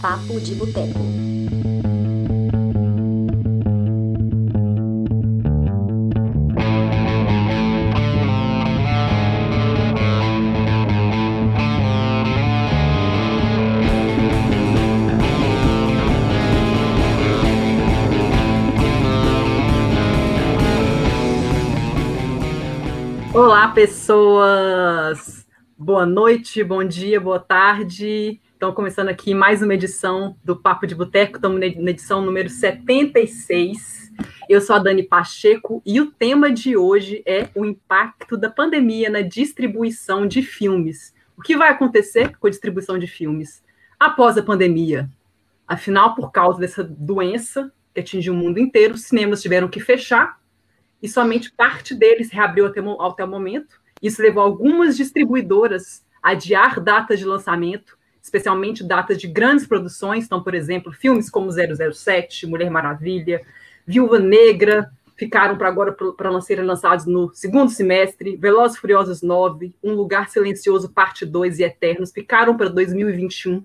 Papo de Boteco. Olá, pessoas! Boa noite, bom dia, boa tarde. Então, começando aqui mais uma edição do Papo de Boteco, estamos na edição número 76. Eu sou a Dani Pacheco e o tema de hoje é o impacto da pandemia na distribuição de filmes. O que vai acontecer com a distribuição de filmes após a pandemia? Afinal, por causa dessa doença que atingiu o mundo inteiro, os cinemas tiveram que fechar e somente parte deles reabriu até, até o momento. Isso levou algumas distribuidoras a adiar datas de lançamento especialmente datas de grandes produções, então, por exemplo, filmes como 007, Mulher Maravilha, Viúva Negra, ficaram para agora para serem lançados no segundo semestre, Velozes Furiosos 9, Um Lugar Silencioso, Parte 2 e Eternos, ficaram para 2021.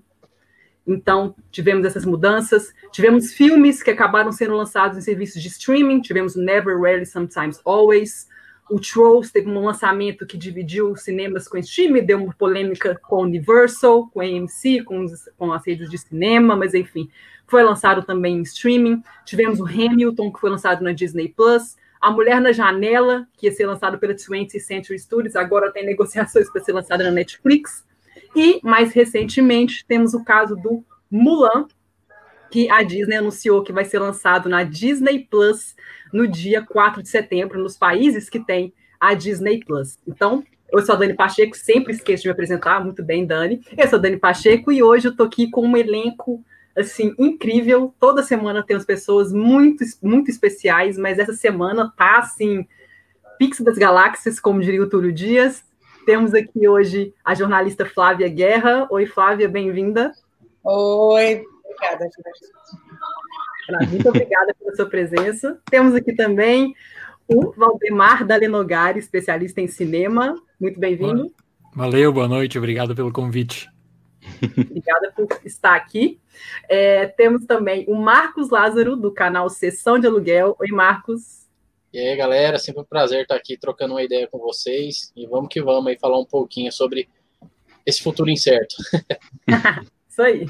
Então, tivemos essas mudanças. Tivemos filmes que acabaram sendo lançados em serviços de streaming. Tivemos Never, Rarely, Sometimes, Always. O Trolls teve um lançamento que dividiu os cinemas com esse time, deu uma polêmica com a Universal, com a AMC, com, os, com as redes de cinema, mas enfim, foi lançado também em streaming. Tivemos o Hamilton, que foi lançado na Disney Plus. A Mulher na Janela, que ia ser lançado pela 20th Century Studios, agora tem negociações para ser lançada na Netflix. E, mais recentemente, temos o caso do Mulan, que a Disney anunciou que vai ser lançado na Disney Plus no dia 4 de setembro, nos países que tem a Disney Plus. Então, eu sou a Dani Pacheco, sempre esqueço de me apresentar, muito bem, Dani. Eu sou a Dani Pacheco e hoje eu tô aqui com um elenco assim incrível. Toda semana temos pessoas muito muito especiais, mas essa semana tá assim Pix das Galáxias, como diria o Túlio Dias. Temos aqui hoje a jornalista Flávia Guerra. Oi, Flávia, bem-vinda. Oi, Obrigada, Muito obrigada pela sua presença. Temos aqui também o Valdemar Dalenogari, especialista em cinema. Muito bem-vindo. Valeu, boa noite, obrigado pelo convite. Obrigada por estar aqui. É, temos também o Marcos Lázaro, do canal Sessão de Aluguel. Oi, Marcos. E aí, galera, sempre um prazer estar aqui trocando uma ideia com vocês. E vamos que vamos aí falar um pouquinho sobre esse futuro incerto. Isso aí.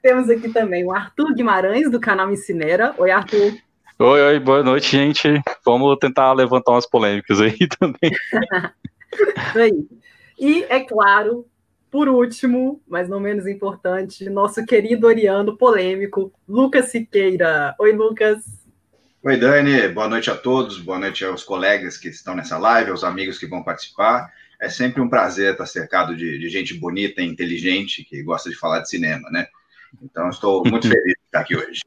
Temos aqui também o Arthur Guimarães, do canal Ensinera. Oi, Arthur. Oi, oi, boa noite, gente. Vamos tentar levantar umas polêmicas aí também. Isso aí. E, é claro, por último, mas não menos importante, nosso querido Oriano polêmico, Lucas Siqueira. Oi, Lucas. Oi, Dani. Boa noite a todos. Boa noite aos colegas que estão nessa live, aos amigos que vão participar. É sempre um prazer estar cercado de, de gente bonita e inteligente que gosta de falar de cinema, né? Então, estou muito feliz de estar aqui hoje.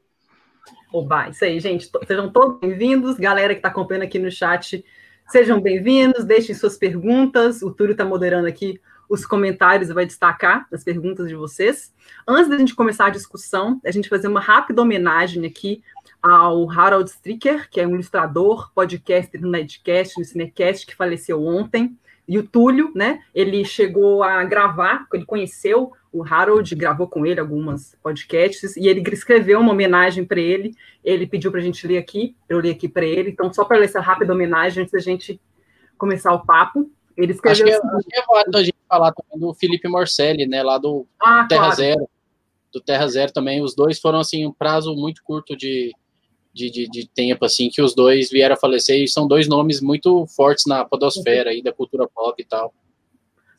Oba, isso aí, gente. Sejam todos bem-vindos. Galera que está acompanhando aqui no chat, sejam bem-vindos. Deixem suas perguntas. O Túlio está moderando aqui os comentários e vai destacar as perguntas de vocês. Antes da gente começar a discussão, a gente fazer uma rápida homenagem aqui ao Harold Stricker, que é um ilustrador, podcaster no Nedcast, no Cinecast, que faleceu ontem. E o Túlio, né? Ele chegou a gravar, ele conheceu o Harold, gravou com ele algumas podcasts, e ele escreveu uma homenagem para ele. Ele pediu para a gente ler aqui, eu li aqui para ele. Então, só para ler essa rápida homenagem antes da gente começar o papo. Ele escreveu. Acho que, é, acho que é válido a gente falar também do Felipe Morcelli, né? Lá do ah, Terra claro. Zero. Do Terra Zero também. Os dois foram assim um prazo muito curto de, de, de, de, tempo, assim, que os dois vieram a falecer, e são dois nomes muito fortes na podosfera aí, da cultura pop e tal.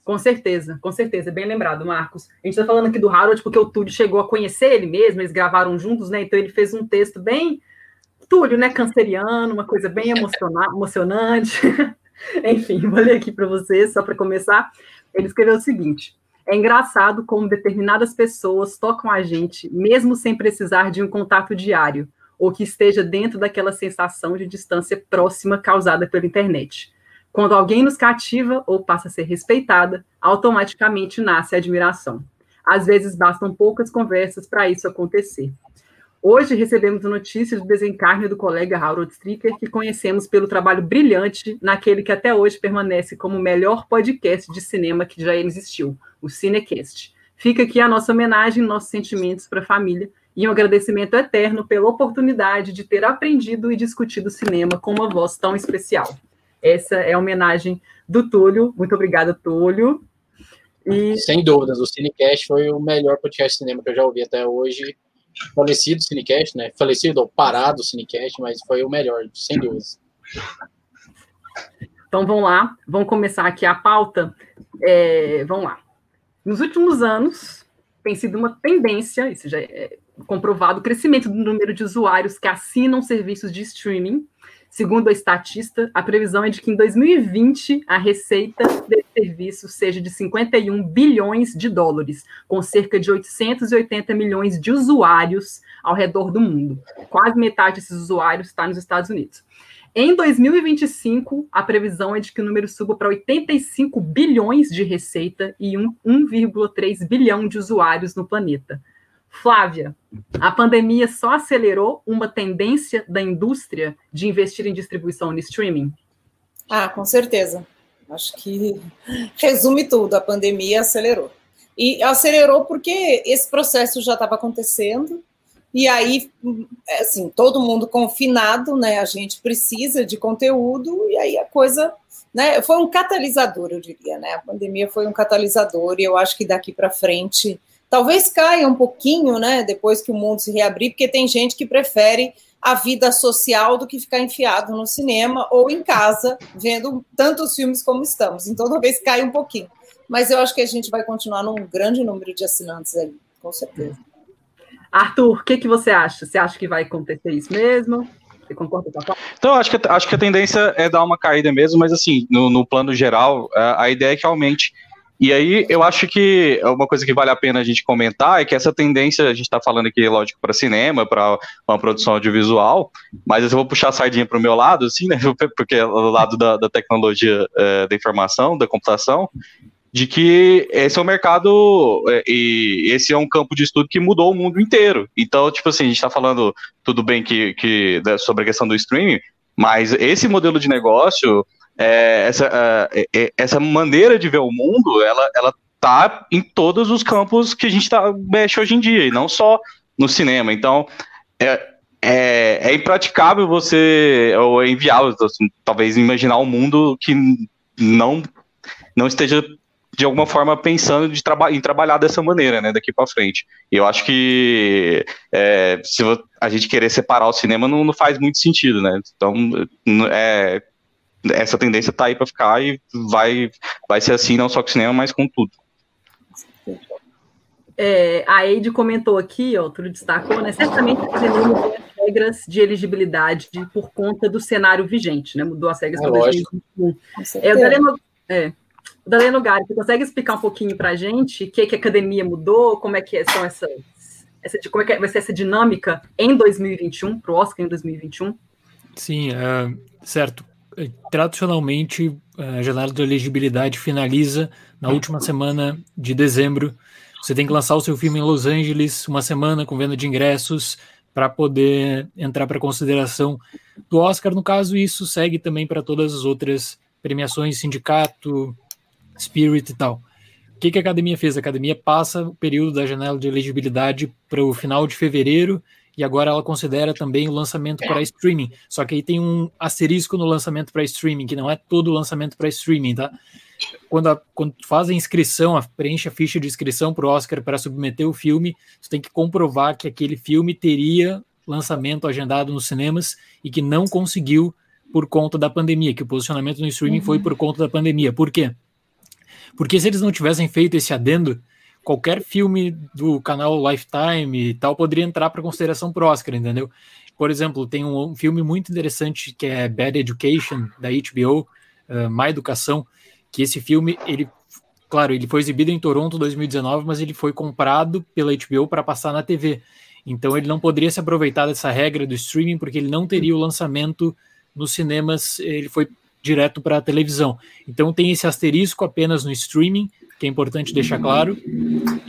Com certeza, com certeza, bem lembrado, Marcos. A gente está falando aqui do Harold porque o Túlio chegou a conhecer ele mesmo, eles gravaram juntos, né? Então ele fez um texto bem Túlio, né? Canceriano, uma coisa bem emocionante. Enfim, vou ler aqui para vocês, só para começar. Ele escreveu o seguinte: É engraçado como determinadas pessoas tocam a gente, mesmo sem precisar de um contato diário ou que esteja dentro daquela sensação de distância próxima causada pela internet. Quando alguém nos cativa ou passa a ser respeitada, automaticamente nasce a admiração. Às vezes bastam poucas conversas para isso acontecer. Hoje recebemos a notícia do desencarne do colega Harold Stricker, que conhecemos pelo trabalho brilhante naquele que até hoje permanece como o melhor podcast de cinema que já existiu, o Cinecast Fica aqui a nossa homenagem, nossos sentimentos para a família e um agradecimento eterno pela oportunidade de ter aprendido e discutido cinema com uma voz tão especial. Essa é a homenagem do Túlio. Muito obrigada, Túlio. E... Sem dúvidas, o Cinecast foi o melhor podcast de cinema que eu já ouvi até hoje. Falecido Cinecast, né? Falecido ou parado Cinecast, mas foi o melhor, sem dúvidas. Então vamos lá, vamos começar aqui a pauta. É, vamos lá. Nos últimos anos, tem sido uma tendência, isso já é comprovado, o crescimento do número de usuários que assinam serviços de streaming Segundo a estatista, a previsão é de que em 2020 a receita desse serviço seja de 51 bilhões de dólares, com cerca de 880 milhões de usuários ao redor do mundo. Quase metade desses usuários está nos Estados Unidos. Em 2025, a previsão é de que o número suba para 85 bilhões de receita e 1,3 bilhão de usuários no planeta. Flávia, a pandemia só acelerou uma tendência da indústria de investir em distribuição no streaming? Ah, com certeza. Acho que resume tudo. A pandemia acelerou. E acelerou porque esse processo já estava acontecendo. E aí, assim, todo mundo confinado, né? A gente precisa de conteúdo e aí a coisa, né? Foi um catalisador, eu diria, né? A pandemia foi um catalisador e eu acho que daqui para frente Talvez caia um pouquinho, né, depois que o mundo se reabrir, porque tem gente que prefere a vida social do que ficar enfiado no cinema ou em casa, vendo tantos filmes como estamos. Então, talvez caia um pouquinho. Mas eu acho que a gente vai continuar num grande número de assinantes aí, com certeza. Arthur, o que, que você acha? Você acha que vai acontecer isso mesmo? Você concorda com a Então, acho que, acho que a tendência é dar uma caída mesmo, mas assim, no, no plano geral, a, a ideia é que aumente e aí eu acho que uma coisa que vale a pena a gente comentar é que essa tendência, a gente está falando aqui, lógico, para cinema, para uma produção audiovisual, mas eu vou puxar a sardinha para o meu lado, assim, né? Porque é o lado da, da tecnologia é, da informação, da computação, de que esse é um mercado é, e esse é um campo de estudo que mudou o mundo inteiro. Então, tipo assim, a gente está falando tudo bem que, que sobre a questão do streaming, mas esse modelo de negócio é, essa, é, essa maneira de ver o mundo, ela, ela tá em todos os campos que a gente tá, mexe hoje em dia, e não só no cinema. Então, é, é, é impraticável você, ou é inviável, assim, talvez, imaginar um mundo que não, não esteja de alguma forma pensando de traba em trabalhar dessa maneira, né, daqui para frente. E eu acho que é, se a gente querer separar o cinema não, não, faz muito sentido, né? Então, é, essa tendência está aí para ficar e vai, vai ser assim, não só com o cinema, mas com tudo. É, a Eide comentou aqui, ó, tudo destacou, né? Certamente mudou as regras de elegibilidade de, por conta do cenário vigente, né? Mudou as regras é, para 2021. É, o Daleno, é, o Daleno Gari, você consegue explicar um pouquinho para a gente o que, que a academia mudou, como é que são essas, essa, como é que vai ser essa dinâmica em 2021, para o Oscar em 2021? Sim, uh, certo tradicionalmente, a janela de elegibilidade finaliza na última semana de dezembro. Você tem que lançar o seu filme em Los Angeles uma semana com venda de ingressos para poder entrar para consideração do Oscar. No caso, isso segue também para todas as outras premiações, sindicato, Spirit e tal. O que, que a academia fez? A academia passa o período da janela de elegibilidade para o final de fevereiro e agora ela considera também o lançamento para streaming. Só que aí tem um asterisco no lançamento para streaming, que não é todo o lançamento para streaming, tá? Quando, a, quando faz a inscrição, a, preenche a ficha de inscrição para o Oscar para submeter o filme, você tem que comprovar que aquele filme teria lançamento agendado nos cinemas e que não conseguiu por conta da pandemia, que o posicionamento no streaming uhum. foi por conta da pandemia. Por quê? Porque se eles não tivessem feito esse adendo, qualquer filme do canal Lifetime e tal poderia entrar para consideração pro Oscar, entendeu? Por exemplo, tem um, filme muito interessante que é Bad Education, da HBO, uh, Má Educação, que esse filme, ele, claro, ele foi exibido em Toronto em 2019, mas ele foi comprado pela HBO para passar na TV. Então ele não poderia se aproveitar dessa regra do streaming, porque ele não teria o lançamento nos cinemas, ele foi direto para a televisão. Então tem esse asterisco apenas no streaming, que é importante deixar claro.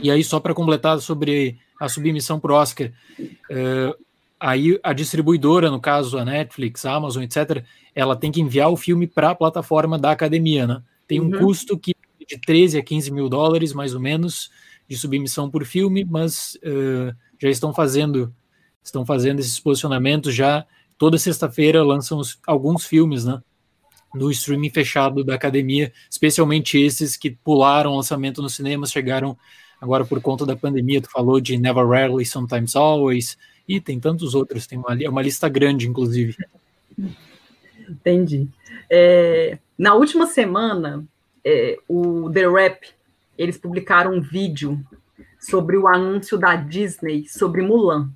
E aí, só para completar sobre a submissão para o Oscar, uh, aí a distribuidora, no caso a Netflix, a Amazon, etc., ela tem que enviar o filme para a plataforma da academia, né? Tem um uhum. custo que de 13 a 15 mil dólares, mais ou menos, de submissão por filme, mas uh, já estão fazendo estão fazendo esses posicionamentos já. Toda sexta-feira lançam os, alguns filmes, né? No streaming fechado da academia, especialmente esses que pularam o lançamento nos cinemas, chegaram agora por conta da pandemia. Tu falou de Never Rarely, Sometimes Always, e tem tantos outros, tem uma, uma lista grande, inclusive. Entendi. É, na última semana, é, o The Rap, eles publicaram um vídeo sobre o anúncio da Disney sobre Mulan.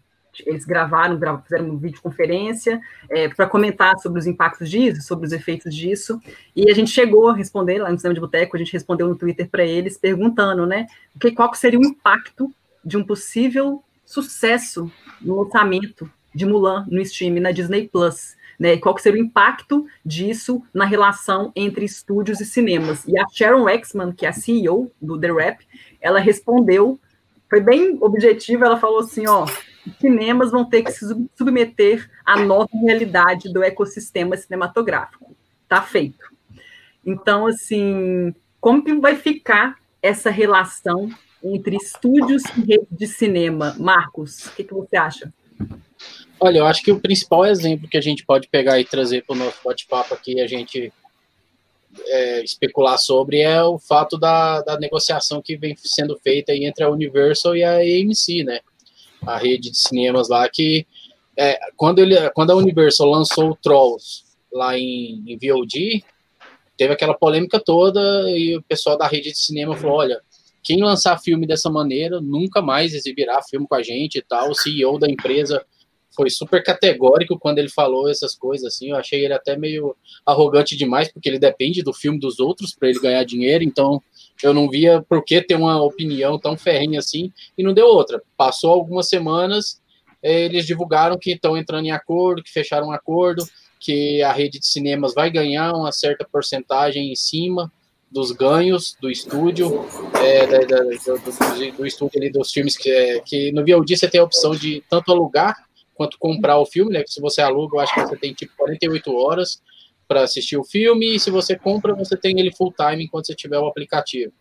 Eles gravaram, fizeram uma videoconferência é, para comentar sobre os impactos disso, sobre os efeitos disso, e a gente chegou a responder lá no Cinema de Boteco, a gente respondeu no Twitter para eles, perguntando, né, que, qual seria o impacto de um possível sucesso no lançamento de Mulan no stream na Disney Plus. Né, qual seria o impacto disso na relação entre estúdios e cinemas. E a Sharon Waxman, que é a CEO do The Rap, ela respondeu, foi bem objetiva, ela falou assim, ó, cinemas vão ter que se submeter à nova realidade do ecossistema cinematográfico. Tá feito. Então, assim, como que vai ficar essa relação entre estúdios e rede de cinema? Marcos, o que, que você acha? Olha, eu acho que o principal exemplo que a gente pode pegar e trazer para o nosso bate-papo aqui, a gente é, especular sobre, é o fato da, da negociação que vem sendo feita entre a Universal e a AMC, né? A rede de cinemas lá, que é, quando, ele, quando a Universal lançou o Trolls lá em, em VOD, teve aquela polêmica toda e o pessoal da rede de cinema falou, olha, quem lançar filme dessa maneira nunca mais exibirá filme com a gente e tal. O CEO da empresa foi super categórico quando ele falou essas coisas assim. Eu achei ele até meio arrogante demais, porque ele depende do filme dos outros para ele ganhar dinheiro. Então, eu não via por que ter uma opinião tão ferrenha assim, e não deu outra. Passou algumas semanas, eles divulgaram que estão entrando em acordo, que fecharam um acordo, que a rede de cinemas vai ganhar uma certa porcentagem em cima dos ganhos do estúdio, é, da, da, do, do, estúdio ali dos filmes que, é, que no VOD você tem a opção de tanto alugar quanto comprar o filme, né? Se você aluga, eu acho que você tem tipo 48 horas para assistir o filme, e se você compra, você tem ele full time enquanto você tiver o aplicativo.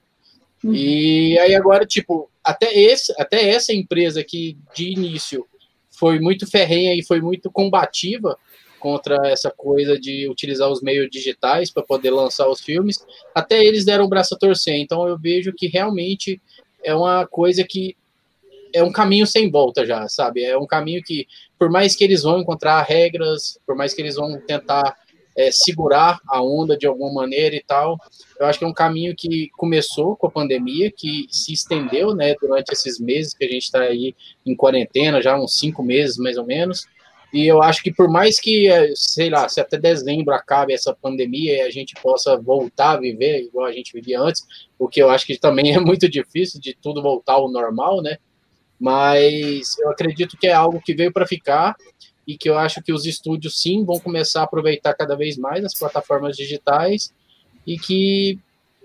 Uhum. E aí agora, tipo, até, esse, até essa empresa que de início foi muito ferrenha e foi muito combativa contra essa coisa de utilizar os meios digitais para poder lançar os filmes, até eles deram o braço a torcer. Então eu vejo que realmente é uma coisa que é um caminho sem volta já, sabe? É um caminho que, por mais que eles vão encontrar regras, por mais que eles vão tentar é, segurar a onda de alguma maneira e tal. Eu acho que é um caminho que começou com a pandemia, que se estendeu, né, durante esses meses que a gente está aí em quarentena, já uns cinco meses mais ou menos. E eu acho que por mais que, é, sei lá, se até dezembro acabe essa pandemia e a gente possa voltar a viver igual a gente vivia antes, o que eu acho que também é muito difícil de tudo voltar ao normal, né? Mas eu acredito que é algo que veio para ficar e que eu acho que os estúdios sim vão começar a aproveitar cada vez mais as plataformas digitais e que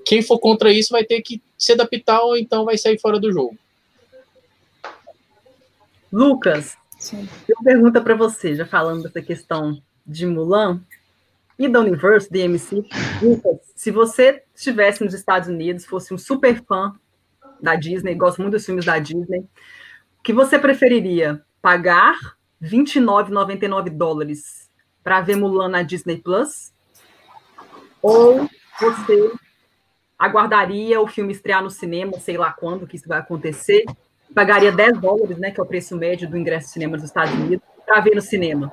quem for contra isso vai ter que se adaptar ou então vai sair fora do jogo. Lucas, eu pergunta para você, já falando dessa questão de Mulan e da Universe, DMC, Lucas, se você estivesse nos Estados Unidos, fosse um super fã da Disney, gosta muito dos filmes da Disney, o que você preferiria? Pagar 29,99 dólares para ver Mulan na Disney Plus? Ou você aguardaria o filme estrear no cinema, sei lá quando que isso vai acontecer, pagaria 10 dólares, né, que é o preço médio do ingresso de cinema dos Estados Unidos, para ver no cinema?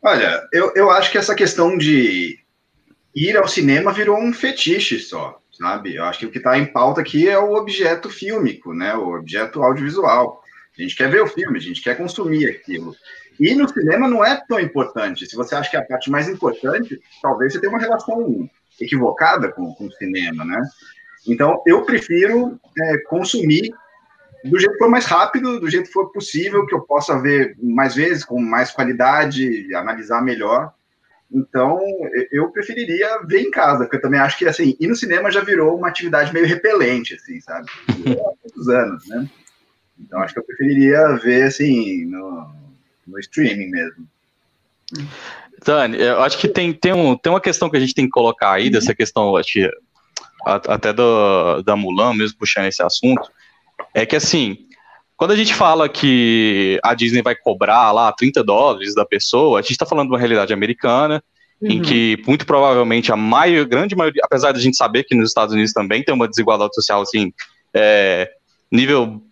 Olha, eu, eu acho que essa questão de ir ao cinema virou um fetiche só, sabe? Eu acho que o que está em pauta aqui é o objeto fílmico, né, o objeto audiovisual. A gente quer ver o filme, a gente quer consumir aquilo. E no cinema não é tão importante. Se você acha que é a parte mais importante, talvez você tenha uma relação equivocada com, com o cinema, né? Então, eu prefiro é, consumir do jeito que for mais rápido, do jeito que for possível, que eu possa ver mais vezes, com mais qualidade, analisar melhor. Então, eu preferiria ver em casa, porque eu também acho que, assim, ir no cinema já virou uma atividade meio repelente, assim, sabe? Há muitos anos, né? Então acho que eu preferiria ver assim no, no streaming mesmo. Dani, eu acho que tem, tem, um, tem uma questão que a gente tem que colocar aí, dessa questão, acho que até do, da Mulan, mesmo puxando esse assunto, é que assim, quando a gente fala que a Disney vai cobrar lá 30 dólares da pessoa, a gente está falando de uma realidade americana, uhum. em que muito provavelmente a maior, grande maioria, apesar de a gente saber que nos Estados Unidos também tem uma desigualdade social assim, é, nível,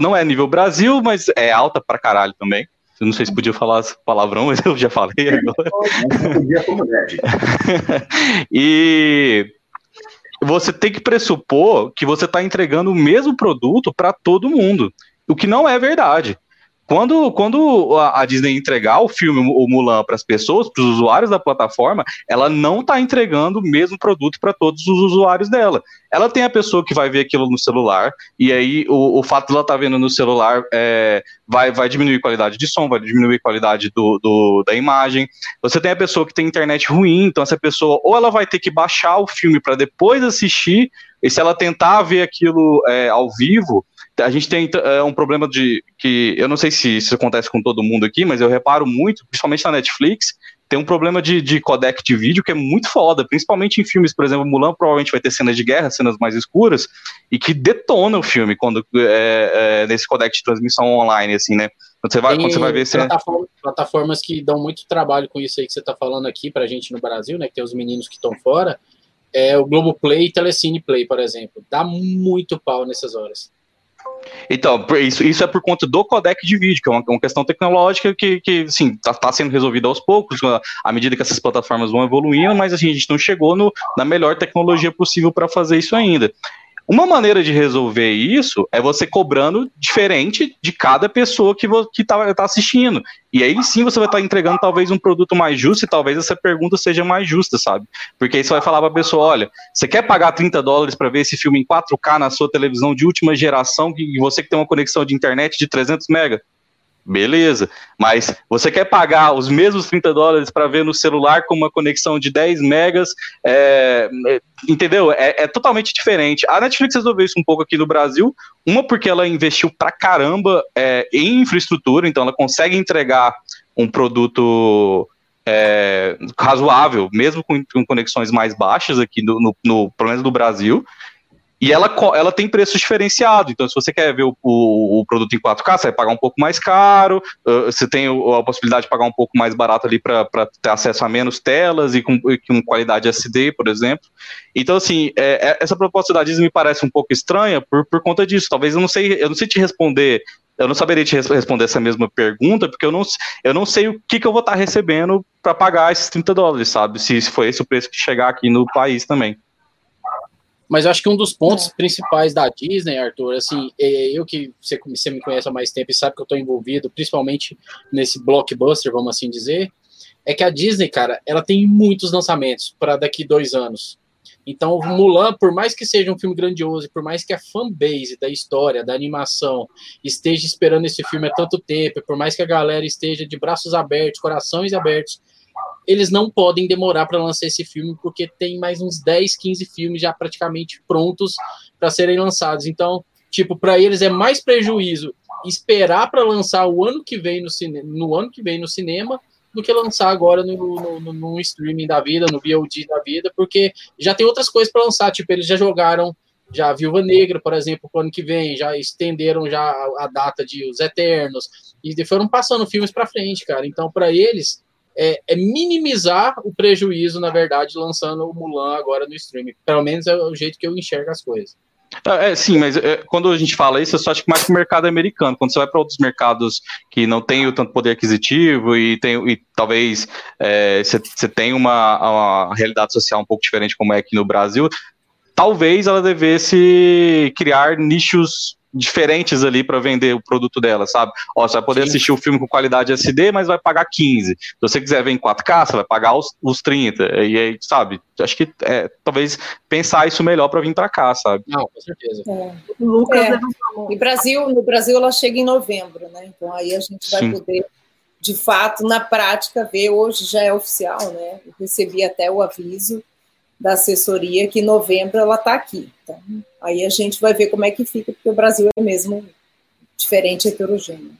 não é nível Brasil, mas é alta pra caralho também. Eu não sei se podia falar palavrão, mas eu já falei agora. e você tem que pressupor que você está entregando o mesmo produto para todo mundo o que não é verdade. Quando, quando a Disney entregar o filme, o Mulan, para as pessoas, para os usuários da plataforma, ela não está entregando o mesmo produto para todos os usuários dela. Ela tem a pessoa que vai ver aquilo no celular, e aí o, o fato de ela estar tá vendo no celular é, vai, vai diminuir a qualidade de som, vai diminuir a qualidade do, do, da imagem. Você tem a pessoa que tem internet ruim, então essa pessoa ou ela vai ter que baixar o filme para depois assistir, e se ela tentar ver aquilo é, ao vivo, a gente tem é, um problema de que eu não sei se isso acontece com todo mundo aqui, mas eu reparo muito, principalmente na Netflix, tem um problema de, de codec de vídeo que é muito foda, principalmente em filmes, por exemplo, Mulan provavelmente vai ter cenas de guerra, cenas mais escuras, e que detona o filme quando é, é, nesse codec de transmissão online, assim, né? Quando você vai, quando você vai ver... Plataformas, plataformas que dão muito trabalho com isso aí que você está falando aqui pra gente no Brasil, né, que tem os meninos que estão fora, é o Globoplay e Telecine Play, por exemplo. Dá muito pau nessas horas. Então, isso, isso é por conta do codec de vídeo, que é uma, uma questão tecnológica que, que sim, está tá sendo resolvida aos poucos, à medida que essas plataformas vão evoluindo, mas assim, a gente não chegou no, na melhor tecnologia possível para fazer isso ainda. Uma maneira de resolver isso é você cobrando diferente de cada pessoa que está tá assistindo. E aí sim você vai estar tá entregando talvez um produto mais justo e talvez essa pergunta seja mais justa, sabe? Porque aí você vai falar para a pessoa: olha, você quer pagar 30 dólares para ver esse filme em 4K na sua televisão de última geração e você que tem uma conexão de internet de 300 mega? Beleza, mas você quer pagar os mesmos 30 dólares para ver no celular com uma conexão de 10 megas, é, é, entendeu? É, é, totalmente diferente. A Netflix resolveu isso um pouco aqui no Brasil, uma porque ela investiu pra caramba é, em infraestrutura, então ela consegue entregar um produto é, razoável, mesmo com, com, conexões mais baixas aqui no, no, no, pelo menos no Brasil, e ela, ela tem preço diferenciado. Então, se você quer ver o, o, o, produto em 4K, você vai pagar um pouco mais caro. Uh, você tem a possibilidade de pagar um pouco mais barato ali para ter acesso a menos telas e com, e com, qualidade SD, por exemplo. Então, assim, é, é, essa proposta da Disney me parece um pouco estranha por, por conta disso. Talvez eu não sei, eu não sei te responder. Eu não saberia te responder essa mesma pergunta, porque eu não, eu não sei o que, que eu vou estar recebendo para pagar esses 30 dólares, sabe? Se, se foi esse o preço que chegar aqui no país também. Mas eu acho que um dos pontos é. principais da Disney, Arthur, assim, é, eu que você, você, me conhece há mais tempo e sabe que eu estou envolvido, principalmente nesse blockbuster, vamos assim dizer, é que a Disney, cara, ela tem muitos lançamentos para daqui dois anos. Então, o Mulan, por mais que seja um filme grandioso, por mais que a fanbase da história, da animação, esteja esperando esse filme há tanto tempo, por mais que a galera esteja de braços abertos, corações abertos eles não podem demorar para lançar esse filme, porque tem mais uns 10, 15 filmes já praticamente prontos para serem lançados. Então, tipo, para eles é mais prejuízo esperar para lançar o ano que vem no cinema, no ano que vem no cinema, do que lançar agora no, no, no streaming da vida, no VOD da vida, porque já tem outras coisas para lançar, tipo, eles já jogaram já a Viúva Negra, por exemplo, para o ano que vem, já estenderam já a data de Os Eternos, e foram passando filmes para frente, cara. Então, para eles, é, é, minimizar o prejuízo, na verdade, lançando o Mulan agora no streaming. Pelo menos é o jeito que eu enxergo as coisas. É, sim, mas é, quando a gente fala isso, eu só acho que mais para o mercado americano. Quando você vai para outros mercados que não têm o tanto poder aquisitivo e, tem, e talvez é, você, você tenha uma, uma realidade social um pouco diferente como é aqui no Brasil, talvez ela devesse criar nichos diferentes ali para vender o produto dela, sabe? Ó, você vai poder Sim. assistir o filme com qualidade SD, mas vai pagar 15. Se você quiser ver em 4K, você vai pagar os, os 30. E aí, sabe? Acho que é, talvez pensar isso melhor para vir para cá, sabe? Não, com certeza. É. Lucas é. E Brasil, no Brasil ela chega em novembro, né? Então aí a gente vai Sim. poder de fato, na prática, ver, hoje já é oficial, né? Eu recebi até o aviso da assessoria que em novembro ela está aqui. Então, aí a gente vai ver como é que fica, porque o Brasil é mesmo diferente, heterogêneo.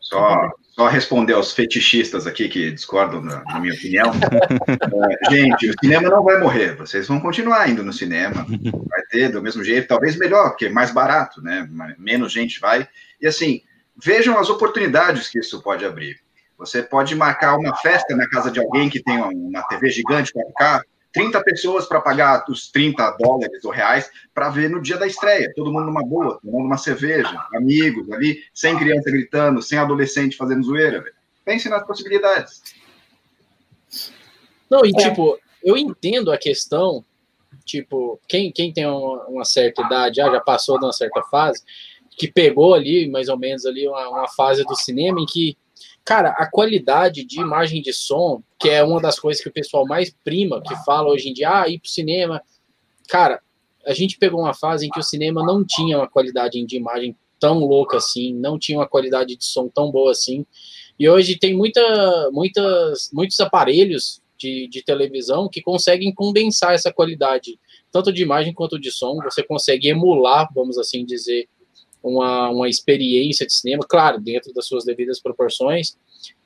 Só, só responder aos fetichistas aqui que discordam na, na minha opinião. é, gente, o cinema não vai morrer, vocês vão continuar indo no cinema, vai ter do mesmo jeito, talvez melhor, porque é mais barato, né? Menos gente vai. E assim, vejam as oportunidades que isso pode abrir. Você pode marcar uma festa na casa de alguém que tem uma TV gigante 4K, 30 pessoas para pagar os 30 dólares ou reais para ver no dia da estreia. Todo mundo numa boa, tomando uma cerveja, amigos ali, sem criança gritando, sem adolescente fazendo zoeira. Véio. Pense nas possibilidades. Não, e é. tipo, eu entendo a questão, tipo, quem, quem tem uma, uma certa idade, já, já passou de uma certa fase, que pegou ali, mais ou menos, ali uma, uma fase do cinema em que Cara, a qualidade de imagem de som, que é uma das coisas que o pessoal mais prima, que fala hoje em dia, ah, ir pro cinema. Cara, a gente pegou uma fase em que o cinema não tinha uma qualidade de imagem tão louca assim, não tinha uma qualidade de som tão boa assim. E hoje tem muita, muitas, muitos aparelhos de, de televisão que conseguem condensar essa qualidade, tanto de imagem quanto de som. Você consegue emular, vamos assim dizer, uma, uma experiência de cinema, claro, dentro das suas devidas proporções.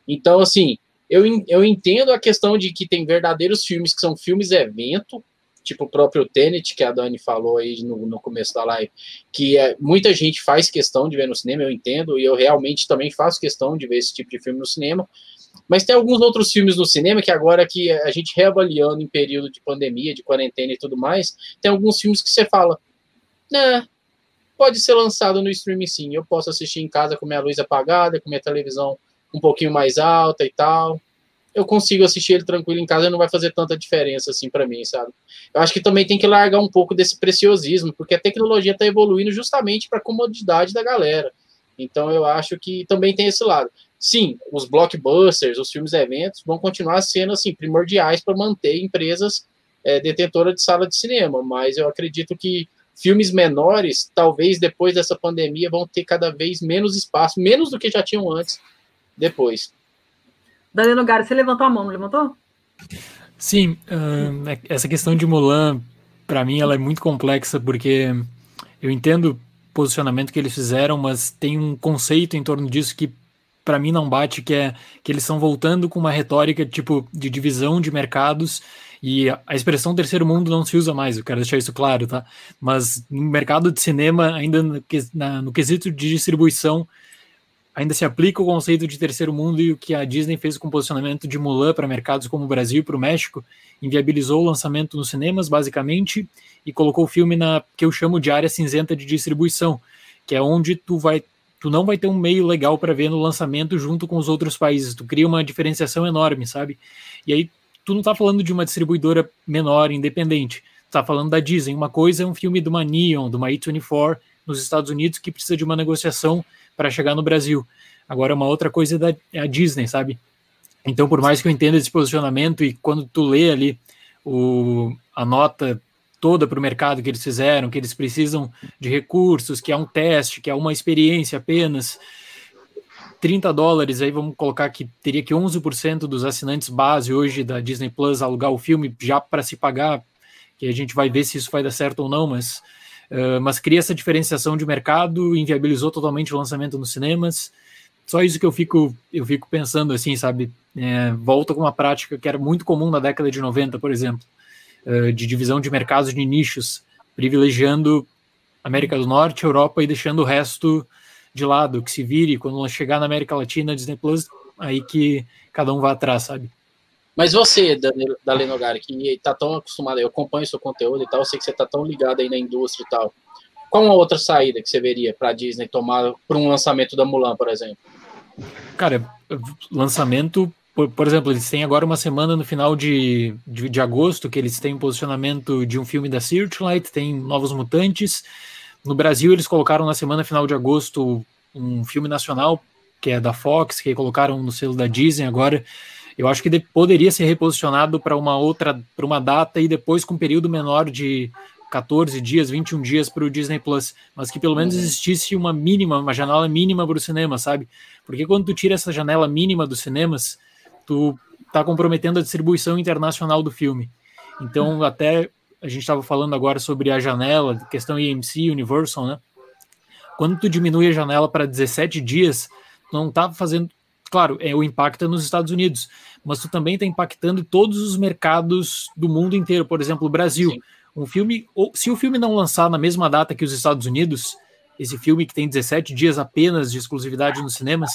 Então, assim, eu, eu entendo a questão de que tem verdadeiros filmes que são filmes evento, tipo o próprio Tenet, que a Dani falou aí no, no começo da live, que é, muita gente faz questão de ver no cinema, eu entendo, e eu realmente também faço questão de ver esse tipo de filme no cinema. Mas tem alguns outros filmes no cinema que agora que a gente reavaliando em período de pandemia, de quarentena e tudo mais, tem alguns filmes que você fala, né, pode ser lançado no streaming sim. Eu posso assistir em casa com minha luz apagada, com minha televisão um pouquinho mais alta e tal. Eu consigo assistir ele tranquilo em casa não vai fazer tanta diferença assim para mim, sabe? Eu acho que também tem que largar um pouco desse preciosismo, porque a tecnologia está evoluindo justamente para comodidade da galera. Então eu acho que também tem esse lado. Sim, os blockbusters, os filmes eventos vão continuar sendo assim primordiais para manter empresas é, detentoras de sala de cinema, mas eu acredito que filmes menores, talvez depois dessa pandemia, vão ter cada vez menos espaço, menos do que já tinham antes, depois. Danilo Gara, você levantou a mão, não levantou? Sim, essa questão de Mulan, para mim, ela é muito complexa, porque eu entendo o posicionamento que eles fizeram, mas tem um conceito em torno disso que para mim não bate, que é que eles estão voltando com uma retórica tipo de divisão de mercados e a expressão terceiro mundo não se usa mais, eu quero deixar isso claro, tá? Mas no mercado de cinema, ainda no, na, no quesito de distribuição, ainda se aplica o conceito de terceiro mundo e o que a Disney fez com o posicionamento de Mulan para mercados como o Brasil e para o México, inviabilizou o lançamento nos cinemas, basicamente, e colocou o filme na que eu chamo de área cinzenta de distribuição, que é onde tu vai tu não vai ter um meio legal para ver no lançamento junto com os outros países. Tu cria uma diferenciação enorme, sabe? E aí tu não tá falando de uma distribuidora menor, independente. Tu tá falando da Disney. Uma coisa é um filme de uma Neon, de uma A24 nos Estados Unidos que precisa de uma negociação para chegar no Brasil. Agora, uma outra coisa é, da, é a Disney, sabe? Então, por mais que eu entenda esse posicionamento e quando tu lê ali o, a nota toda para o mercado que eles fizeram, que eles precisam de recursos, que é um teste, que é uma experiência apenas, 30 dólares, aí vamos colocar que teria que 11% dos assinantes base hoje da Disney Plus alugar o filme já para se pagar, que a gente vai ver se isso vai dar certo ou não, mas, uh, mas cria essa diferenciação de mercado, inviabilizou totalmente o lançamento nos cinemas. Só isso que eu fico, eu fico pensando assim, sabe? É, volta com uma prática que era muito comum na década de 90, por exemplo, uh, de divisão de mercados de nichos, privilegiando América do Norte, Europa e deixando o resto de lado, que se vire, quando chegar na América Latina, Disney Plus, aí que cada um vai atrás, sabe? Mas você, da Lenogari, que tá tão acostumado, eu acompanho seu conteúdo e tal, eu sei que você tá tão ligado aí na indústria e tal. Qual uma outra saída que você veria para Disney tomar para um lançamento da Mulan, por exemplo? Cara, lançamento, por, por, exemplo, eles têm agora uma semana no final de, de, de agosto que eles têm um posicionamento de um filme da Searchlight, tem Novos Mutantes, no Brasil, eles colocaram na semana final de agosto um filme nacional, que é da Fox, que colocaram no selo da Disney agora. Eu acho que poderia ser reposicionado para uma outra, para uma data e depois com um período menor de 14 dias, 21 dias para o Disney Plus, mas que pelo menos uhum. existisse uma mínima, uma janela mínima para o cinema, sabe? Porque quando tu tira essa janela mínima dos cinemas, tu tá comprometendo a distribuição internacional do filme. Então, até a gente estava falando agora sobre a janela, questão IMC, Universal, né? Quando tu diminui a janela para 17 dias, tu não tá fazendo, claro, é o impacto é nos Estados Unidos, mas tu também está impactando todos os mercados do mundo inteiro, por exemplo, o Brasil. Sim. Um filme, se o filme não lançar na mesma data que os Estados Unidos, esse filme que tem 17 dias apenas de exclusividade nos cinemas,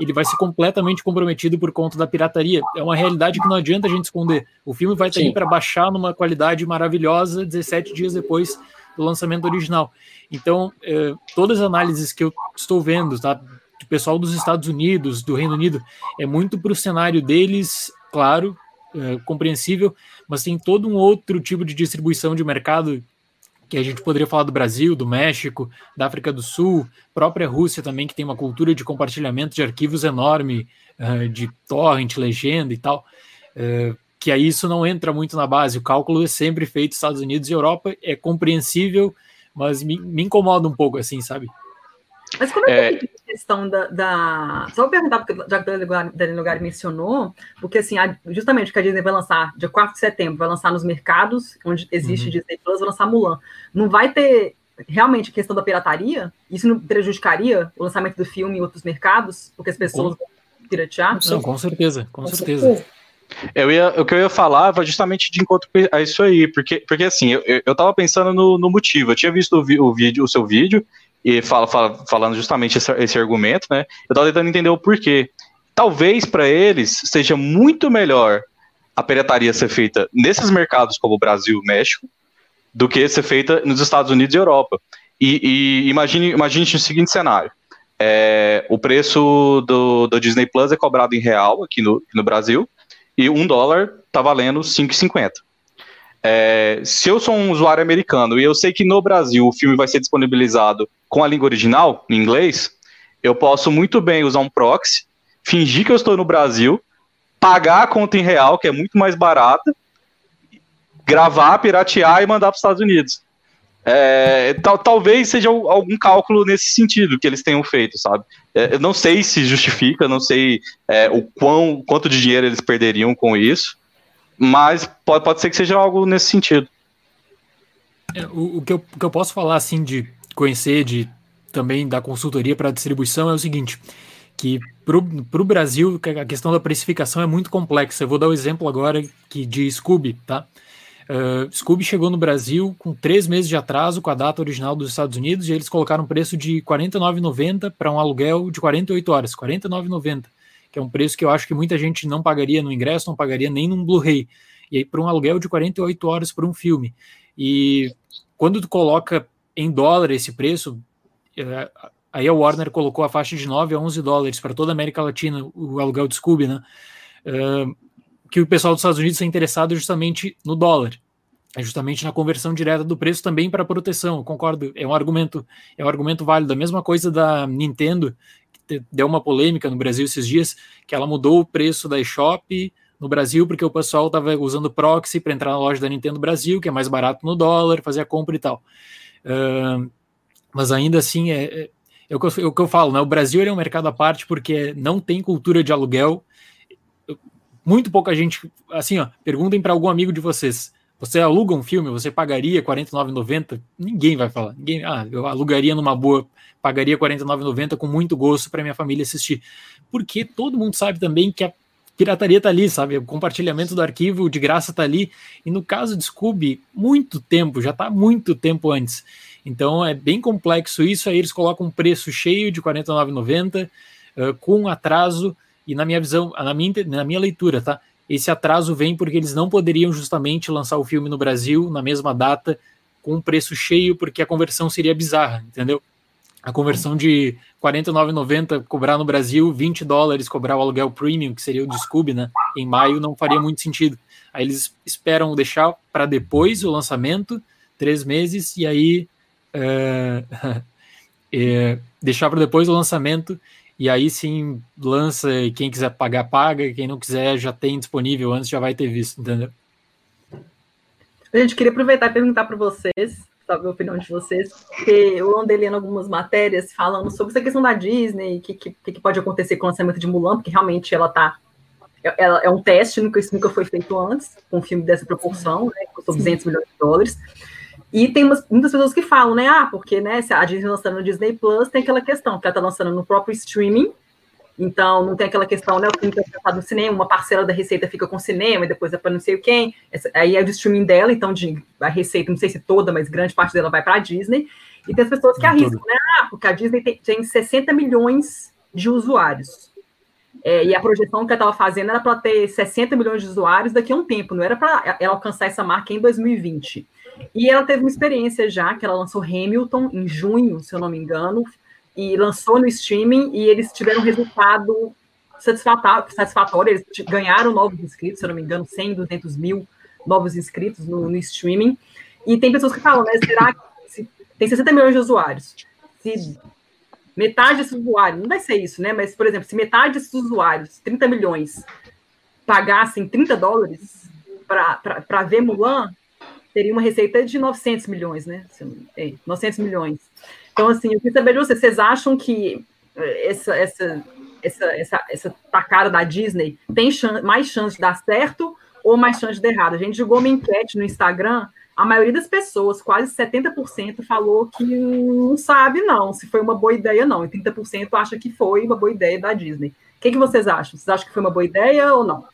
ele vai ser completamente comprometido por conta da pirataria. É uma realidade que não adianta a gente esconder. O filme vai estar aí para baixar numa qualidade maravilhosa 17 dias depois do lançamento original. Então, eh, todas as análises que eu estou vendo, tá, do pessoal dos Estados Unidos, do Reino Unido, é muito para o cenário deles, claro, é, compreensível, mas tem todo um outro tipo de distribuição de mercado que a gente poderia falar do Brasil, do México, da África do Sul, própria Rússia também, que tem uma cultura de compartilhamento de arquivos enorme, uh, de torrent, legenda e tal, uh, que aí isso não entra muito na base. O cálculo é sempre feito Estados Unidos e Europa, é compreensível, mas me, me incomoda um pouco, assim, sabe? Mas como é, que é a questão da, da... Só vou perguntar, porque já que o Daniel Lugar mencionou, porque assim, justamente que a Disney vai lançar dia 4 de setembro, vai lançar nos mercados onde existe uhum. Disney Plus, vai lançar Mulan. Não vai ter realmente a questão da pirataria? Isso não prejudicaria o lançamento do filme em outros mercados? Porque as pessoas com... vão piratear? Não, com certeza, com, com certeza. certeza. Eu ia, o que eu ia falar vai justamente de encontro a isso aí, porque, porque assim, eu, eu tava pensando no, no motivo. Eu tinha visto o, vi, o vídeo, o seu vídeo, e fala, fala, falando justamente esse, esse, argumento, né? Eu estava tentando entender o porquê. Talvez para eles seja muito melhor a pirataria ser feita nesses mercados como o Brasil e México do que ser feita nos Estados Unidos e Europa. E, e imagine, imagine o seguinte cenário. É, o preço do, do, Disney Plus é cobrado em real aqui no, no Brasil e um dólar está valendo 5,50. É, se eu sou um usuário americano e eu sei que no Brasil o filme vai ser disponibilizado com a língua original, em inglês, eu posso muito bem usar um proxy, fingir que eu estou no Brasil, pagar a conta em real, que é muito mais barata, gravar, piratear e mandar para os Estados Unidos. É, tal, talvez seja algum cálculo nesse sentido que eles tenham feito, sabe? É, eu não sei se justifica, não sei é, o quão, quanto de dinheiro eles perderiam com isso, mas pode, pode ser que seja algo nesse sentido. É, o, o, que eu, o que eu posso falar assim de conhecer, de também da consultoria para distribuição é o seguinte, que para o Brasil a questão da precificação é muito complexa. Eu vou dar o um exemplo agora que de Scooby, tá? Uh, Scooby chegou no Brasil com três meses de atraso com a data original dos Estados Unidos e eles colocaram um preço de R$ 49,90 para um aluguel de 48 horas, R$ 49,90 que é um preço que eu acho que muita gente não pagaria no ingresso, não pagaria nem num Blu-ray. E aí, por um aluguel de 48 horas por um filme. E quando tu coloca em dólar esse preço, é, aí a Warner colocou a faixa de 9 a 11 dólares para toda a América Latina, o aluguel de Scooby, né? Uh, que o pessoal dos Estados Unidos é interessado justamente no dólar. É justamente na conversão direta do preço também para proteção. Eu concordo, é um argumento, é um argumento válido. A mesma coisa da Nintendo, deu uma polêmica no Brasil esses dias, que ela mudou o preço da eShop no Brasil, porque o pessoal estava usando proxy para entrar na loja da Nintendo Brasil, que é mais barato no dólar, fazer a compra e tal. Uh, mas ainda assim, é, é, é, o eu, é, o que eu, falo, né? O Brasil é um mercado à parte porque não tem cultura de aluguel. Muito pouca gente, assim, ó, perguntem para algum amigo de vocês. Você aluga um filme, você pagaria R$ 49,90? Ninguém vai falar. Ninguém, ah, eu alugaria numa boa, pagaria R$ 49,90 com muito gosto para minha família assistir. Porque todo mundo sabe também que a pirataria tá ali, sabe? O compartilhamento do arquivo de graça tá ali. E no caso de Scooby, muito tempo, já tá muito tempo antes. Então é bem complexo isso. Aí eles colocam um preço cheio de R$ 49,90 uh, com atraso. E na minha visão, na minha, na minha leitura, tá? Esse atraso vem porque eles não poderiam justamente lançar o filme no Brasil na mesma data com um preço cheio, porque a conversão seria bizarra, entendeu? A conversão de R$ 49,90 cobrar no Brasil, 20 dólares cobrar o aluguel premium, que seria o de né? Em maio não faria muito sentido. Aí eles esperam deixar para depois o lançamento, três meses, e aí é, é, deixar para depois o lançamento e aí sim lança e quem quiser pagar, paga, quem não quiser já tem disponível antes, já vai ter visto, entendeu? Gente, queria aproveitar e perguntar para vocês, saber a opinião de vocês, porque eu andei lendo algumas matérias falando sobre essa questão da Disney, o que, que, que, pode acontecer com o lançamento de Mulan, porque realmente ela tá. Ela é um teste, nunca, isso nunca foi feito antes, com um filme dessa proporção, né, custou 200 milhões de dólares. E tem umas, muitas pessoas que falam, né? Ah, porque né, se a Disney lançando no Disney Plus, tem aquela questão, que ela está lançando no próprio streaming, Então, não tem aquela questão, né? O filme está passado no cinema, uma parcela da receita fica com o cinema e depois é para não sei quem. Essa, aí é do streaming dela, então de, a receita, não sei se toda, mas grande parte dela vai para a Disney. E tem as pessoas que arriscam, né? Ah, porque a Disney tem, tem 60 milhões de usuários. É, e a projeção que ela estava fazendo era para ter 60 milhões de usuários daqui a um tempo, não era para ela alcançar essa marca em 2020. E ela teve uma experiência já, que ela lançou Hamilton em junho, se eu não me engano, e lançou no streaming, e eles tiveram resultado satisfatório, eles ganharam novos inscritos, se eu não me engano, 100, 200 mil novos inscritos no, no streaming. E tem pessoas que falam, né, será que se, tem 60 milhões de usuários, se metade desses usuários, não vai ser isso, né? Mas, por exemplo, se metade desses usuários, 30 milhões, pagassem 30 dólares para ver Mulan, teria uma receita de 900 milhões, né? É, 900 milhões. Então, assim, eu queria saber de vocês, vocês acham que eh, essa, essa, essa, essa, essa tacada da Disney tem chance, mais chance de dar certo ou mais chance de dar errado? A gente jogou uma enquete no Instagram a maioria das pessoas, quase 70%, falou que não sabe, não, se foi uma boa ideia, não. E 30% acha que foi uma boa ideia da Disney. O que, que vocês acham? Vocês acham que foi uma boa ideia ou não?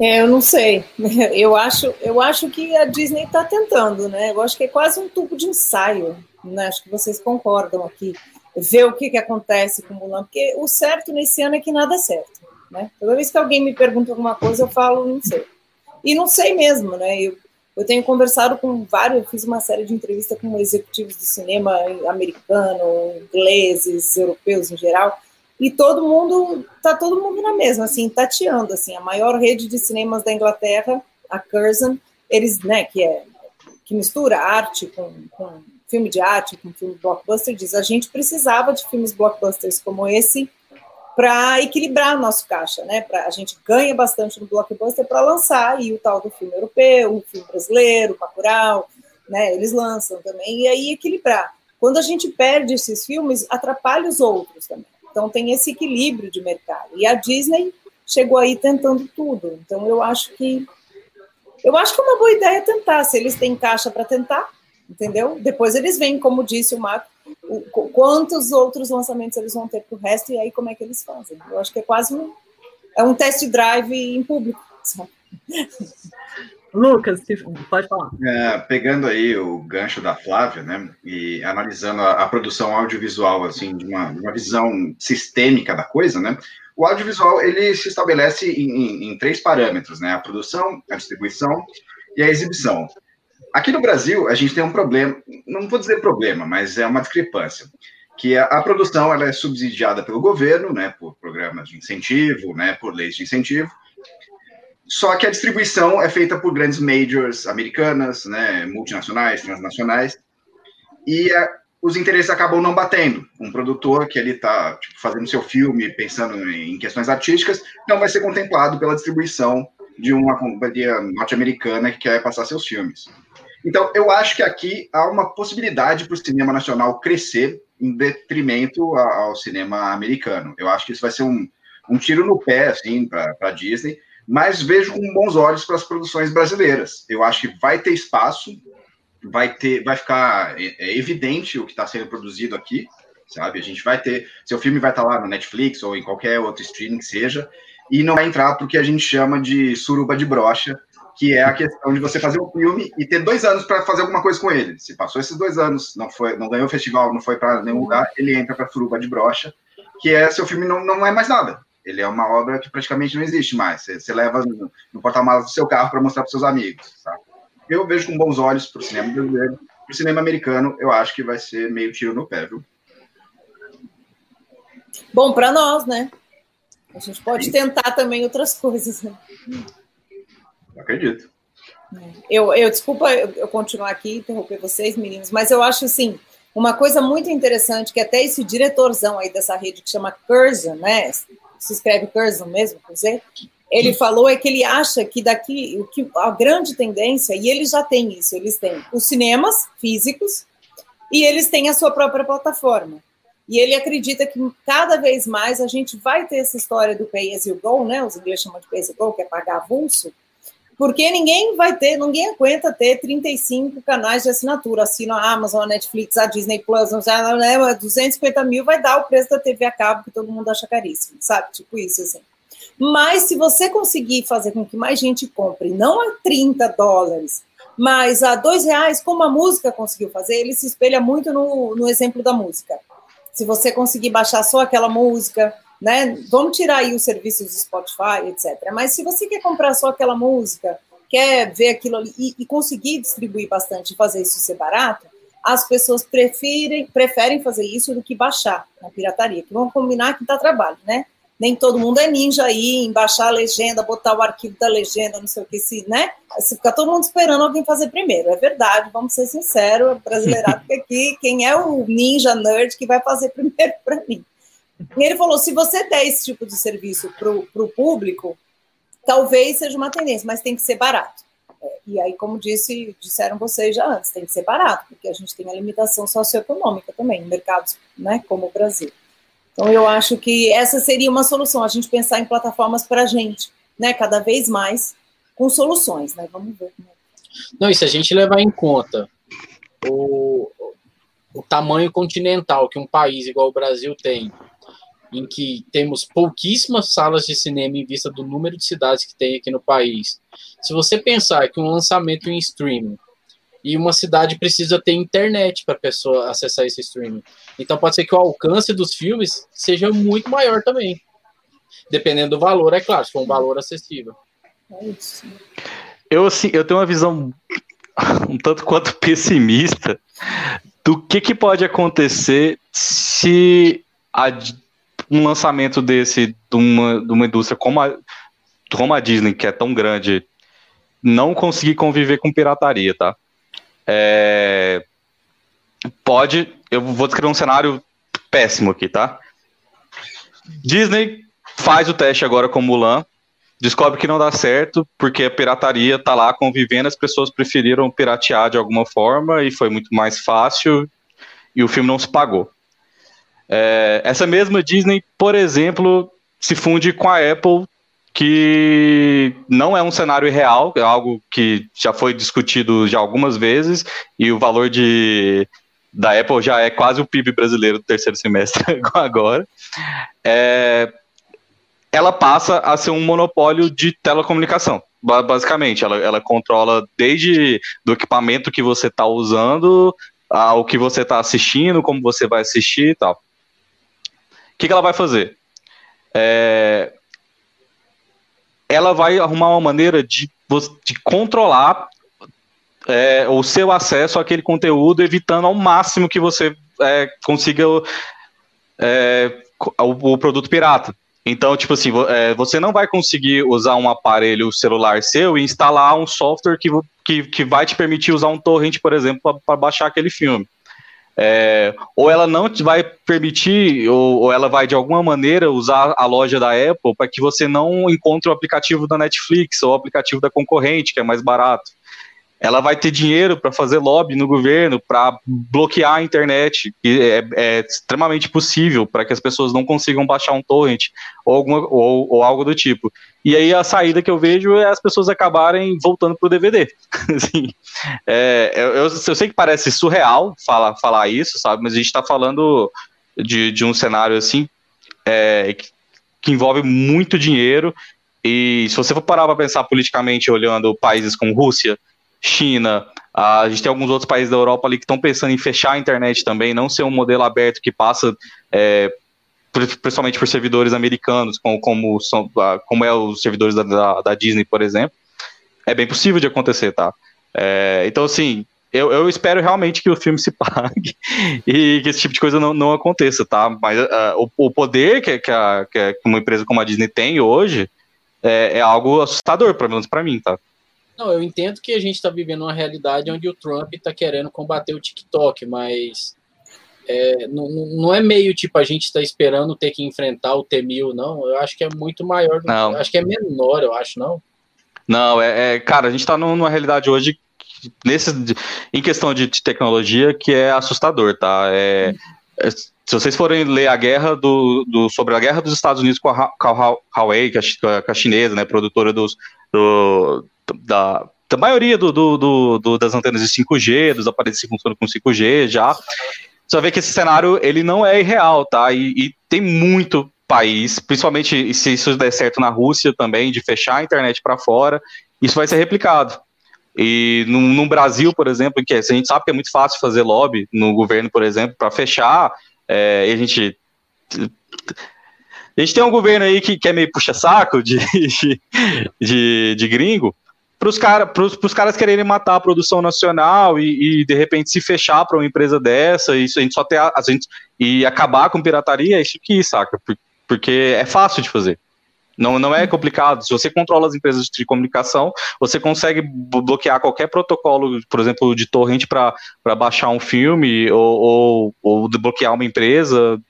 É, eu não sei. Eu acho, eu acho que a Disney está tentando, né? Eu acho que é quase um tubo de ensaio. Né? Acho que vocês concordam aqui. Ver o que, que acontece com o Mulan, porque o certo nesse ano é que nada é certo. Né? Toda vez que alguém me pergunta alguma coisa, eu falo, não sei. E não sei mesmo, né? Eu, eu tenho conversado com vários, fiz uma série de entrevistas com executivos do cinema americano, ingleses, europeus em geral, e todo mundo, tá todo mundo na mesma, assim, tateando, assim, a maior rede de cinemas da Inglaterra, a Curzon, eles, né, que é, que mistura arte com, com filme de arte, com filme blockbuster, diz, a gente precisava de filmes blockbusters como esse para equilibrar nosso caixa, né? Pra, a gente ganha bastante no blockbuster para lançar e o tal do filme europeu, o filme brasileiro, o Bacurau, né? Eles lançam também e aí equilibrar. Quando a gente perde esses filmes, atrapalha os outros também. Então tem esse equilíbrio de mercado. E a Disney chegou aí tentando tudo. Então eu acho que eu acho que é uma boa ideia tentar. Se eles têm caixa para tentar, entendeu? Depois eles vêm, como disse o Marco, quantos outros lançamentos eles vão ter para o resto e aí como é que eles fazem. Eu acho que é quase um, é um test drive em público. Lucas, pode falar. É, pegando aí o gancho da Flávia, né, e analisando a, a produção audiovisual, assim, de uma, uma, visão sistêmica da coisa, né, o audiovisual, ele se estabelece em, em, em três parâmetros, né, a produção, a distribuição e a exibição. Aqui no Brasil, a gente tem um problema, não vou dizer problema, mas é uma discrepância, que a, a produção ela é subsidiada pelo governo, né, por programas de incentivo, né, por leis de incentivo, só que a distribuição é feita por grandes majors americanas, né, multinacionais, transnacionais, e a, os interesses acabam não batendo. Um produtor que ele está tipo, fazendo seu filme, pensando em questões artísticas, não vai ser contemplado pela distribuição de uma companhia norte-americana que quer passar seus filmes. Então, eu acho que aqui há uma possibilidade para o cinema nacional crescer em detrimento ao cinema americano. Eu acho que isso vai ser um, um tiro no pé, assim, para a Disney, mas vejo com bons olhos para as produções brasileiras. Eu acho que vai ter espaço, vai ter, vai ficar é, é evidente o que está sendo produzido aqui, sabe? A gente vai ter, seu filme vai estar tá lá no Netflix ou em qualquer outro streaming que seja, e não vai entrar porque a gente chama de suruba de brocha, que é a questão de você fazer um filme e ter dois anos para fazer alguma coisa com ele. Se passou esses dois anos, não foi, não ganhou festival, não foi para nenhum lugar, ele entra para suruba de brocha, que é seu filme não, não é mais nada. Ele é uma obra que praticamente não existe mais. Você, você leva no, no porta-malas do seu carro para mostrar para seus amigos. Sabe? Eu vejo com bons olhos para o cinema brasileiro. Para o cinema americano, eu acho que vai ser meio tiro no pé, viu? Bom para nós, né? A gente pode Sim. tentar também outras coisas. Né? Acredito. Eu, eu desculpa eu, eu continuar aqui interromper vocês, meninos, mas eu acho assim uma coisa muito interessante que até esse diretorzão aí dessa rede que chama Curzon, né? Se escreve Curzon mesmo, quer dizer, ele falou é que ele acha que daqui que a grande tendência e eles já têm isso, eles têm os cinemas físicos e eles têm a sua própria plataforma. E ele acredita que cada vez mais a gente vai ter essa história do pay as you go, né? Os ingleses chamam de pay as you go, que é pagar avulso, Porque ninguém vai ter, ninguém aguenta ter 35 canais de assinatura. Assina a Amazon, a Netflix, a Disney Plus, não sei, 250 mil vai dar o preço da TV a cabo que todo mundo acha caríssimo, sabe? Tipo isso, assim. Mas se você conseguir fazer com que mais gente compre, não a 30 dólares, mas a dois reais, como a música conseguiu fazer, ele se espelha muito no, no exemplo da música. Se você conseguir baixar só aquela música, né? Vamos tirar aí os serviços do Spotify, etc. Mas se você quer comprar só aquela música, quer ver aquilo ali e, e conseguir distribuir bastante e fazer isso ser barato, as pessoas preferem, preferem fazer isso do que baixar na pirataria, que vão combinar que dá trabalho, né? Nem todo mundo é ninja aí em baixar a legenda, botar o arquivo da legenda, não sei o que, se, né? Se fica todo mundo esperando alguém fazer primeiro. É verdade, vamos ser sinceros, brasileirado, aqui quem é o ninja nerd que vai fazer primeiro para mim. E ele falou: se você der esse tipo de serviço para o público, talvez seja uma tendência, mas tem que ser barato. E aí, como disse, disseram vocês já antes, tem que ser barato, porque a gente tem a limitação socioeconômica também, em mercados né, como o Brasil. Então, eu acho que essa seria uma solução, a gente pensar em plataformas para a gente, né, cada vez mais com soluções, né? Vamos ver. É Não, e se a gente levar em conta o, o tamanho continental que um país igual o Brasil tem, em que temos pouquíssimas salas de cinema em vista do número de cidades que tem aqui no país. Se você pensar que um lançamento em streaming e uma cidade precisa ter internet para a pessoa acessar esse streaming. Então pode ser que o alcance dos filmes seja muito maior também. Dependendo do valor, é claro, se for um valor acessível. Eu, assim, eu tenho uma visão um tanto quanto pessimista do que, que pode acontecer se a um lançamento desse de uma, de uma indústria como a, como a Disney, que é tão grande, não conseguir conviver com pirataria, tá? É, pode, eu vou descrever um cenário péssimo aqui, tá? Disney faz o teste agora com Mulan, descobre que não dá certo, porque a pirataria tá lá convivendo, as pessoas preferiram piratear de alguma forma e foi muito mais fácil e o filme não se pagou. É, essa mesma Disney, por exemplo, se funde com a Apple, que não é um cenário real, é algo que já foi discutido já algumas vezes, e o valor de, da Apple já é quase o PIB brasileiro do terceiro semestre agora. É, ela passa a ser um monopólio de telecomunicação. Basicamente, ela, ela controla desde do equipamento que você está usando ao que você está assistindo, como você vai assistir e tal que, que ela vai fazer? É, ela vai arrumar uma maneira de, de controlar é, o seu acesso àquele conteúdo, evitando ao máximo que você é, consiga é, o, o, produto pirata. Então, tipo assim, é, você não vai conseguir usar um aparelho celular seu e instalar um software que, que, que vai te permitir usar um torrent, por exemplo, para baixar aquele filme. É, ou ela não vai permitir, ou, ou, ela vai de alguma maneira usar a loja da Apple para que você não encontre o aplicativo da Netflix ou o aplicativo da concorrente, que é mais barato. Ela vai ter dinheiro para fazer lobby no governo, para bloquear a internet, que é, é extremamente possível para que as pessoas não consigam baixar um torrent ou, alguma, ou, ou algo do tipo. E aí a saída que eu vejo é as pessoas acabarem voltando pro DVD. assim, é, eu, eu, eu, sei que parece surreal falar, falar isso, sabe? Mas a gente está falando de, de um cenário assim é, que, que envolve muito dinheiro. E se você for parar para pensar politicamente, olhando países como Rússia, China, a gente tem alguns outros países da Europa ali que estão pensando em fechar a internet também, não ser um modelo aberto que passa é, principalmente por servidores americanos, como, como, são, como é os servidores da, da, da, Disney, por exemplo, é bem possível de acontecer, tá? É, então, assim, eu, eu, espero realmente que o filme se pague e que esse tipo de coisa não, não aconteça, tá? Mas uh, o, o, poder que, que, a, que, uma empresa como a Disney tem hoje é, é algo assustador, pelo menos para mim, tá? Não, eu entendo que a gente está vivendo uma realidade onde o Trump está querendo combater o TikTok, mas é, não, não é meio tipo a gente está esperando ter que enfrentar o T-1000, não. Eu acho que é muito maior. Não. Acho que é menor, eu acho, não. Não, é, é cara, a gente está numa realidade hoje nesse, em questão de, de, tecnologia que é assustador, tá? É, é, se vocês forem ler a guerra do, do, sobre a guerra dos Estados Unidos com a, com a Huawei, que é a chinesa, né, produtora dos, do, da, da maioria do, do, do, das antenas de 5G, dos aparelhos que funcionam com 5G já, vai ver que esse cenário ele não é irreal, tá? E, e, tem muito país, principalmente se isso der certo na Rússia também, de fechar a internet para fora, isso vai ser replicado. E no, no, Brasil, por exemplo, que a gente sabe que é muito fácil fazer lobby no governo, por exemplo, para fechar, é, a gente a gente tem um governo aí que, que é meio puxa-saco de, de, de, de gringo, para os cara, caras quererem matar a produção nacional e, e de repente se fechar para uma empresa dessa, isso a gente só ter a, a gente e acabar com pirataria, é isso que saca? Porque é fácil de fazer. Não, não é complicado. Se você controla as empresas de comunicação, você consegue bloquear qualquer protocolo, por exemplo, de torrent para baixar um filme ou, ou, ou bloquear uma empresa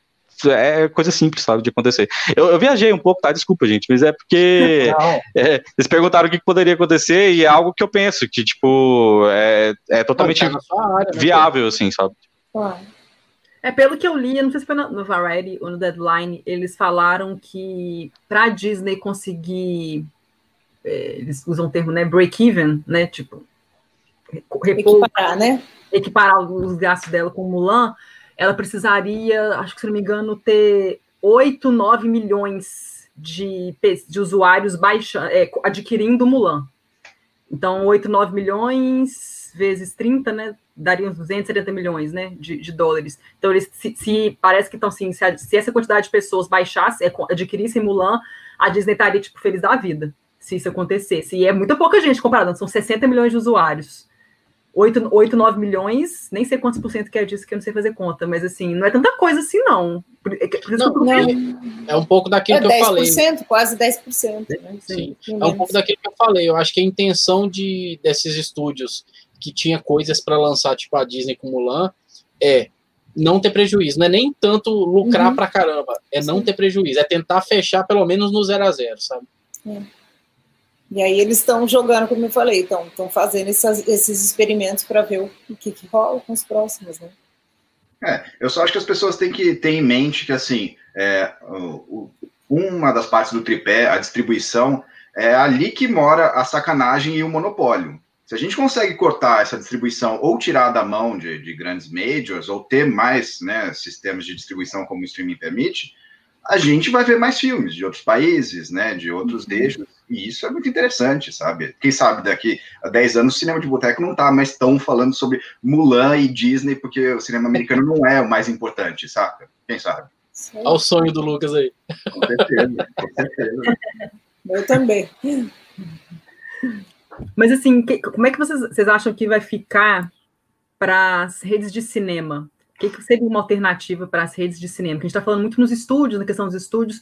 é coisa simples, sabe, de acontecer. Eu, eu, viajei um pouco, tá? Desculpa, gente, mas é porque é, eles perguntaram o que poderia acontecer e é algo que eu penso, que, tipo, é, é totalmente área, né, viável, né? assim, sabe? É, pelo que eu li, eu não sei se foi no Variety ou no Deadline, eles falaram que para a Disney conseguir, é, eles usam o termo, né, break-even, né, tipo, repor, equiparar, né? Equiparar os gastos dela com Mulan, ela precisaria, acho que se não me engano, ter 8, 9 milhões de, de usuários baixa, é, adquirindo Mulan. Então, 8, 9 milhões vezes 30, né? Daria uns 270 milhões né, de, de dólares. Então, eles se, se parece que estão assim, se, se, essa quantidade de pessoas baixasse, é, adquirissem Mulan, a Disney estaria tipo, feliz da vida, se isso acontecesse. E é muita pouca gente comparado, são 60 milhões de usuários. 8, 8, 9 milhões, nem sei quantos por cento que é disso que eu não sei fazer conta, mas assim, não é tanta coisa assim, não. É não, não. É um pouco daquilo é que eu 10%, falei. Quase 10%. Né? Sim. É um pouco daquilo que eu falei. Eu acho que a intenção de, desses estúdios que tinha coisas para lançar, tipo a Disney com Mulan, é não ter prejuízo. Não é nem tanto lucrar uhum. pra caramba, é Sim. não ter prejuízo. É tentar fechar pelo menos no zero a zero, sabe? É. E aí eles estão jogando, como eu falei, estão fazendo esses experimentos para ver o que, que rola com os próximos, né? É, eu só acho que as pessoas têm que ter em mente que, assim, é, o, uma das partes do tripé, a distribuição, é ali que mora a sacanagem e o monopólio. Se a gente consegue cortar essa distribuição ou tirar da mão de, de grandes majors ou ter mais né, sistemas de distribuição como o streaming permite, a gente vai ver mais filmes de outros países, né, de outros uhum. eixos, e isso é muito interessante, sabe? Quem sabe daqui a 10 anos o cinema de boteco não tá mais tão falando sobre Mulan e Disney, porque o cinema americano não é o mais importante, saca? Quem sabe? Olha o sonho do Lucas aí. Com certeza, com certeza. Eu também. Mas assim, que, como é que vocês, vocês acham que vai ficar para as redes de cinema? O que, que seria uma alternativa para as redes de cinema? Que a gente está falando muito nos estúdios, na questão dos estúdios.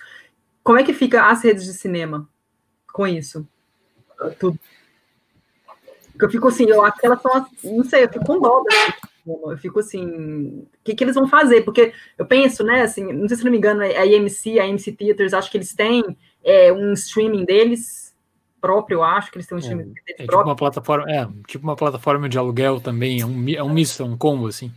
Como é que fica as redes de cinema com isso? Tudo. Eu fico assim, eu acho que elas são, não sei, eu fico com dó eu fico assim, o que, que eles vão fazer? Porque eu penso, né, assim, não sei se não me engano, a AMC, a AMC Theaters, acho que eles têm é, um streaming deles próprio, eu acho que eles têm um streaming é, é tipo uma plataforma, é, tipo uma plataforma de aluguel também, é um, é um misto, é um combo, assim.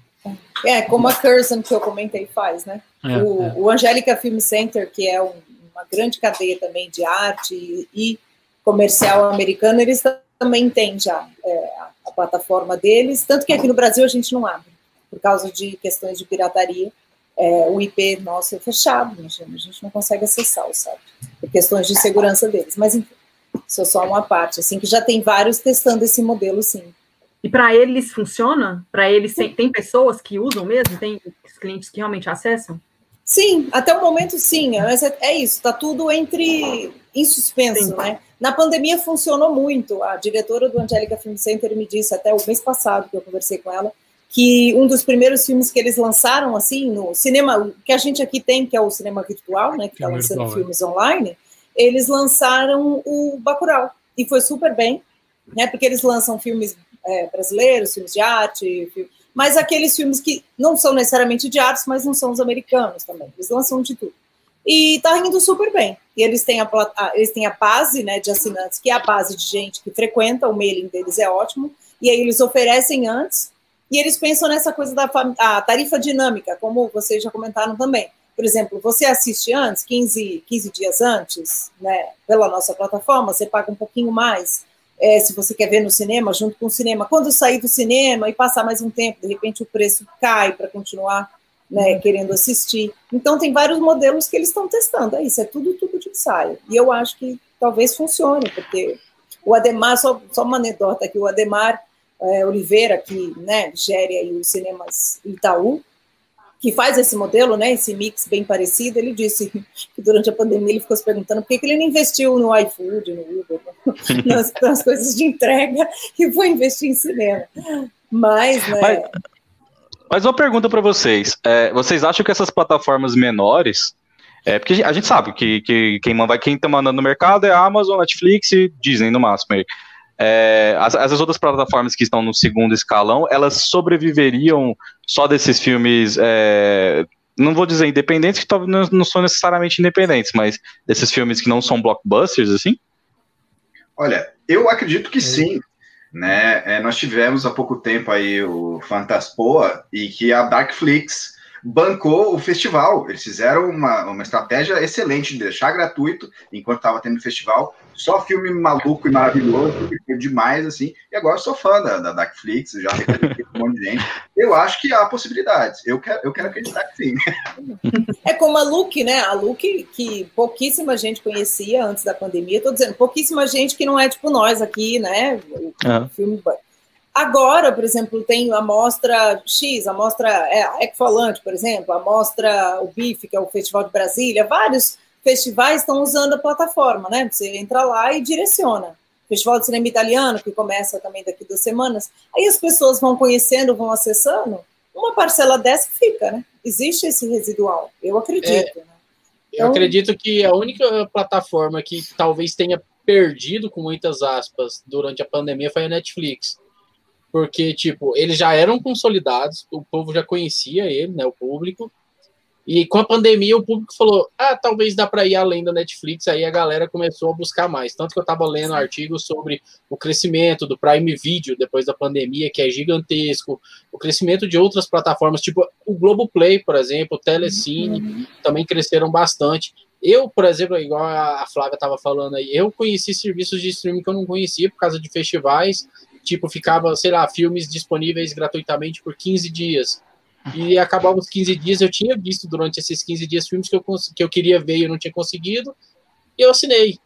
É, como a Curzon que eu comentei faz, né? É, o, é. o Angélica Film Center, que é um, uma grande cadeia também de arte e, comercial americano, eles também têm já é, a, plataforma deles, tanto que aqui no Brasil a gente não abre, por causa de questões de pirataria. É, o IP nosso é fechado, a gente não consegue acessar o site, por questões de segurança deles. Mas enfim, isso é só uma parte, assim, que já tem vários testando esse modelo, sim. E para eles funciona? Para eles tem, tem, pessoas que usam mesmo? Tem clientes que realmente acessam? Sim, até o momento sim. Mas é, é isso, está tudo entre em suspenso, sim. né? Na pandemia funcionou muito. A diretora do Angélica Film Center me disse até o mês passado que eu conversei com ela que um dos primeiros filmes que eles lançaram assim no cinema que a gente aqui tem que é o cinema virtual, né? Que está lançando virtual, é. filmes é. online. Eles lançaram o Bacurau e foi super bem, né? Porque eles lançam filmes é, brasileiros, filmes de arte, mas aqueles filmes que não são necessariamente de arte, mas não são os americanos também. Eles lançam de tudo. E tá indo super bem. E eles têm a, eles têm a base né, de assinantes, que é a base de gente que frequenta, o mailing deles é ótimo. E aí eles oferecem antes E eles pensam nessa coisa da a tarifa dinâmica, como vocês já comentaram também. Por exemplo, você assiste antes, 15, 15 dias antes, né, pela nossa plataforma, você paga um pouquinho mais. É, se você quer ver no cinema, junto com o cinema. Quando sair do cinema e passar mais um tempo, de repente o preço cai para continuar né, uhum. querendo assistir. Então, tem vários modelos que eles estão testando. É isso, é tudo tudo de ensaio. E eu acho que talvez funcione, porque o Ademar, só, só uma anedota aqui, o Ademar é, Oliveira, que né, gere aí os cinemas Itaú, que faz esse modelo, né, esse mix bem parecido, ele disse que durante a pandemia ele ficou se perguntando por que, que ele não investiu no iFood, no Uber, nas, nas, coisas de entrega e foi investir em cinema. Mas, né... Mas, mas uma pergunta para vocês, é, vocês acham que essas plataformas menores, é, porque a gente sabe que, que quem vai quem está mandando no mercado é a Amazon, Netflix e Disney no máximo. Aí. É, as, as, outras plataformas que estão no segundo escalão, elas sobreviveriam só desses filmes, é, não vou dizer independentes, que talvez não são necessariamente independentes, mas desses filmes que não são blockbusters, assim? Olha, eu acredito que sim. Né? É, nós tivemos há pouco tempo aí o Fantaspoa e que a Darkflix bancou o festival. Eles fizeram uma, uma estratégia excelente de deixar gratuito enquanto estava tendo o festival. Só filme maluco e maravilhoso, que foi demais, assim. E agora eu sou fã da, da Darkflix, já um monte de gente. Eu acho que há possibilidades. Eu quero, eu quero acreditar que sim. É como a Luke, né? A Luke, que pouquíssima gente conhecia antes da pandemia. Estou dizendo, pouquíssima gente que não é tipo nós aqui, né? O, uhum. filme Agora, por exemplo, tem a mostra X, a mostra é, Ecfalante, por exemplo, a mostra o BIF, que é o Festival de Brasília, vários festivais estão usando a plataforma, né? Você entra lá e direciona. Festival de Cinema Italiano, que começa também daqui duas semanas. Aí as pessoas vão conhecendo, vão acessando, uma parcela dessa fica, né? Existe esse residual, eu acredito. É, né? então, eu acredito que a única plataforma que talvez tenha perdido, com muitas aspas, durante a pandemia foi a Netflix porque, tipo, eles já eram consolidados, o povo já conhecia ele, né, o público, e com a pandemia o público falou, ah, talvez dá para ir além da Netflix, aí a galera começou a buscar mais, tanto que eu estava lendo artigos sobre o crescimento do Prime Video depois da pandemia, que é gigantesco, o crescimento de outras plataformas, tipo o Globoplay, por exemplo, o Telecine, uhum. também cresceram bastante, eu, por exemplo, igual a Flávia estava falando aí, eu conheci serviços de streaming que eu não conhecia por causa de festivais, tipo, ficava, sei lá, filmes disponíveis gratuitamente por 15 dias. E acabava os 15 dias, eu tinha visto durante esses 15 dias filmes que eu, que eu queria ver e eu não tinha conseguido, e eu assinei.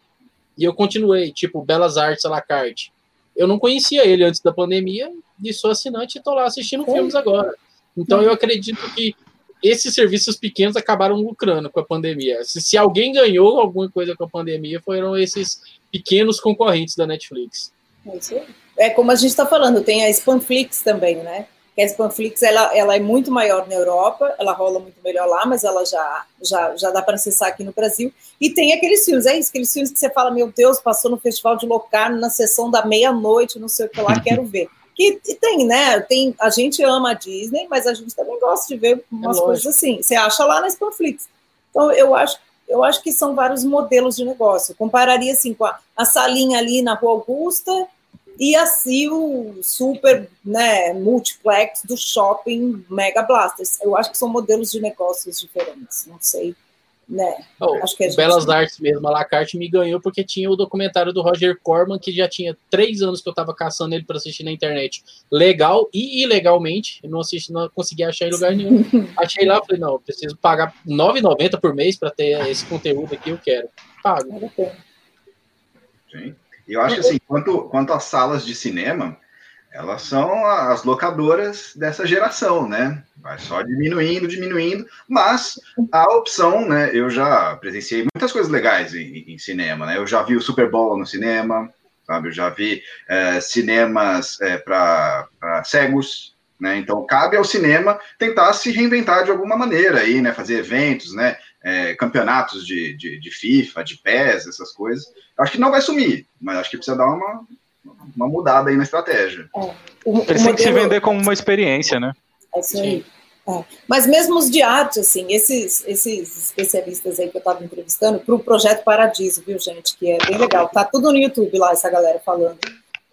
E eu continuei, tipo, Belas Artes à la carte. Eu não conhecia ele antes da pandemia, e sou assinante e estou lá assistindo filmes agora. Então eu acredito que esses serviços pequenos acabaram lucrando com a pandemia. Se, se alguém ganhou alguma coisa com a pandemia, foram esses pequenos concorrentes da Netflix. É isso aí é como a gente está falando, tem a Spanflix também, né? Que a Spanflix ela, ela é muito maior na Europa, ela rola muito melhor lá, mas ela já, já, já dá para acessar aqui no Brasil. E tem aqueles filmes, é isso, aqueles filmes que você fala, meu Deus, passou no Festival de Locarno na sessão da meia-noite, não sei o que lá, quero ver. Que tem, né? Tem, a gente ama a Disney, mas a gente também gosta de ver umas é coisas assim. Você acha lá na Spanflix. Então, eu acho, eu acho que são vários modelos de negócio. compararia assim com a, a salinha ali na Rua Augusta e assim o super né, multiplex do shopping Mega Blasters. Eu acho que são modelos de negócios diferentes, não sei. Né? Oh, acho que Belas Artes mesmo, a La Carte me ganhou porque tinha o documentário do Roger Corman, que já tinha três anos que eu estava caçando ele para assistir na internet. Legal e ilegalmente, eu não assisti, não consegui achar em lugar nenhum. Achei lá, falei, não, preciso pagar R$ 9,90 por mês para ter esse conteúdo aqui, eu quero. Pago. Sim. E eu acho que, assim, quanto, quanto às salas de cinema, elas são as locadoras dessa geração, né? Vai só diminuindo, diminuindo, mas a opção, né? Eu já presenciei muitas coisas legais em, em cinema, né? Eu já vi o Super Bowl no cinema, sabe? Eu já vi é, cinemas é, para cegos, né? Então cabe ao cinema tentar se reinventar de alguma maneira aí, né? Fazer eventos, né? É, campeonatos de, de, de, FIFA, de PES, essas coisas. Eu acho que não vai sumir, mas acho que precisa dar uma, uma mudada aí na estratégia. É. O, Eles têm que se vender como uma experiência, né? É isso aí. É. Mas mesmo os de arte, assim, esses, esses especialistas aí que eu estava entrevistando, para o Projeto Paradiso, viu, gente? Que é bem legal. Tá tudo no YouTube lá, essa galera falando.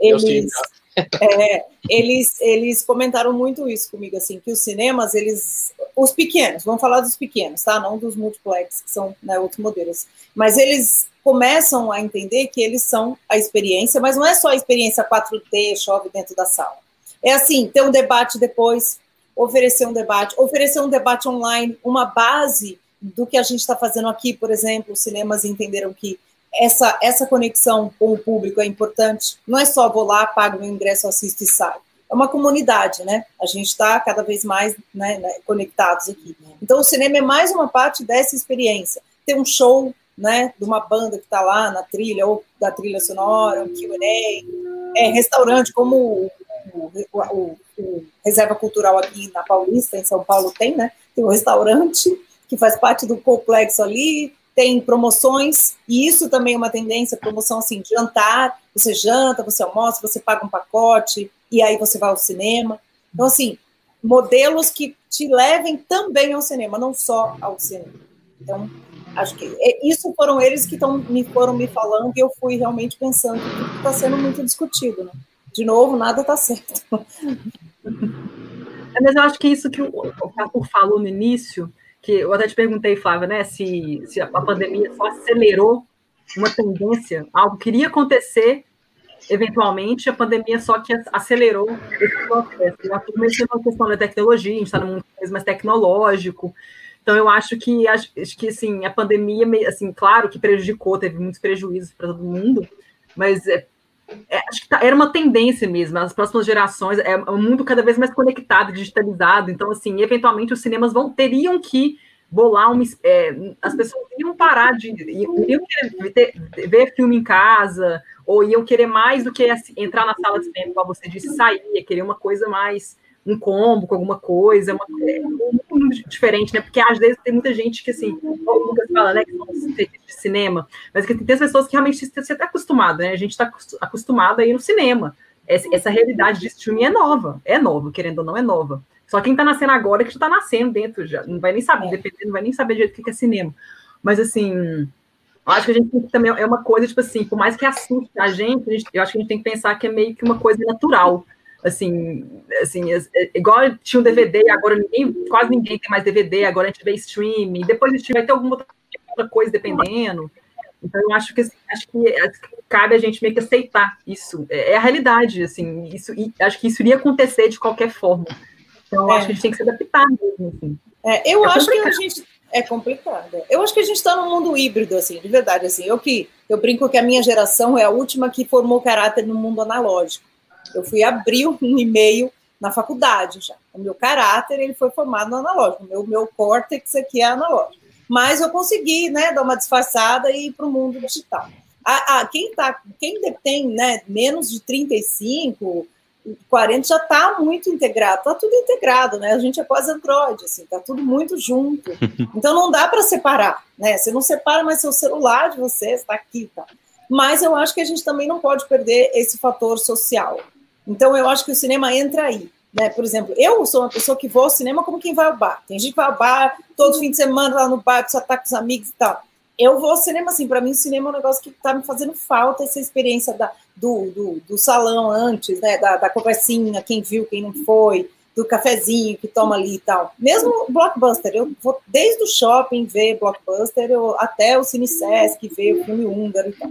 Eles, É, eles, eles comentaram muito isso comigo, assim, que os cinemas, eles, os pequenos, vamos falar dos pequenos, tá? Não dos multiplex, que são né, outros modelos, mas eles começam a entender que eles são a experiência, mas não é só a experiência 4D, chove dentro da sala. É assim, ter um debate depois, oferecer um debate, oferecer um debate online, uma base do que a gente está fazendo aqui, por exemplo, os cinemas entenderam que essa, essa conexão com o público é importante. Não é só vou lá, pago meu ingresso, assisto e saio. É uma comunidade, né? A gente está cada vez mais né, né, conectados aqui. Então, o cinema é mais uma parte dessa experiência. Ter um show né, de uma banda que está lá na trilha, ou da trilha sonora, um QA, é, restaurante, como o, o, o, o, Reserva Cultural aqui na Paulista, em São Paulo, tem, né? Tem um restaurante que faz parte do complexo ali, tem promoções, e isso também é uma tendência, promoção assim, jantar, você janta, você almoça, você paga um pacote, e aí você vai ao cinema. Então, assim, modelos que te levem também ao cinema, não só ao cinema. Então, acho que é, isso foram eles que tão, me foram me falando e eu fui realmente pensando que está sendo muito discutido. Né? De novo, nada está certo. É, mas eu acho que isso que o Arthur falou no início que eu até te perguntei, Flávia, né, se, se a pandemia só acelerou uma tendência, algo que iria acontecer eventualmente, a pandemia só que acelerou esse processo. Eu acho que uma questão da tecnologia, a gente está num mundo mais tecnológico, então eu acho que acho, que assim, a pandemia, assim, claro que prejudicou, teve muitos prejuízos para todo mundo, mas é, é, tá, era uma tendência mesmo. As próximas gerações é um mundo cada vez mais conectado, digitalizado. Então, assim, eventualmente os cinemas vão teriam que bolar um. É, as pessoas iam parar de. iriam querer ter, ver filme em casa, ou iam querer mais do que assim, entrar na sala de cinema, como você disse, sair, querer uma coisa mais um combo com alguma coisa, é uma, é muito diferente, né? Porque às vezes tem muita gente que, assim, o Lucas fala, né, que são de cinema, mas que tem as pessoas que realmente você está acostumado, né? A gente está acostumado a ir no cinema. Essa, essa realidade de streaming é nova, é nova, querendo ou não, é nova. Só quem está nascendo agora é que já está nascendo dentro, já não vai nem saber, é. dependendo, não vai nem saber direito o que é cinema. Mas assim, eu acho que a gente também é uma coisa, tipo assim, por mais que assuste a gente, a gente, eu acho que a gente tem que pensar que é meio que uma coisa natural assim, assim, é, igual tinha um DVD, agora ninguém, quase ninguém tem mais DVD, agora a gente vê streaming, depois a gente vai ter alguma outra coisa dependendo. Então eu acho que assim, acho que cabe a gente meio que aceitar isso. É, é a realidade, assim, isso e acho que isso iria acontecer de qualquer forma. Então eu é. acho que a gente tem que se adaptar mesmo, assim. É, eu é acho complicado. que a gente é complicado. Eu acho que a gente está num mundo híbrido, assim, de verdade, assim. Eu que eu brinco que a minha geração é a última que formou caráter no mundo analógico. Eu fui abrir um e-mail na faculdade já. O meu caráter ele foi formado no analógico. O meu, meu córtex aqui é analógico. Mas eu consegui né, dar uma disfarçada e ir para o mundo digital. Ah, ah, quem, tá, quem tem né, menos de 35, 40 já está muito integrado, está tudo integrado, né? A gente é quase Android, assim, está tudo muito junto. Então não dá para separar, né? Você não separa mais seu celular de você, está aqui, tá? Mas eu acho que a gente também não pode perder esse fator social. Então, eu acho que o cinema entra aí. Né? Por exemplo, eu sou uma pessoa que vou ao cinema como quem vai ao bar. Tem gente que vai ao bar todo fim de semana lá no bar, só tá com os amigos e tal. Eu vou ao cinema, assim, para mim o cinema é um negócio que tá me fazendo falta, essa experiência da, do, do, do salão antes, né? Da, da conversinha, quem viu, quem não foi, do cafezinho que toma ali e tal. Mesmo blockbuster, eu vou desde o shopping ver blockbuster eu, até o Cine Sesc ver o filme húngaro e tal.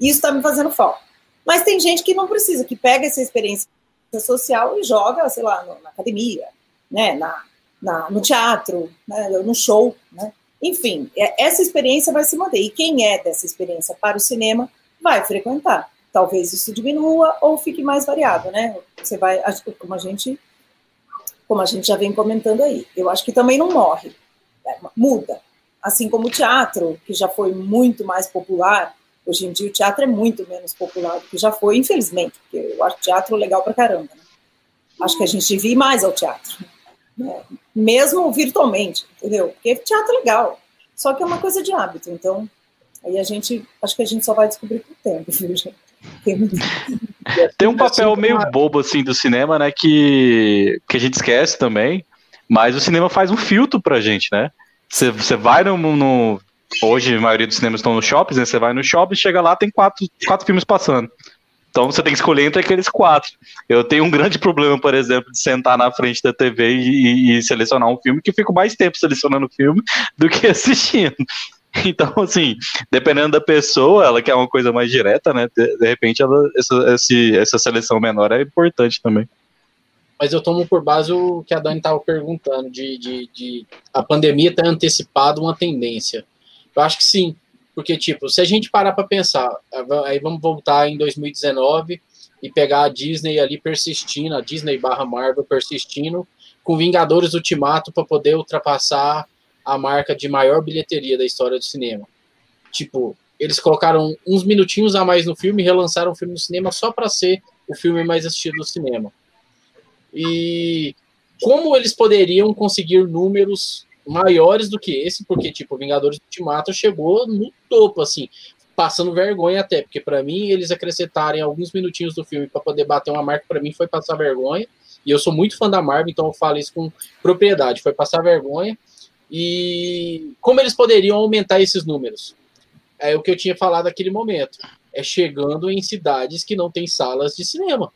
Isso está me fazendo falta. Mas tem gente que não precisa, que pega essa experiência social e joga, sei lá, na academia, né, na, na, no teatro, né, no show, né? Enfim, é, essa experiência vai se manter. E quem é dessa experiência para o cinema vai frequentar. Talvez isso diminua ou fique mais variado, né? Você vai, como a gente, como a gente já vem comentando aí. Eu acho que também não morre, é, muda. Assim como o teatro, que já foi muito mais popular, Hoje em dia o teatro é muito menos popular do que já foi, infelizmente, porque eu acho teatro legal pra caramba. Né? Acho que a gente devia ir mais ao teatro, né? mesmo virtualmente, entendeu? Porque teatro é legal, só que é uma coisa de hábito, então aí a gente, acho que a gente só vai descobrir com o tempo, viu, gente? Tem um papel meio bobo assim do cinema, né, que, que a gente esquece também, mas o cinema faz um filtro pra gente, né? Você vai no, no, Hoje, a maioria dos cinemas estão nos shoppings, né? Você vai no shopping, chega lá, tem quatro, quatro filmes passando. Então você tem que escolher entre aqueles quatro. Eu tenho um grande problema, por exemplo, de sentar na frente da TV e, e selecionar um filme, que fico mais tempo selecionando filme do que assistindo. Então, assim, dependendo da pessoa, ela quer uma coisa mais direta, né? De, de repente, ela, essa, esse, essa seleção menor é importante também. Mas eu tomo por base o que a Dani estava perguntando, de, de, de a pandemia ter antecipado uma tendência. Eu acho que sim, porque, tipo, se a gente parar para pensar, aí vamos voltar em 2019 e pegar a Disney ali persistindo, a Disney barra Marvel persistindo, com Vingadores Ultimato para poder ultrapassar a marca de maior bilheteria da história do cinema. Tipo, eles colocaram uns minutinhos a mais no filme e relançaram o filme no cinema só para ser o filme mais assistido do cinema. E como eles poderiam conseguir números maiores do que esse, porque, tipo, Vingadores Ultimato chegou no topo, assim, passando vergonha até, porque para mim eles acrescentarem alguns minutinhos do filme para poder bater uma marca, para mim foi passar vergonha. E eu sou muito fã da Marvel, então eu falo isso com propriedade, foi passar vergonha. E como eles poderiam aumentar esses números? É o que eu tinha falado naquele momento. É chegando em cidades que não tem salas de cinema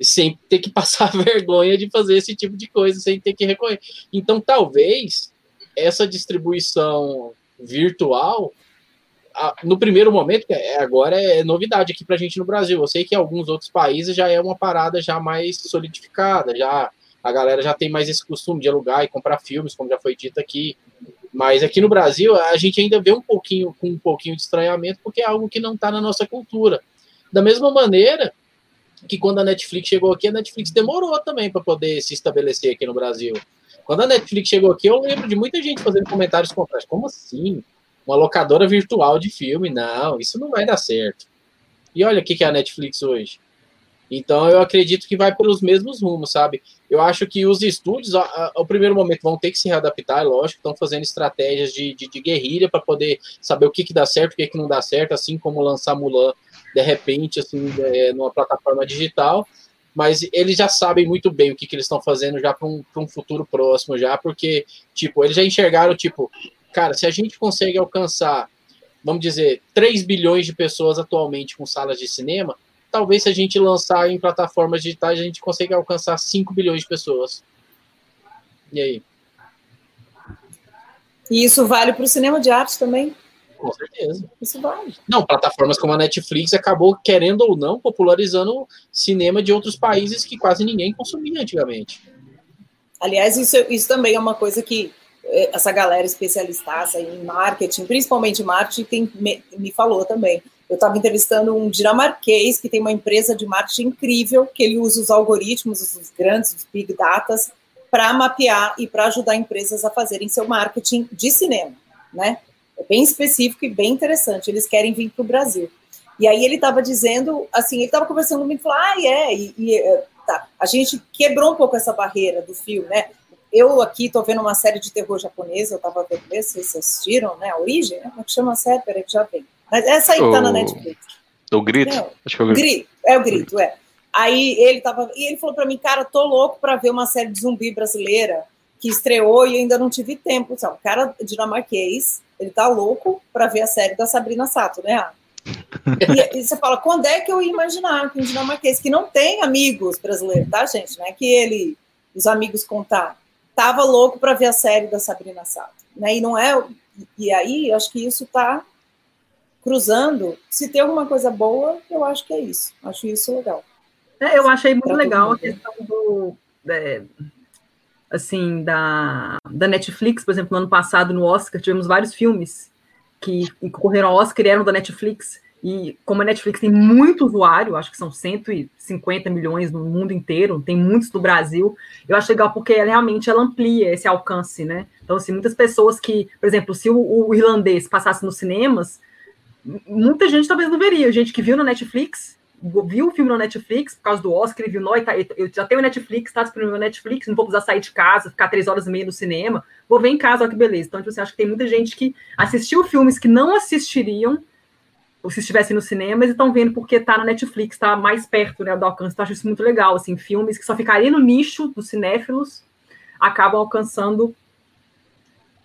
sem ter que passar vergonha de fazer esse tipo de coisa, sem ter que recorrer. Então, talvez essa distribuição virtual, no primeiro momento, é, agora é novidade aqui para a gente no Brasil. Eu sei que em alguns outros países já é uma parada já mais solidificada, já a galera já tem mais esse costume de alugar e comprar filmes, como já foi dito aqui. Mas aqui no Brasil a gente ainda vê um pouquinho com um pouquinho de estranhamento, porque é algo que não está na nossa cultura. Da mesma maneira que quando a Netflix chegou aqui, a Netflix demorou também para poder se estabelecer aqui no Brasil. Quando a Netflix chegou aqui, eu lembro de muita gente fazendo comentários contrários. Como assim? Uma locadora virtual de filme? Não, isso não vai dar certo. E olha o que é a Netflix hoje. Então eu acredito que vai pelos mesmos rumos, sabe? Eu acho que os estúdios, ao primeiro momento, vão ter que se readaptar, lógico, estão fazendo estratégias de, de, de guerrilha para poder saber o que, que dá certo, o que, que não dá certo, assim como lançar Mulan de repente, assim, é, numa plataforma digital, mas eles já sabem muito bem o que, que eles estão fazendo já para um, um futuro próximo, já, porque, tipo, eles já enxergaram, tipo, cara, se a gente consegue alcançar, vamos dizer, 3 bilhões de pessoas atualmente com salas de cinema, talvez se a gente lançar em plataformas digitais, a gente consiga alcançar 5 bilhões de pessoas. E aí? E isso vale para o cinema de arte também? Com certeza. Isso vale. Não, plataformas como a Netflix acabou, querendo ou não, popularizando cinema de outros países que quase ninguém consumia antigamente. Aliás, isso, isso também é uma coisa que eh, essa galera especialista em marketing, principalmente marketing, tem, me, me falou também. Eu estava entrevistando um dinamarquês que tem uma empresa de marketing incrível, que ele usa os algoritmos, os grandes, os big datas, para mapear e para ajudar empresas a fazerem seu marketing de cinema, né? É bem específico e bem interessante. Eles querem vir para o Brasil. E aí ele estava dizendo, assim, ele estava conversando comigo e falou, ah, é, e, e é, tá. a gente quebrou um pouco essa barreira do filme, né? Eu aqui estou vendo uma série de terror japonesa, eu estava vendo, se vocês assistiram, né? A Origem, né? Como é que chama a série? Peraí que já vem. Mas essa aí está na Netflix. O Grito? Não, Acho que é o Grito. grito. É o Grito, é. Aí ele tava, e ele falou para mim, cara, tô louco para ver uma série de zumbi brasileira que estreou e ainda não tive tempo. Sabe? O cara dinamarquês, ele tá louco para ver a série da Sabrina Sato, né? E, e, você fala, quando é que eu ia imaginar que um dinamarquês que não tem amigos brasileiros, tá, gente? Não é que ele, os amigos contar, tava louco para ver a série da Sabrina Sato, né? E não é. E aí, acho que isso tá cruzando. Se tem alguma coisa boa, eu acho que é isso. Acho isso legal. É, eu achei muito legal a questão do. É, assim, da, da Netflix, por exemplo, no ano passado, no Oscar, tivemos vários filmes que concorreram ao Oscar e eram da Netflix. E como a Netflix tem muito usuário, acho que são 150 milhões no mundo inteiro, tem muitos no Brasil, eu acho legal porque ela, realmente ela amplia esse alcance, né? Então, assim, muitas pessoas que, por exemplo, se o, o irlandês passasse nos cinemas, muita gente talvez não veria, gente que viu na Netflix viu o filme no Netflix por causa do Oscar, ele viu, não, tá, eu já tenho o Netflix, tá disponível no Netflix, não vou precisar sair de casa, ficar três horas e meia no cinema, vou ver em casa, olha que beleza. Então, tipo, assim, acha que tem muita gente que assistiu filmes que não assistiriam ou se estivessem no cinema, e estão vendo porque tá na Netflix, tá mais perto né, do alcance. Então, acho isso muito legal, assim, filmes que só ficariam no nicho dos cinéfilos acabam alcançando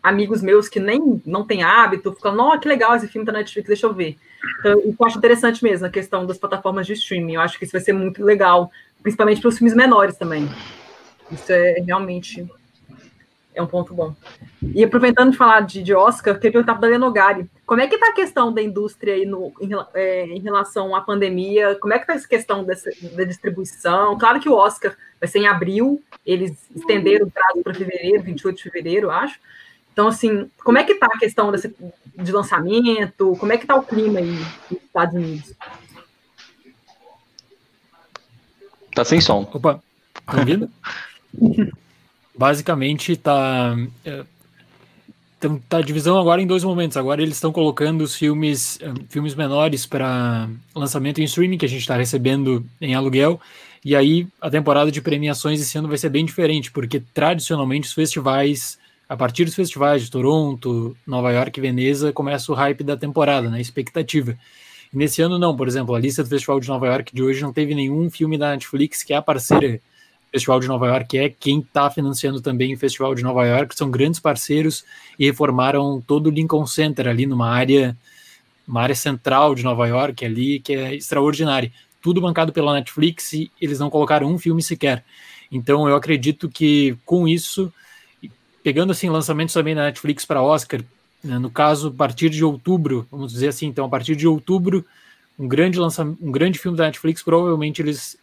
amigos meus que nem não têm hábito, ficam, nossa, que legal esse filme tá na Netflix, deixa eu ver. Então, eu acho interessante mesmo a questão das plataformas de streaming. Eu acho que isso vai ser muito legal, principalmente para os filmes menores também. Isso é realmente é um ponto bom. E aproveitando de falar de, de Oscar, queria perguntar para a Lenogari, como é que está a questão da indústria aí no, em, é, em, relação à pandemia? Como é que está essa questão da distribuição? Claro que o Oscar vai ser em abril, eles estenderam o prazo para fevereiro, 28 de fevereiro, acho. Então, assim, como é que está a questão desse, de lançamento? Como é que está o clima aí nos Estados Unidos? Tá sem som. Opa, tá ouvindo? Basicamente, tá, é, então, tá a divisão agora em dois momentos. Agora eles estão colocando os filmes, é, filmes menores para lançamento em streaming, que a gente está recebendo em aluguel. E aí a temporada de premiações esse ano vai ser bem diferente, porque tradicionalmente os festivais a partir dos festivais de Toronto, Nova York e Veneza, começa o hype da temporada, né? Expectativa. Nesse ano, não, por exemplo, a lista do Festival de Nova York de hoje não teve nenhum filme da Netflix, que é a parceira do Festival de Nova York, é quem está financiando também o Festival de Nova York, são grandes parceiros e reformaram todo o Lincoln Center ali numa área, uma área central de Nova York ali, que é extraordinária. Tudo bancado pela Netflix e eles não colocaram um filme sequer. Então eu acredito que com isso pegando assim lançamentos também na Netflix para Oscar, né, no caso, a partir de outubro, vamos dizer assim, então a partir de outubro, um grande lançamento, um grande filme da Netflix, provavelmente eles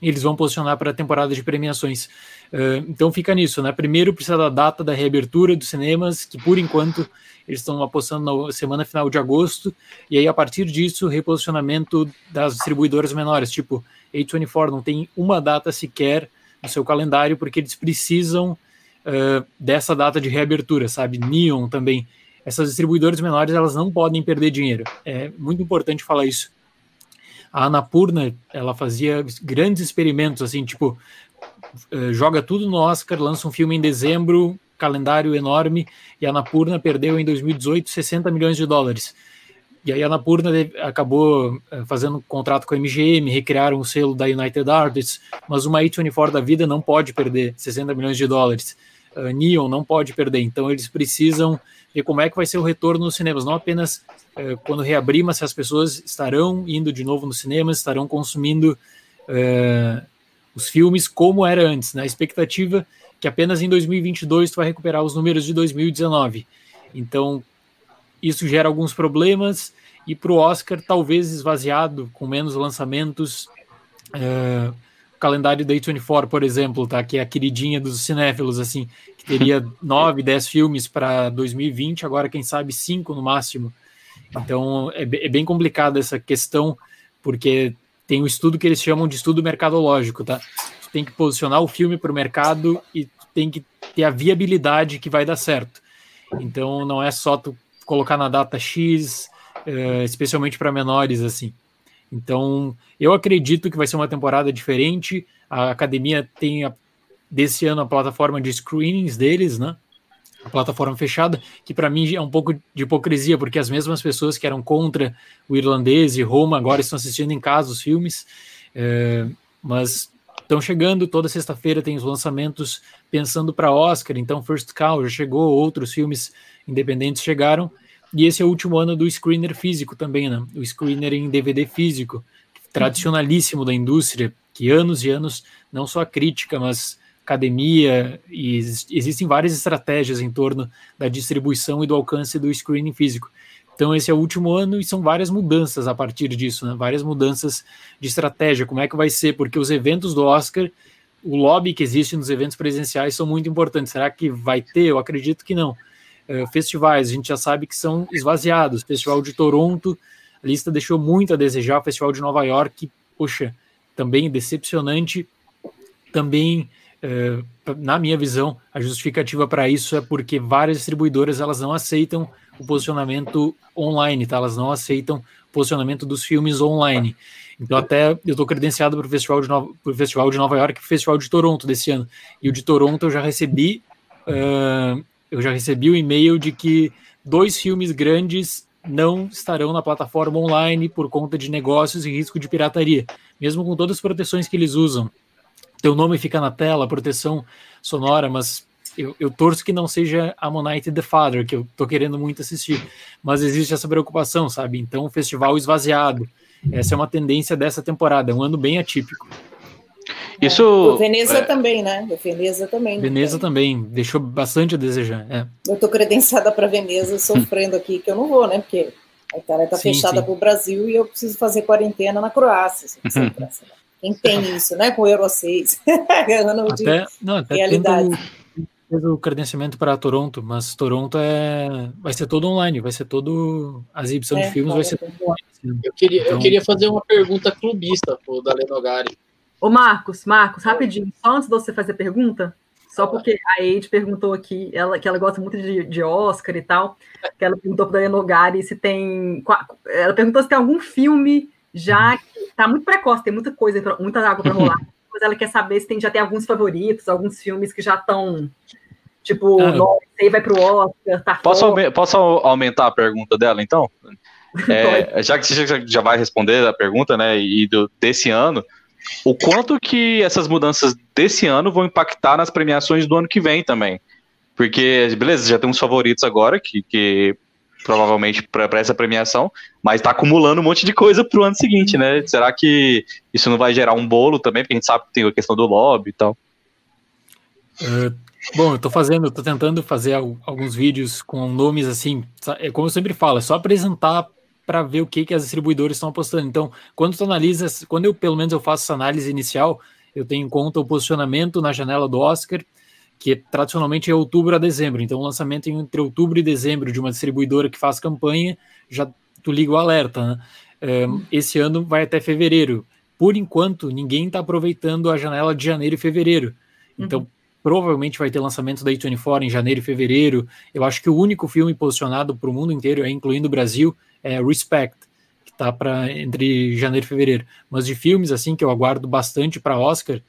eles vão posicionar para a temporada de premiações. Uh, então fica nisso, né? Primeiro precisa da data da reabertura dos cinemas, que por enquanto eles estão apostando na semana final de agosto, e aí a partir disso, reposicionamento das distribuidoras menores, tipo A24 não tem uma data sequer no seu calendário, porque eles precisam uh, dessa data de reabertura, sabe? Neon também. Essas distribuidoras menores elas não podem perder dinheiro. É muito importante falar isso. A Anapurna ela fazia grandes experimentos assim, tipo uh, joga tudo no Oscar, lança um filme em dezembro, calendário enorme, e a Anapurna perdeu em 2018 60 milhões de dólares. E aí a Anapurna acabou fazendo um contrato com a MGM, recriaram o selo da United Artists, mas uma A24 da vida não pode perder 60 milhões de dólares uh, Neon não pode perder. Então eles precisam ver como é que vai ser o retorno nos cinemas, não apenas uh, quando reabrir, mas se as pessoas estarão indo de novo nos cinemas, estarão consumindo uh, os filmes como era antes. Na né? expectativa que apenas em 2022 tu vai recuperar os números de 2019. Então isso gera alguns problemas e para o Oscar talvez esvaziado com menos lançamentos uh, calendário da A24, por exemplo, tá? Que é a queridinha dos cinéfilos, assim, que teria nove, dez filmes para 2020, agora quem sabe cinco no máximo. Então é, é bem complicada essa questão, porque tem um estudo que eles chamam de estudo mercadológico, tá? Tu tem que posicionar o filme para o mercado e tem que ter a viabilidade que vai dar certo. Então não é só tu colocar na data X, uh, especialmente para menores, assim. Então, eu acredito que vai ser uma temporada diferente. A academia tem a, desse ano a plataforma de screenings deles, né? A plataforma fechada, que para mim é um pouco de hipocrisia, porque as mesmas pessoas que eram contra o irlandês e Roma agora estão assistindo em casa os filmes. É, mas estão chegando, toda sexta-feira tem os lançamentos pensando para Oscar, então First Cow já chegou, outros filmes independentes chegaram. E esse é o último ano do screener físico também, né? O screener em DVD físico, tradicionalíssimo da indústria, que anos e anos, não só a crítica, mas academia, e existem várias estratégias em torno da distribuição e do alcance do screening físico. Então esse é o último ano e são várias mudanças a partir disso, né? Várias mudanças de estratégia, como é que vai ser, porque os eventos do Oscar, o lobby que existe nos eventos presenciais são muito importantes. Será que vai ter? Eu acredito que não. Eh, festivais, a gente já sabe que são esvaziados. Festival de Toronto, a lista deixou muito a desejar. Festival de Nova York, poxa, também decepcionante. Também, uh, na minha visão, a justificativa para isso é porque várias distribuidoras elas não aceitam o posicionamento online, tá? Elas não aceitam o posicionamento dos filmes online. Então, até eu estou credenciado para o Festival, de Nova, Festival de Nova York e o Festival de Toronto desse ano. E o de Toronto eu já recebi uh, eu já recebi o um e-mail de que dois filmes grandes não estarão na plataforma online por conta de negócios e risco de pirataria, mesmo com todas as proteções que eles usam. Teu nome fica na tela, proteção sonora, mas eu, eu torço que não seja Ammonite The Father, que eu tô querendo muito assistir, mas existe essa preocupação, sabe? Então, festival esvaziado. Essa é uma tendência dessa temporada, um ano bem atípico. Isso. O Veneza é... também, né? O Veneza também. Veneza também, deixou bastante a desejar. É. Eu tô credenciada para Veneza, sofrendo aqui, que eu não vou, né? Porque a Itália tá sim, fechada para o Brasil e eu preciso fazer quarentena na Croácia. Uhum. Quem tem isso, né? Com o Euro 6. ano de até, não, até realidade. Fez o credenciamento para Toronto, mas Toronto é vai ser todo online, vai ser todo a exibição é, de filmes vai ser todo online. Eu queria, então, eu queria fazer uma pergunta clubista pro Dalenogari. Ô Marcos, Marcos, rapidinho, só antes de você fazer a pergunta, só porque a Eide perguntou aqui, ela, que ela gosta muito de, de Oscar e tal, que ela perguntou para a Dalenogari se tem. Ela perguntou se tem algum filme já que tá muito precoce, tem muita coisa, muita água para rolar. Mas ela quer saber se tem, já tem alguns favoritos, alguns filmes que já estão. Tipo, ah, nossa, aí vai pro Oscar, tá posso, posso aumentar a pergunta dela, então? É, já que você já vai responder a pergunta, né, e do, desse ano, o quanto que essas mudanças desse ano vão impactar nas premiações do ano que vem também? Porque, beleza, já tem uns favoritos agora, que, que provavelmente para essa premiação, mas está acumulando um monte de coisa para o ano seguinte, né? Será que isso não vai gerar um bolo também? Porque a gente sabe que tem a questão do lobby e tal. Uh, bom, eu estou fazendo, estou tentando fazer alguns vídeos com nomes assim, é como eu sempre falo, é só apresentar para ver o que, que as distribuidoras estão apostando. Então, quando tu analisa, quando eu pelo menos eu faço essa análise inicial, eu tenho em conta o posicionamento na janela do Oscar, que tradicionalmente é outubro a dezembro. Então, o lançamento entre outubro e dezembro de uma distribuidora que faz campanha, já tu liga o alerta. Né? Um, esse ano vai até fevereiro. Por enquanto, ninguém está aproveitando a janela de janeiro e fevereiro. Então, uhum. provavelmente vai ter lançamento da A24 em janeiro e fevereiro. Eu acho que o único filme posicionado para o mundo inteiro, incluindo o Brasil, é Respect, que está para entre janeiro e fevereiro. Mas de filmes assim que eu aguardo bastante para Oscar,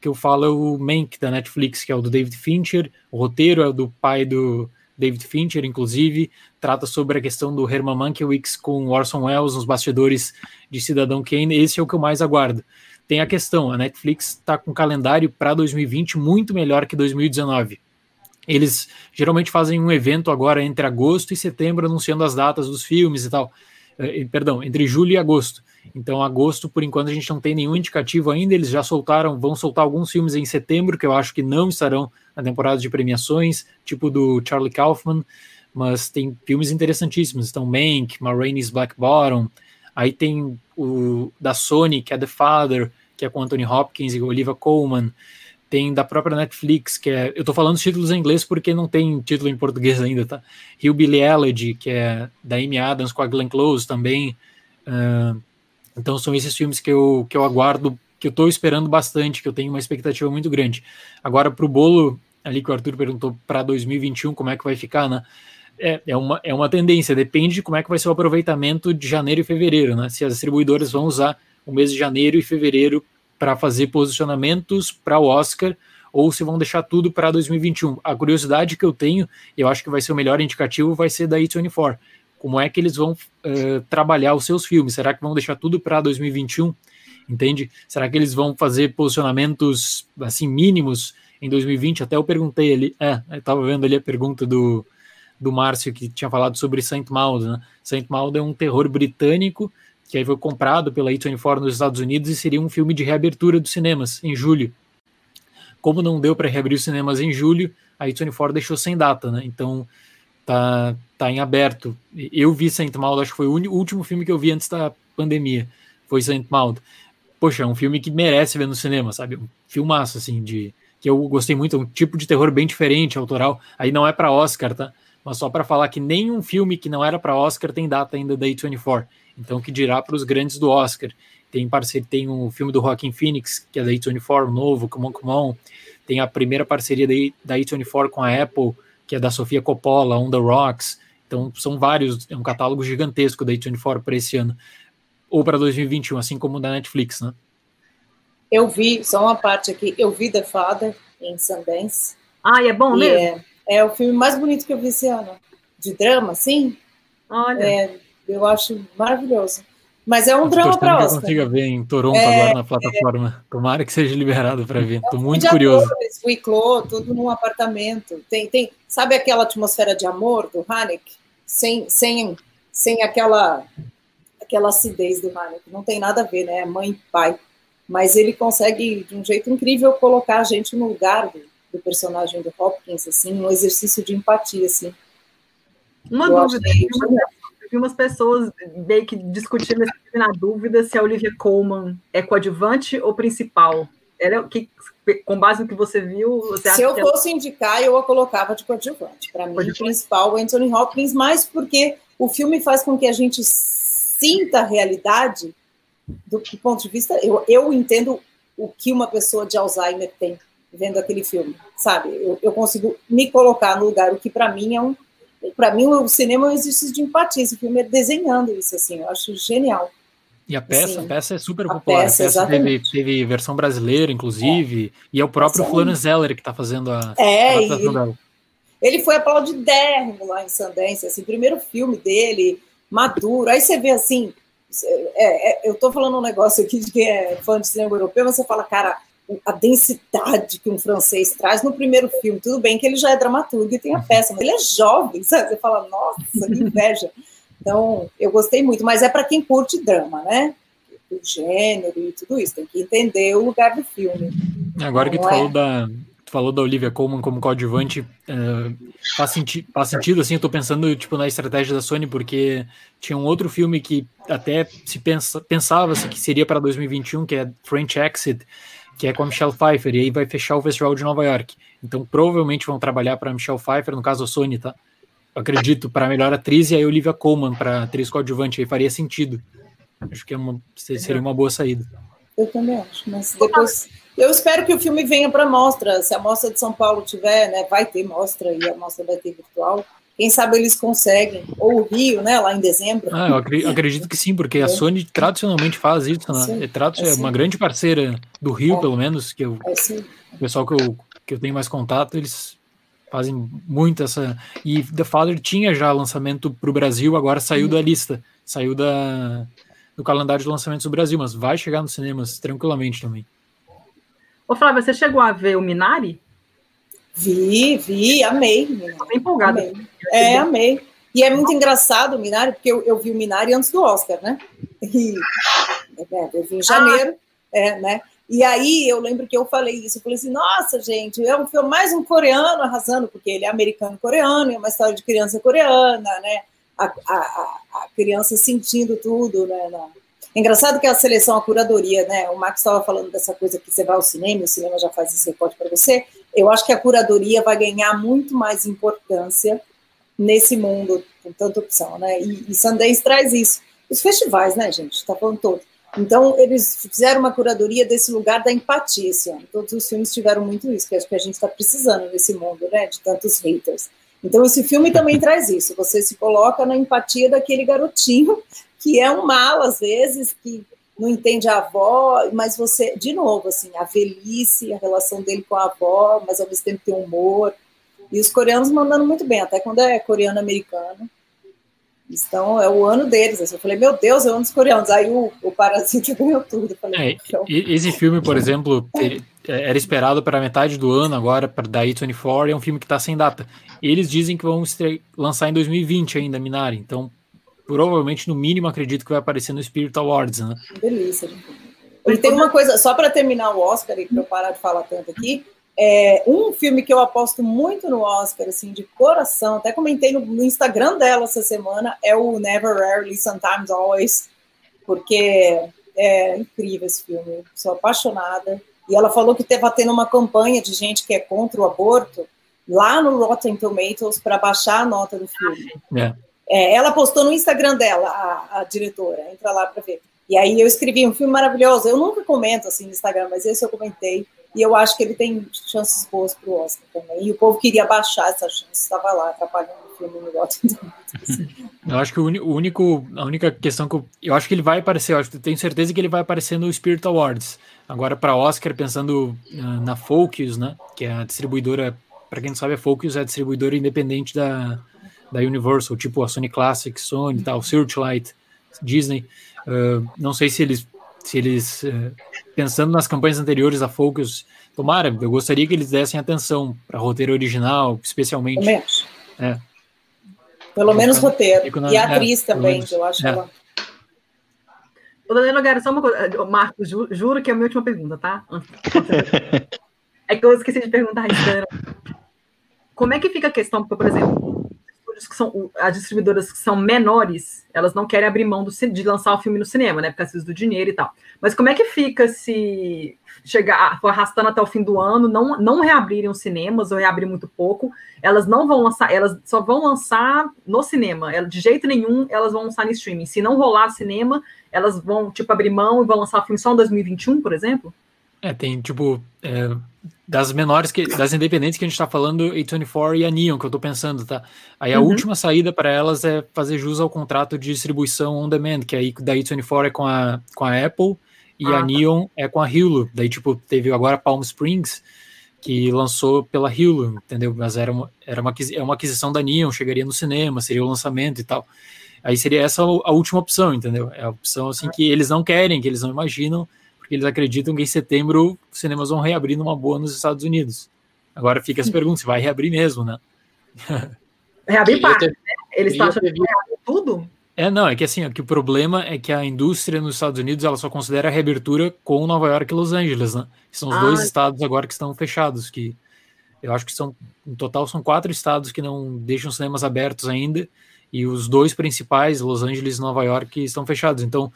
que eu falo é o Mank da Netflix, que é o do David Fincher. O roteiro é do pai do David Fincher, inclusive, trata sobre a questão do Herman Mankiewicz com Orson Welles nos bastidores de Cidadão Kane. Esse é o que eu mais aguardo. Tem a questão, a Netflix está com um calendário para 2020 muito melhor que 2019. Eles geralmente fazem um evento agora entre agosto e setembro anunciando as datas dos filmes e tal. Eh, perdão, entre julho e agosto. Então, agosto, por enquanto, a gente não tem nenhum indicativo ainda. Eles já soltaram, vão soltar alguns filmes em setembro, que eu acho que não estarão na temporada de premiações, tipo do Charlie Kaufman, mas tem filmes interessantíssimos. Então, Mank, Ma Rainey's Black Bottom, aí tem o da Sony, que é The Father, que é com Anthony Hopkins e Olivia Colman. Tem da própria Netflix, que é. Eu tô falando os títulos em inglês porque não tem título em português ainda, tá? Hillbilly Elegy, que é da Amy Adams com a Glenn Close também. Uh, então são esses filmes que eu, que eu aguardo, que eu estou esperando bastante, que eu tenho uma expectativa muito grande. Agora, para o bolo, ali que o Arthur perguntou para 2021 como é que vai ficar, né? É, é, uma, é uma tendência, depende de como é que vai ser o aproveitamento de janeiro e fevereiro, né? Se as distribuidoras vão usar o mês de janeiro e fevereiro para fazer posicionamentos para o Oscar ou se vão deixar tudo para 2021. A curiosidade que eu tenho, eu acho que vai ser o melhor indicativo, vai ser da A24, como é que eles vão uh, trabalhar os seus filmes? Será que vão deixar tudo para 2021? Entende? Será que eles vão fazer posicionamentos assim mínimos em 2020? Até eu perguntei ali, é, eu estava vendo ali a pergunta do, do Márcio que tinha falado sobre Saint Maud. Né? Saint Maud é um terror britânico que aí foi comprado pela A24 nos Estados Unidos e seria um filme de reabertura dos cinemas em julho. Como não deu para reabrir os cinemas em julho, a A24 deixou sem data, né? Então tá, tá em aberto. Eu vi Saint Maud, acho que foi o último filme que eu vi antes da pandemia, foi Saint Maud. Poxa, é um filme que merece ver no cinema, sabe? Um filmaço, assim, de que eu gostei muito, um tipo de terror bem diferente, autoral. Aí não é para Oscar, tá? Mas só para falar que nenhum filme que não era para Oscar tem data ainda da A24. Então, que dirá para os grandes do Oscar? Tem parceria, tem o um filme do Joaquin Phoenix, que é da A24, o novo, Come On, Come On. Tem a primeira parceria da A24 com a Apple, que é da Sofia Coppola, On the Rocks. Então, são vários, é um catálogo gigantesco da A24 para esse ano, ou para 2021, assim como o da Netflix, né? Eu vi, só uma parte aqui, eu vi The Father em Sundance. Ah, é bom mesmo? É, é o filme mais bonito que eu vi esse ano. De drama, sim. Olha. É, eu acho maravilhoso. Mas é um drama para Oscar. Eu consiga ver em Toronto é, agora na plataforma. É... Tomara que seja liberado para ver. Estou muito curioso. Atores, Wicklow, tudo num apartamento. Tem, tem, sabe aquela atmosfera de amor do Haneke? Sem, sem, sem aquela, aquela acidez do Haneke. Não tem nada a ver, né? É mãe e pai. Mas ele consegue, de um jeito incrível, colocar a gente no lugar do, do personagem do Hopkins, assim, um exercício de empatia, assim. Uma eu dúvida, vi umas pessoas meio que discutindo na dúvida se a Olivia Colman é coadjuvante ou principal. Ela, que, com base no que você viu, você Se eu fosse ela... indicar, eu a colocava de coadjuvante. Para mim, o principal é Anthony Hopkins, mais porque o filme faz com que a gente sinta a realidade do ponto de vista. Eu, eu entendo o que uma pessoa de Alzheimer tem vendo aquele filme, sabe? Eu, eu consigo me colocar no lugar, o que para mim é um para mim, o cinema é um exercício de empatia. Esse filme é desenhando isso, assim, eu acho genial. E a peça, assim, a peça é super popular. A peça, a peça teve, teve, versão brasileira, inclusive, é. e é o próprio Florence Zeller que está fazendo a, é, a ele, dela. Ele foi aplaudidérrimo lá em Sundance, assim, primeiro filme dele, maduro. Aí você vê assim, é, é, eu estou falando um negócio aqui de quem é fã de cinema europeu, mas você fala, cara, a densidade que um francês traz no primeiro filme. Tudo bem que ele já é dramaturgo e tem a uhum. peça, mas ele é jovem, sabe? Você fala, nossa, que inveja. Então, eu gostei muito, mas é para quem curte drama, né? O gênero e tudo isso, tem que entender o lugar do filme. Agora que tu é? falou da, falou da Olivia Colman como coadjuvante, uh, faz, senti faz sentido, assim, eu tô pensando, tipo, na estratégia da Sony, porque tinha um outro filme que até se pensa, pensava-se que seria para 2021, que é French Exit, que é com a Michelle Pfeiffer, e aí vai fechar o Festival de Nova York. Então provavelmente vão trabalhar para a Michelle Pfeiffer, no caso a Sony, tá? Eu acredito, para a melhor atriz, e aí Olivia Colman para atriz coadjuvante, aí faria sentido. Acho que é uma, seria uma boa saída. Eu também acho, mas depois. Eu espero que o filme venha para mostra. Se a mostra de São Paulo tiver, né, vai ter mostra e a mostra vai ter virtual. Quem sabe eles conseguem. Ou o Rio, né, lá em dezembro. Ah, eu acredito que sim, porque a é. Sony tradicionalmente faz isso, né? Sim, é, é uma grande parceira do Rio, é. pelo menos, que eu, é o pessoal que eu, que eu tenho mais contato, eles fazem muito essa. E The Father tinha já lançamento para o Brasil, agora saiu da lista, saiu da, do calendário de lançamentos do Brasil, mas vai chegar nos cinemas tranquilamente também. Ô, Flávia, você chegou a ver o Minari? Vi, vi, amei. Estou empolgada. Amei. É, amei. E é muito engraçado o Minari, porque eu, eu vi o Minari antes do Oscar, né? E, é, eu vi em janeiro, é, né? E aí eu lembro que eu falei isso, eu falei assim, nossa, gente, é um filme mais um coreano arrasando, porque ele é americano-coreano, é uma história de criança coreana, né? A, a, a criança sentindo tudo, né? Na... Engraçado que a seleção, a curadoria, né? O Max estava falando dessa coisa que você vai ao cinema, o cinema já faz esse reporte para você. Eu acho que a curadoria vai ganhar muito mais importância nesse mundo com tanta opção, né? E, e Sundance traz isso. Os festivais, né, gente? Está falando todo. Então, eles fizeram uma curadoria desse lugar da empatia esse ano. Todos os filmes tiveram muito isso, que acho que a gente está precisando nesse mundo, né? De tantos haters. Então, esse filme também traz isso. Você se coloca na empatia daquele garotinho que é um mal, às vezes, que não entende a avó, mas você, de novo, assim, a velhice, a relação dele com a avó, mas ao mesmo tempo tem humor. E os coreanos mandando muito bem, até quando é coreano-americano. Então, é o ano deles. Assim, eu falei, meu Deus, é o ano dos coreanos. Aí o, o Parasita ganhou tudo. Falei, é, esse filme, por exemplo, é, era esperado para metade do ano agora, para da A24, é um filme que está sem data. Eles dizem que vão lançar em 2020 ainda, Minari. Então, provavelmente, no mínimo, acredito que vai aparecer no Spirit Awards, né? Delícia. E tem uma coisa, só para terminar o Oscar, e para eu parar de falar tanto aqui, é, um filme que eu aposto muito no Oscar, assim, de coração, até comentei no, no, Instagram dela essa semana, é o Never Rarely, Sometimes Always, porque é incrível esse filme, sou apaixonada. E ela falou que estava tendo uma campanha de gente que é contra o aborto lá no Rotten Tomatoes para baixar a nota do filme. É. É, ela postou no Instagram dela, a, a diretora, entra lá para ver. E aí eu escrevi um filme maravilhoso. Eu nunca comento assim no Instagram, mas esse eu comentei. E eu acho que ele tem chances boas para o Oscar também. E o povo queria baixar essa chance, estava lá atrapalhando o filme no Rotten Eu acho que o único, a única questão que eu, eu acho que ele vai aparecer, eu acho tenho certeza que ele vai aparecer no Spirit Awards. Agora para Oscar, pensando uh, na Focus, né, que é a distribuidora, para quem não sabe, a Focus é a distribuidora independente da, da Universal, tipo a Sony Classic, Sony e tal, Searchlight. Disney. Uh, não sei se eles, se eles uh, pensando nas campanhas anteriores da Focus, tomara, eu gostaria que eles dessem atenção para roteiro original, especialmente. É. Pelo menos roteiro. Na, e a é, atriz é, também, eu acho é. ela. Ô, Daniela Gara, só uma coisa. Marcos, ju, juro que é a minha última pergunta, tá? é que eu esqueci de perguntar isso. Como é que fica a questão, porque, por exemplo, que são as distribuidoras que são menores, elas não querem abrir mão do, de lançar o filme no cinema, né? Por causa do dinheiro e tal. Mas como é que fica se chegar, for arrastando até o fim do ano, não, não reabrirem os cinemas ou reabrir muito pouco, elas não vão lançar, elas só vão lançar no cinema. de jeito nenhum elas vão lançar no streaming. Se não rolar cinema, elas vão tipo abrir mão e vão lançar o filme só em 2021, por exemplo? É, tem tipo é, das menores que das independentes que a gente tá falando, A24 e a Neon, que eu tô pensando, tá? Aí a uhum. última saída para elas é fazer jus ao contrato de distribuição on demand, que aí da A24 é com a, com a Apple e ah, a tá. Neon é com a Hulu. Daí, tipo, teve agora Palm Springs, que lançou pela Hulu, entendeu? Mas era uma, era uma, é uma aquisição da Neon, chegaria no cinema, seria o lançamento e tal. Aí seria essa a última opção, entendeu? É a opção assim que eles não querem, que eles não imaginam, porque eles acreditam que em setembro os cinemas vão reabrir numa boa nos Estados Unidos. Agora fica essa pergunta, se vai reabrir mesmo, né? Reabrir parte, né? Eles estão achando que reabrir tudo? É, não, é que assim, é que o problema é que a indústria nos Estados Unidos ela só considera a reabertura com Nova York e Los Angeles, né? São os ah, dois estados agora que estão fechados, que eu acho que são, em total, são quatro estados que não deixam cinemas abertos ainda, e os dois principais, Los Angeles e Nova York, estão fechados. Então,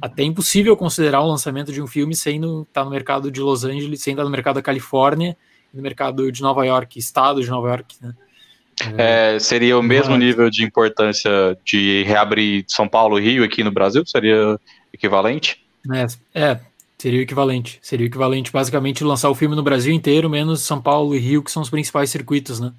até impossível considerar o lançamento de um filme sem estar tá no mercado de Los Angeles, sem estar no mercado da Califórnia, no mercado de Nova York, estado de Nova York, né? É, seria o mesmo nível de importância de reabrir São Paulo e Rio aqui no Brasil? Seria equivalente? É, é, seria o equivalente. Seria o equivalente, basicamente, lançar o filme no Brasil inteiro, menos São Paulo e Rio, que são os principais circuitos, né?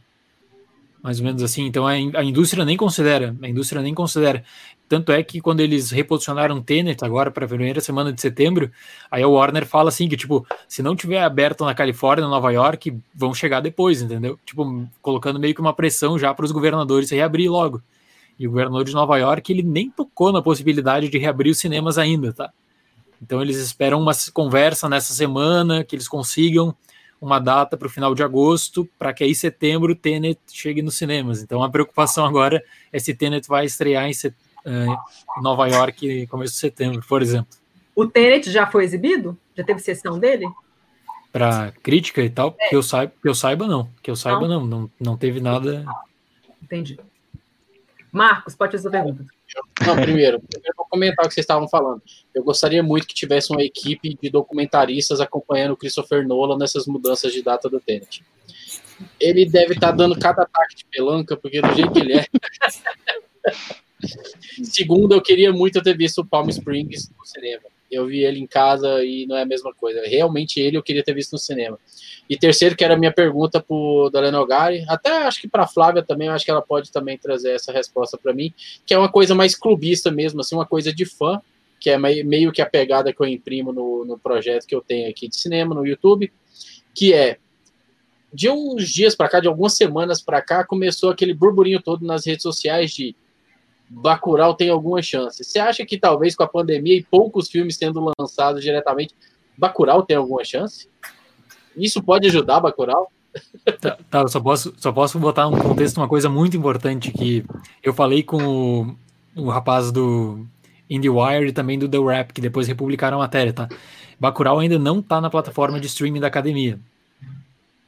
Mais ou menos assim. Então a, a indústria nem considera, a indústria nem considera. Tanto é que quando eles reposicionaram Tenet agora para a primeira semana de setembro, aí o Warner fala assim que tipo, se não tiver aberto na Califórnia, Nova York, vão chegar depois, entendeu? Tipo, colocando meio que uma pressão já para os governadores reabrir logo. E o governador de Nova York, ele nem tocou na possibilidade de reabrir os cinemas ainda, tá? Então eles esperam uma conversa nessa semana, que eles consigam uma data para o final de agosto, para que aí setembro Tenet chegue nos cinemas. Então a preocupação agora é se Tenet vai estrear em set... uh, Nova York começo de setembro, por exemplo. O Tenet já foi exibido? Já teve sessão dele? Para crítica e tal? É. Que, eu saiba, que eu saiba, não. Que eu saiba, não. Não, não, não teve nada. Entendi. Marcos, pode fazer a pergunta. Não, primeiro, eu vou comentar o que vocês estavam falando. Eu gostaria muito que tivesse uma equipe de documentaristas acompanhando o Christopher Nolan nessas mudanças de data do Tenet. Ele deve estar tá dando cada ataque de pelanca, porque do jeito que ele é. Segundo, eu queria muito ter visto o Palm Springs no cinema. Eu vi ele em casa e não é a mesma coisa. Realmente ele eu queria ter visto no cinema. E terceiro, que era a minha pergunta para Daleno Gari, até acho que para Flávia também, acho que ela pode também trazer essa resposta para mim, que é uma coisa mais clubista mesmo, assim, uma coisa de fã, que é meio que a pegada que eu imprimo no, no projeto que eu tenho aqui de cinema no YouTube, que é de uns dias para cá, de algumas semanas para cá, começou aquele burburinho todo nas redes sociais de Bacurau tem alguma chance. Você acha que talvez com a pandemia e poucos filmes sendo lançados diretamente, Bacurau tem alguma chance? Isso pode ajudar Bacurau? Tá, tá, só posso, só posso botar um contexto, uma coisa muito importante que eu falei com o, o rapaz do IndieWire e também do The Rap, que depois republicaram a matéria, tá? Bacurau ainda não tá na plataforma de streaming da academia.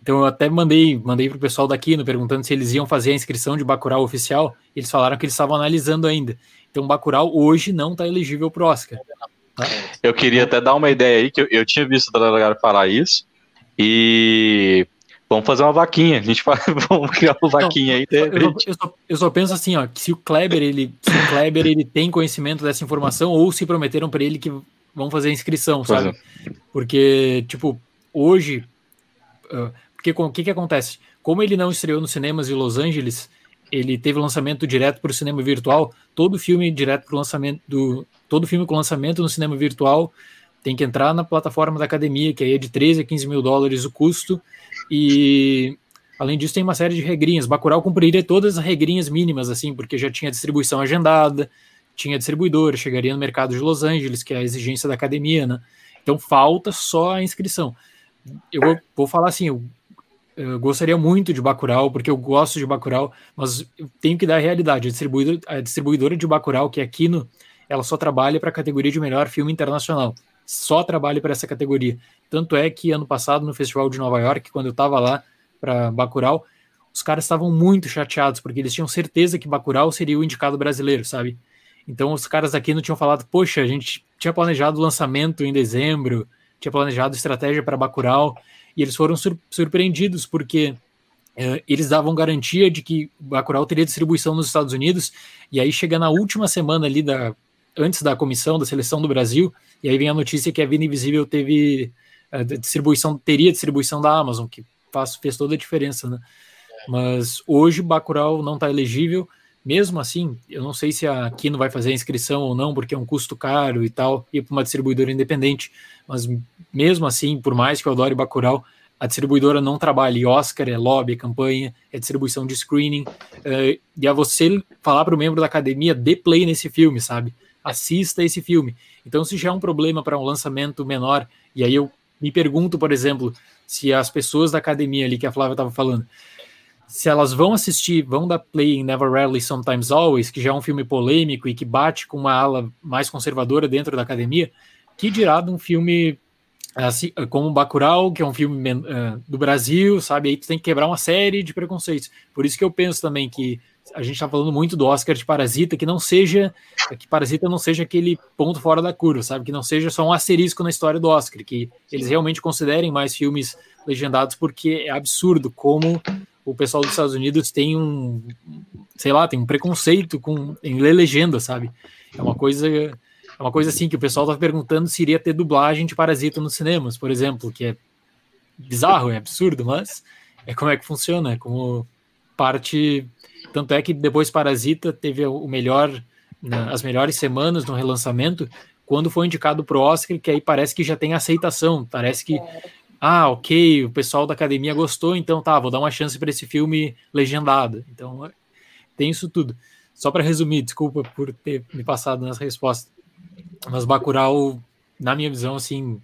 Então eu até mandei, mandei pro pessoal daqui, no perguntando se eles iam fazer a inscrição de Bacurau oficial, eles falaram que eles estavam analisando ainda. Então Bacurau hoje não está elegível pro Oscar. Tá? Eu queria até dar uma ideia aí, que eu, eu tinha visto a galera falar isso, e vamos fazer uma vaquinha. A gente faz, vamos criar uma vaquinha aí. Eu, eu, eu, só, eu, só, penso assim, ó, que se o Kleber ele, se o Kleber ele tem conhecimento dessa informação ou se prometeram para ele que vão fazer a inscrição, sabe? É. Porque tipo hoje, uh, porque o que que acontece? Como ele não estreou nos cinemas de Los Angeles, ele teve lançamento direto para o cinema virtual. Todo filme direto para o lançamento do todo filme com lançamento no cinema virtual tem que entrar na plataforma da academia, que aí é de 13 a 15 mil dólares o custo, e além disso tem uma série de regrinhas. Bacurau cumpriria todas as regrinhas mínimas, assim, porque já tinha distribuição agendada, tinha distribuidor, chegaria no mercado de Los Angeles, que é a exigência da academia, né? Então falta só a inscrição. Eu vou, vou falar assim, eu, gostaria muito de Bacurau, porque eu gosto de Bacurau, mas tenho que dar a realidade. A distribuidora, a distribuidora de Bacurau, que é aqui no, ela só trabalha para a categoria de melhor filme internacional. Só trabalha para essa categoria. Tanto é que ano passado, no Festival de Nova York, quando eu estava lá para Bacurau, os caras estavam muito chateados, porque eles tinham certeza que Bacurau seria o indicado brasileiro, sabe? Então os caras aqui não tinham falado, poxa, a gente tinha planejado o lançamento em dezembro, tinha planejado estratégia para Bacurau, e eles foram sur surpreendidos porque uh, eles davam garantia de que Bacurau teria distribuição nos Estados Unidos, e aí chega na última semana ali da antes da comissão da seleção do Brasil, e aí vem a notícia que a Vida Invisível teve uh, distribuição, teria distribuição da Amazon, que faz, fez toda a diferença, né? Mas hoje Bacurau não está elegível. Mesmo assim, eu não sei se a Kino vai fazer a inscrição ou não, porque é um custo caro e tal, ir para uma distribuidora independente. Mas mesmo assim, por mais que eu adore Bacurau, a distribuidora não trabalha. E Oscar é lobby, é campanha, é distribuição de screening. Uh, e a você falar para o membro da academia, dê play nesse filme, sabe? Assista esse filme. Então, se já é um problema para um lançamento menor, e aí eu me pergunto, por exemplo, se as pessoas da academia ali que a Flávia estava falando, se elas vão assistir, vão dar play em Never Rarely, Sometimes Always, que já é um filme polêmico e que bate com uma ala mais conservadora dentro da academia, que dirá de um filme assim, como Bacurau, que é um filme uh, do Brasil, sabe? Aí tu tem que quebrar uma série de preconceitos. Por isso que eu penso também que a gente está falando muito do Oscar de Parasita, que não seja que Parasita não seja aquele ponto fora da curva, sabe? Que não seja só um asterisco na história do Oscar, que eles realmente considerem mais filmes legendados, porque é absurdo como o pessoal dos Estados Unidos tem um, sei lá, tem um preconceito com em ler legenda, sabe? É uma coisa é uma coisa assim que o pessoal tá perguntando se iria ter dublagem de Parasita nos cinemas, por exemplo, que é bizarro, é absurdo, mas é como é que funciona, é como parte tanto é que depois Parasita teve o melhor as melhores semanas no relançamento quando foi indicado para o Oscar, que aí parece que já tem aceitação, parece que ah, ok, o pessoal da academia gostou, então tá, vou dar uma chance para esse filme legendado. Então, tem isso tudo. Só para resumir, desculpa por ter me passado nessa resposta. Mas Bacurau, na minha visão, assim,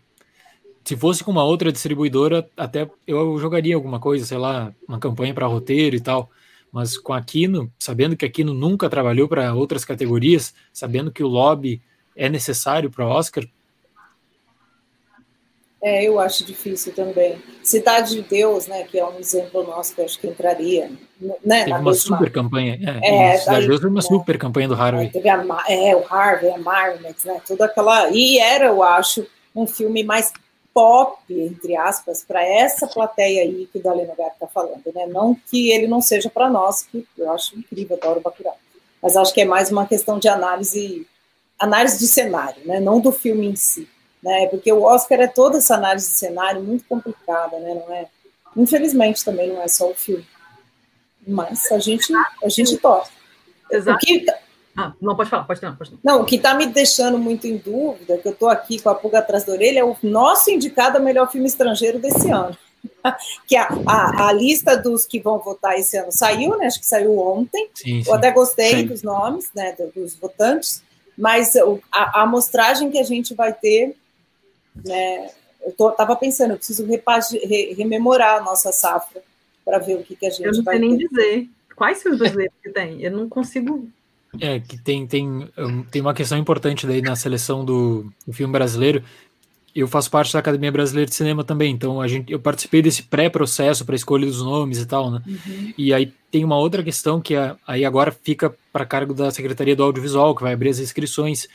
se fosse com uma outra distribuidora, até eu jogaria alguma coisa, sei lá, uma campanha para roteiro e tal. Mas com a Kino, sabendo que a Kino nunca trabalhou para outras categorias, sabendo que o lobby é necessário para Oscar, é, eu acho difícil também. Cidade de Deus, né, que é um exemplo nosso que eu acho que entraria. Né, teve uma mesma... super campanha. É, é Cidade de Deus foi uma né, super campanha do Harvey. Teve a, é, o Harvey, a Marmot, né, toda aquela... E era, eu acho, um filme mais pop, entre aspas, para essa plateia aí que o Dalena Gato está falando, né? Não que ele não seja para nós, que eu acho incrível, adoro Bacurau. Mas acho que é mais uma questão de análise, análise de cenário, né? Não do filme em si né? Porque o Oscar é toda essa análise de cenário muito complicada, né? Não é, infelizmente também não é só o filme, mas a gente a gente torce. Exato. Que, tá ah, não, pode falar, pode não, pode não. Não, o que está me deixando muito em dúvida, que eu estou aqui com a pulga atrás da orelha, é o nosso indicado a melhor filme estrangeiro desse ano. que a, a, a, lista dos que vão votar esse ano saiu, né? Acho que saiu ontem. Sim, sim. Eu até gostei sim. dos nomes, né? Dos votantes, mas a, a amostragem que a gente vai ter né? Eu estava pensando, eu preciso re, rememorar a nossa safra para ver o que, que a gente vai Eu não sei nem dizer. Quais são os brasileiros que tem? Eu não consigo. É, que tem, tem, tem uma questão importante daí na seleção do, do filme brasileiro. Eu faço parte da Academia Brasileira de Cinema também, então a gente, eu participei desse pré-processo para escolha dos nomes e tal, né? Uhum. E aí tem uma outra questão que é, aí agora fica para cargo da Secretaria do Audiovisual, que vai abrir as inscrições,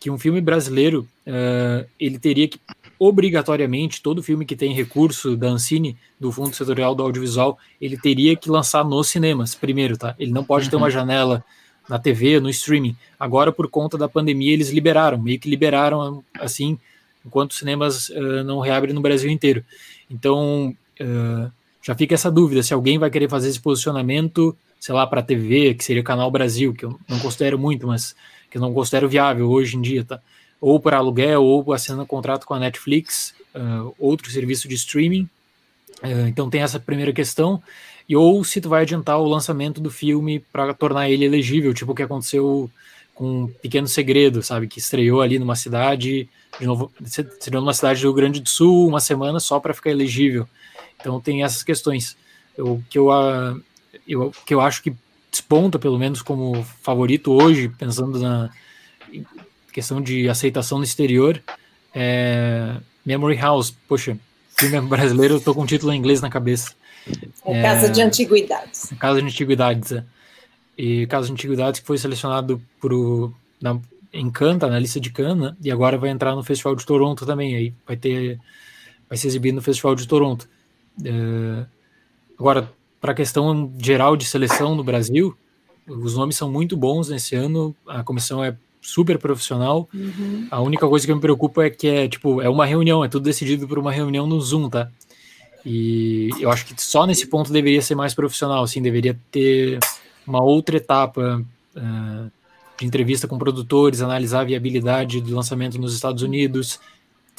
que um filme brasileiro uh, ele teria que obrigatoriamente todo filme que tem recurso da Ancine do Fundo Setorial do Audiovisual ele teria que lançar nos cinemas primeiro, tá? Ele não pode uhum. ter uma uhum. janela na TV, no streaming. Agora por conta da pandemia eles liberaram, meio que liberaram assim, enquanto os cinemas uh, não reabrem no Brasil inteiro. Então uh, já fica essa dúvida se alguém vai querer fazer esse posicionamento, sei lá, para a TV, que seria o Canal Brasil, que eu não considero muito, mas que eu não considero viável hoje em dia, tá? Ou por aluguel, ou assinando contrato com a Netflix, uh, outro serviço de streaming. Uh, então tem essa primeira questão. E ou se tu vai adiantar o lançamento do filme para tornar ele elegível, tipo o que aconteceu com um Pequeno Segredo, sabe? Que estreou ali numa cidade, de novo, estreou numa cidade do Rio Grande do Sul, uma semana só para ficar elegível. Então tem essas questões. O que eu, eu, que eu acho que desponta, pelo menos, como favorito hoje, pensando na questão de aceitação no exterior, é Memory House. Poxa, filme brasileiro, eu tô com o título em inglês na cabeça. É, Casa de Antiguidades. Casa de Antiguidades, é. E Casa de Antiguidades que foi selecionado por, na, em Canta, na lista de Cana, e agora vai entrar no Festival de Toronto também, aí vai ter vai ser exibido no Festival de Toronto. É, agora, para a questão geral de seleção no Brasil, os nomes são muito bons nesse ano, a comissão é super profissional. Uhum. A única coisa que me preocupa é que é tipo, é uma reunião, é tudo decidido por uma reunião no Zoom, tá? E eu acho que só nesse ponto deveria ser mais profissional, assim, deveria ter uma outra etapa uh, de entrevista com produtores, analisar a viabilidade do lançamento nos Estados Unidos,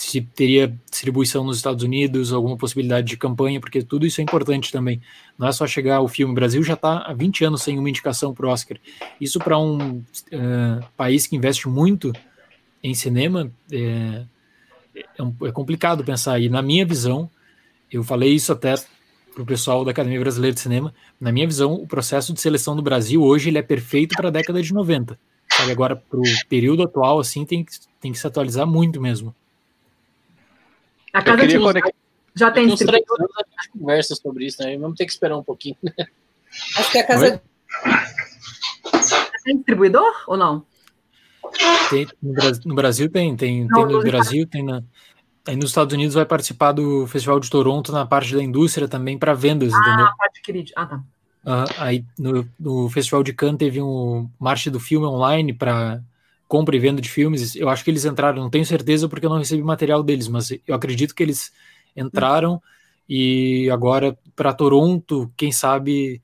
se teria distribuição nos Estados Unidos, alguma possibilidade de campanha, porque tudo isso é importante também. Não é só chegar o filme. O Brasil já está há 20 anos sem uma indicação para o Oscar. Isso para um uh, país que investe muito em cinema é, é, um, é, complicado pensar. E na minha visão, eu falei isso até para o pessoal da Academia Brasileira de Cinema. Na minha visão, o processo de seleção do Brasil hoje ele é perfeito para a década de 90. Sabe? Agora, para o período atual, assim, tem, tem que se atualizar muito mesmo. A casa de conectar... já tem distribuidor. A gente conversa sobre isso, né? Vamos ter que esperar um pouquinho. Acho que a casa. Tem distribuidor ou não? Tem, no, Brasil, no Brasil tem, tem, não, tem no Brasil, tem na. Aí nos Estados Unidos vai participar do Festival de Toronto na parte da indústria também para vendas, ah, entendeu? Adquirir. Ah, tá. Uh, aí no, no, Festival de Cannes teve um marcha do filme online para compra e venda de filmes. Eu acho que eles entraram, não tenho certeza porque eu não recebi material deles, mas eu acredito que eles entraram e agora para Toronto, quem sabe.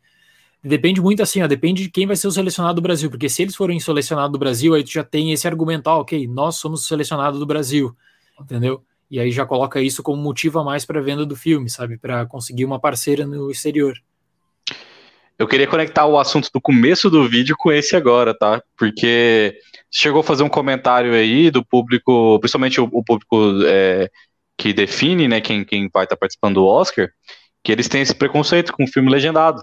Depende muito assim, ó, depende de quem vai ser o selecionado do Brasil, porque se eles forem selecionados do Brasil, aí tu já tem esse argumento, ah, ok, nós somos o selecionado do Brasil, entendeu? E aí já coloca isso como motivo a mais para venda do filme, sabe? Para conseguir uma parceira no exterior. Eu queria conectar o assunto do começo do vídeo com esse agora, tá? Porque chegou a fazer um comentário aí do público, principalmente o, o público é, que define, né, quem, quem vai estar tá participando do Oscar, que eles têm esse preconceito com o filme legendado.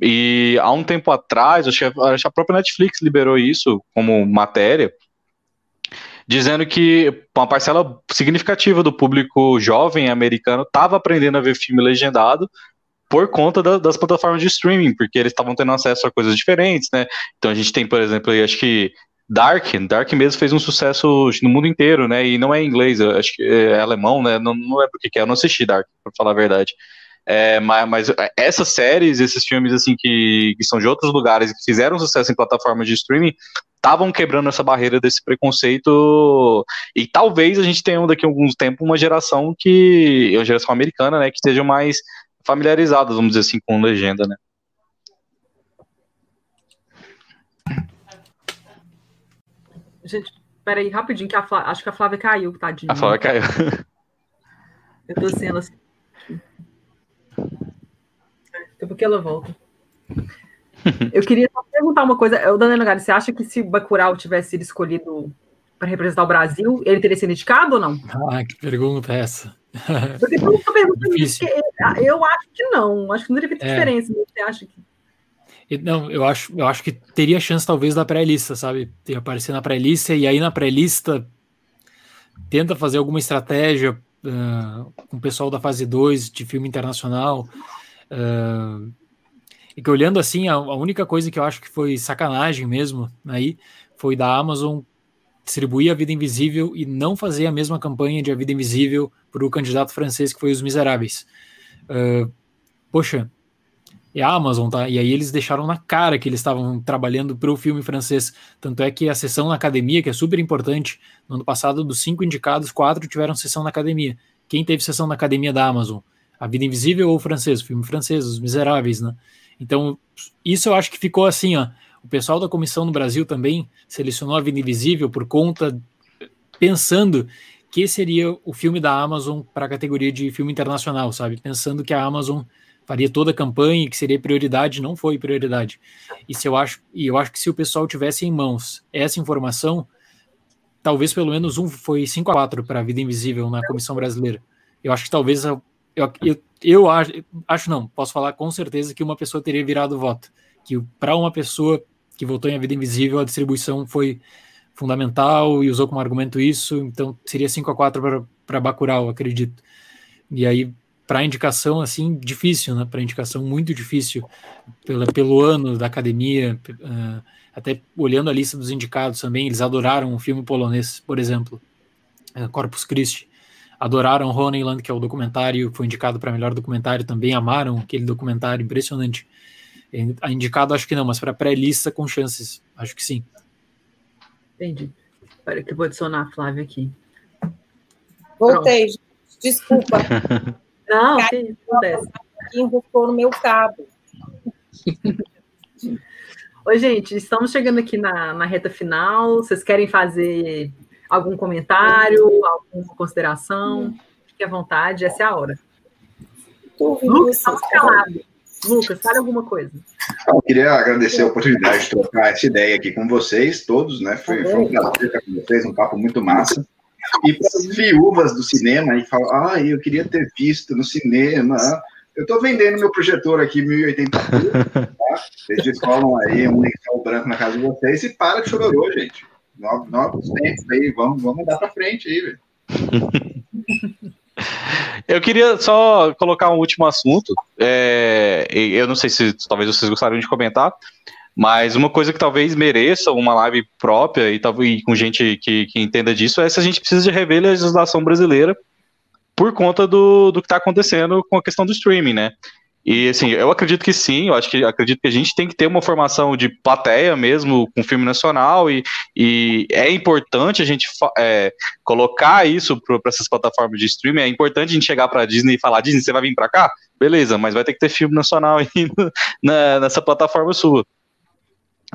E há um tempo atrás, acho que a própria Netflix liberou isso como matéria, dizendo que uma parcela significativa do público jovem americano estava aprendendo a ver filme legendado por conta da, das plataformas de streaming, porque eles estavam tendo acesso a coisas diferentes, né? Então a gente tem, por exemplo, acho que Dark, Dark mesmo fez um sucesso no mundo inteiro, né? E não é em inglês, acho que é alemão, né? Não, não lembro o que é, eu não assisti Dark, pra falar a verdade. É, mas, mas, essas séries, esses filmes assim que, que, são de outros lugares que fizeram sucesso em plataformas de streaming, estavam quebrando essa barreira desse preconceito e talvez a gente tenha daqui a alguns tempos uma geração que, uma geração americana, né, que esteja mais familiarizadas, vamos dizer assim, com legenda, né? Gente, peraí, rapidinho, que a Flávia, acho que a Flávia caiu, tadinha. A Flávia caiu. Eu tô sendo assim. É porque ela volta. Eu queria só perguntar uma coisa. O Danilo Gari, você acha que se o Bacurau tivesse sido escolhido para representar o Brasil, ele teria sido indicado ou não? Ah, que pergunta é essa? Porque eu perguntando isso, eu acho que não. Acho que não deveria ter é. diferença. Você acha que não, eu acho, eu acho que teria chance talvez da pré-lista, sabe? Ter aparecer na pré-lista e aí na pré-lista tenta fazer alguma estratégia uh, com o pessoal da fase 2 de filme internacional. Uh, e que olhando assim, a, a, única coisa que eu acho que foi sacanagem mesmo aí foi da Amazon distribuir A Vida Invisível e não fazer a mesma campanha de A Vida Invisível para o candidato francês que foi Os Miseráveis. Uh, poxa, é a Amazon, tá? E aí eles deixaram na cara que eles estavam trabalhando para o filme francês. Tanto é que a sessão na academia, que é super importante, no ano passado, dos cinco indicados, quatro tiveram sessão na academia. Quem teve sessão na academia da Amazon? A Vida Invisível ou o francês? O filme francês, Os Miseráveis, né? Então, isso eu acho que ficou assim, ó. O pessoal da comissão no Brasil também selecionou A Vida Invisível por conta, pensando que seria o filme da Amazon para a categoria de filme internacional, sabe? Pensando que a Amazon faria toda a campanha e que seria prioridade, não foi prioridade. E se eu acho, e eu acho que se o pessoal tivesse em mãos essa informação, talvez pelo menos um foi 5 a 4 para a Vida Invisível na comissão brasileira. Eu acho que talvez eu, eu, eu acho, acho não, posso falar com certeza que uma pessoa teria virado voto, que para uma pessoa que votou em A Vida Invisível a distribuição foi fundamental e usou como argumento isso, então seria 5 a 4 para Bacurau, acredito. E aí para indicação assim difícil, né? Para indicação muito difícil pela, pelo ano da academia, uh, até olhando a lista dos indicados também, eles adoraram um filme polonês, por exemplo, uh, Corpus Christi. Adoraram Honeyland, que é o documentário, foi indicado para melhor documentário também, amaram aquele documentário impressionante. A indicado acho que não, mas para pré-lista com chances, acho que sim. Entendi. Espera que eu vou adicionar a Flávia aqui. Voltei, Pronto. desculpa. Não, que acontece. Enroscou no meu cabo. Oi, gente, estamos chegando aqui na, na reta final. Vocês querem fazer algum comentário, alguma consideração? Fique à vontade, essa é a hora. Lucas, estamos calados. Lucas, fale alguma coisa. Eu queria agradecer a oportunidade de trocar essa ideia aqui com vocês, todos, né? Foi, foi um prazer estar com vocês, um papo muito massa. E para as viúvas do cinema, e falam, ah, eu queria ter visto no cinema. Eu estou vendendo meu projetor aqui, 1080 tá? Vocês descolam aí um lençol branco na casa de vocês e para de chororô, gente. Novos, novos tempos aí, vamos, vamos dar para frente aí, velho. Eu queria só colocar um último assunto. É, eu não sei se talvez vocês gostariam de comentar, mas uma coisa que talvez mereça uma live própria e talvez com gente que, que entenda disso é se a gente precisa de rever a legislação brasileira por conta do, do que está acontecendo com a questão do streaming, né? E assim, eu acredito que sim, eu acho que acredito que a gente tem que ter uma formação de plateia mesmo com filme nacional e, e é importante a gente é, colocar isso para essas plataformas de streaming. É importante a gente chegar para Disney e falar: Disney, você vai vir para cá? Beleza, mas vai ter que ter filme nacional aí na, nessa plataforma sua.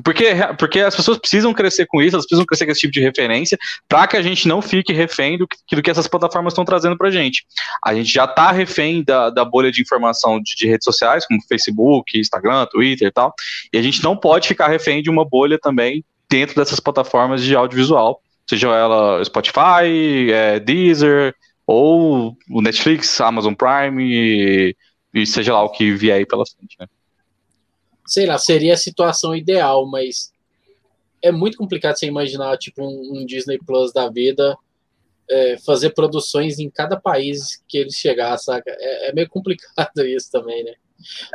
Porque, porque as pessoas precisam crescer com isso, elas precisam crescer com esse tipo de referência, para que a gente não fique refém do que, do que essas plataformas estão trazendo para a gente. A gente já está refém da, da bolha de informação de, de, redes sociais, como Facebook, Instagram, Twitter e tal, e a gente não pode ficar refém de uma bolha também dentro dessas plataformas de audiovisual, seja ela Spotify, é, Deezer, ou o Netflix, Amazon Prime, e, e seja lá o que vier aí pela frente, né? Sei lá, seria a situação ideal, mas é muito complicado você imaginar, tipo, um, um Disney Plus da vida é, fazer produções em cada país que ele chegar, saca? É, é meio complicado isso também, né?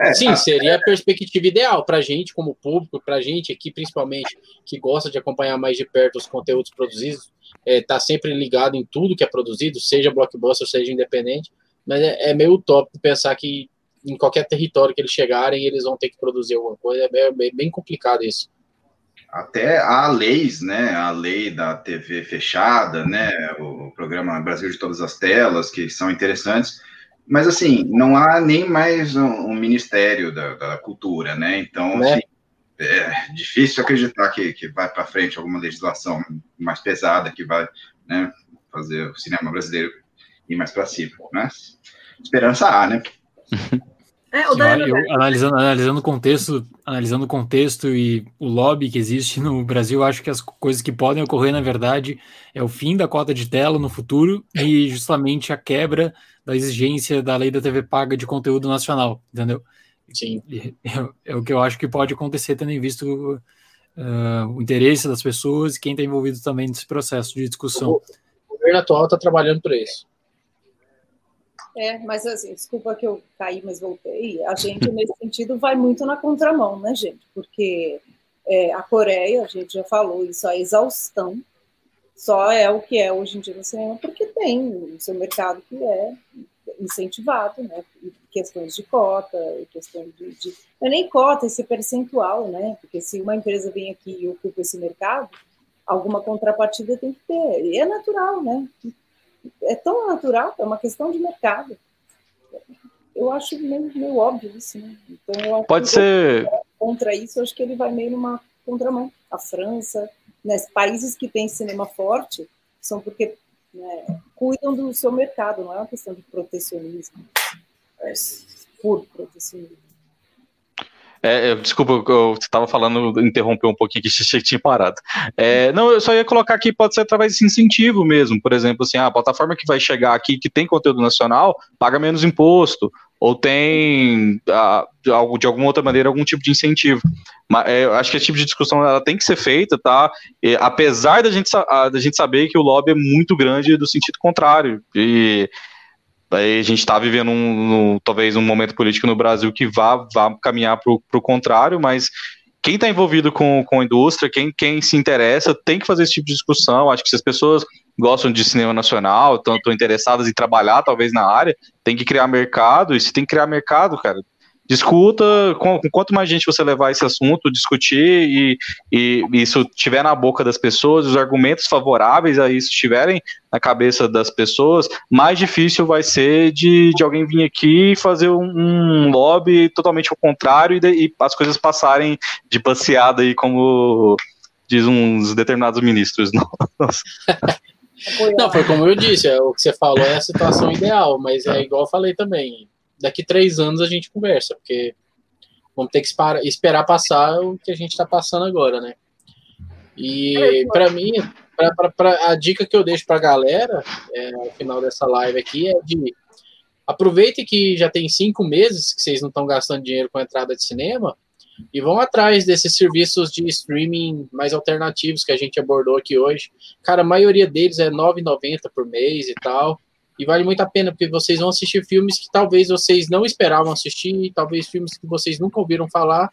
É, Sim, seria a perspectiva ideal para a gente, como público, para a gente aqui, principalmente, que gosta de acompanhar mais de perto os conteúdos produzidos, é, tá sempre ligado em tudo que é produzido, seja blockbuster, seja independente, mas é, é meio utópico pensar que em qualquer território que eles chegarem, eles vão ter que produzir alguma coisa. É bem, bem complicado isso. Até há leis, né? A lei da TV fechada, né? O programa Brasil de Todas as Telas, que são interessantes. Mas, assim, não há nem mais um, um Ministério da, da, Cultura, né? Então, né? Assim, é difícil acreditar que, que vai para frente alguma legislação mais pesada que vai né, fazer o cinema brasileiro ir mais para cima. Mas esperança há, né? É, o eu, analisando, analisando o contexto, analisando o contexto e o lobby que existe no Brasil, acho que as coisas que podem ocorrer, na verdade, é o fim da cota de tela no futuro e justamente a quebra da exigência da lei da TV paga de conteúdo nacional, entendeu? Sim. É, é o que eu acho que pode acontecer, tendo em visto uh, o interesse das pessoas e quem está envolvido também nesse processo de discussão. O governo atual está trabalhando para isso. É, mas assim, desculpa que eu caí, mas voltei. A gente, nesse sentido, vai muito na contramão, né, gente? Porque é, a Coreia, a gente já falou isso, a exaustão só é o que é hoje em dia no cinema, porque tem o seu mercado que é incentivado, né? questões de cota, questões de, de. Não é nem cota, esse percentual, né? Porque se uma empresa vem aqui e ocupa esse mercado, alguma contrapartida tem que ter. E é natural, né? É tão natural, é uma questão de mercado. Eu acho meio, meio óbvio isso, né? Então, Pode ser. Contra isso, acho que ele vai meio numa contramão. A França, né, países que têm cinema forte, são porque né, cuidam do seu mercado, não é uma questão de protecionismo. É, desse livro. É, desculpa, eu estava falando, interrompeu um pouquinho que você tinha parado. É, não, eu só ia colocar aqui, pode ser através desse incentivo mesmo. Por exemplo, assim, a plataforma que vai chegar aqui, que tem conteúdo nacional, paga menos imposto, ou tem ah, de, alguma outra maneira algum tipo de incentivo. Mas é, acho que esse tipo de discussão ela tem que ser feita, tá? E, apesar da gente, da gente saber que o lobby é muito grande do sentido contrário. E Daí a gente está vivendo um, um, talvez um momento político no Brasil que vá, vá caminhar para o contrário, mas quem está envolvido com, com a indústria, quem, quem se interessa, tem que fazer esse tipo de discussão. Acho que se as pessoas gostam de cinema nacional, estão interessadas em trabalhar talvez na área, tem que criar mercado, e se tem que criar mercado, cara, discuta, com, com, quanto mais gente você levar esse assunto, discutir e, e, isso estiver na boca das pessoas, os argumentos favoráveis a isso estiverem na cabeça das pessoas, mais difícil vai ser de, de alguém vir aqui e fazer um, um lobby totalmente ao contrário e, de, e, as coisas passarem de passeada aí, como diz uns determinados ministros. Não, foi como eu disse, é, o que você falou é a situação ideal, mas é igual eu falei também daqui três anos a gente conversa, porque vamos ter que esperar passar o que a gente está passando agora, né? E para mim, pra, pra, pra, a dica que eu deixo para a galera é, no final dessa live aqui é de aproveite que já tem cinco meses que vocês não estão gastando dinheiro com a entrada de cinema e vão atrás desses serviços de streaming mais alternativos que a gente abordou aqui hoje. Cara, a maioria deles é R$ 9,90 por mês e tal. E vale muito a pena, porque vocês vão assistir filmes que talvez vocês não esperavam assistir, talvez filmes que vocês nunca ouviram falar,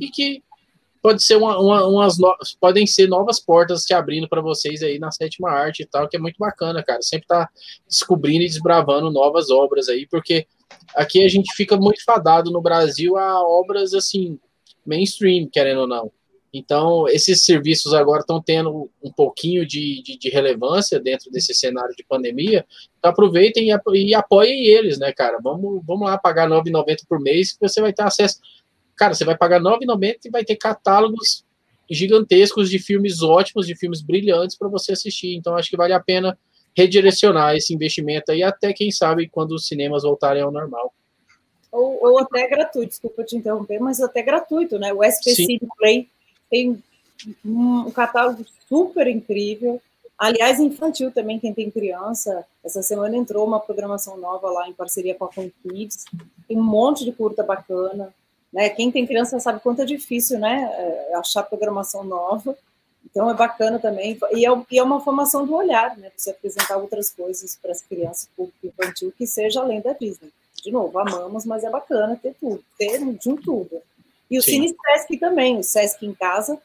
e que pode ser uma, uma, umas no... podem ser novas portas se abrindo para vocês aí na sétima arte e tal, que é muito bacana, cara. Sempre tá descobrindo e desbravando novas obras aí, porque aqui a gente fica muito fadado no Brasil a obras assim, mainstream, querendo ou não. Então, esses serviços agora estão tendo um pouquinho de, de, de, relevância dentro desse cenário de pandemia. Então, aproveitem e, e apoiem eles, né, cara? Vamos, vamos lá pagar R$ 9,90 por mês, que você vai ter acesso. Cara, você vai pagar R$ 9,90 e vai ter catálogos gigantescos de filmes ótimos, de filmes brilhantes para você assistir. Então, acho que vale a pena redirecionar esse investimento aí, até quem sabe quando os cinemas voltarem ao normal. Ou, ou até gratuito, desculpa te interromper, mas até gratuito, né? O SPC Play tem um catálogo super incrível. Aliás, infantil também, quem tem criança. Essa semana entrou uma programação nova lá em parceria com a Conkids. Tem um monte de curta bacana. Né? Quem tem criança sabe quanto é difícil né? É, achar programação nova. Então é bacana também. E é, e é uma formação do olhar, né? Você apresentar outras coisas para as crianças, público infantil, que seja além da Disney. De novo, amamos, mas é bacana ter tudo, ter de um tudo. E o Sim. Cine Sesc também, o Sesc em Casa.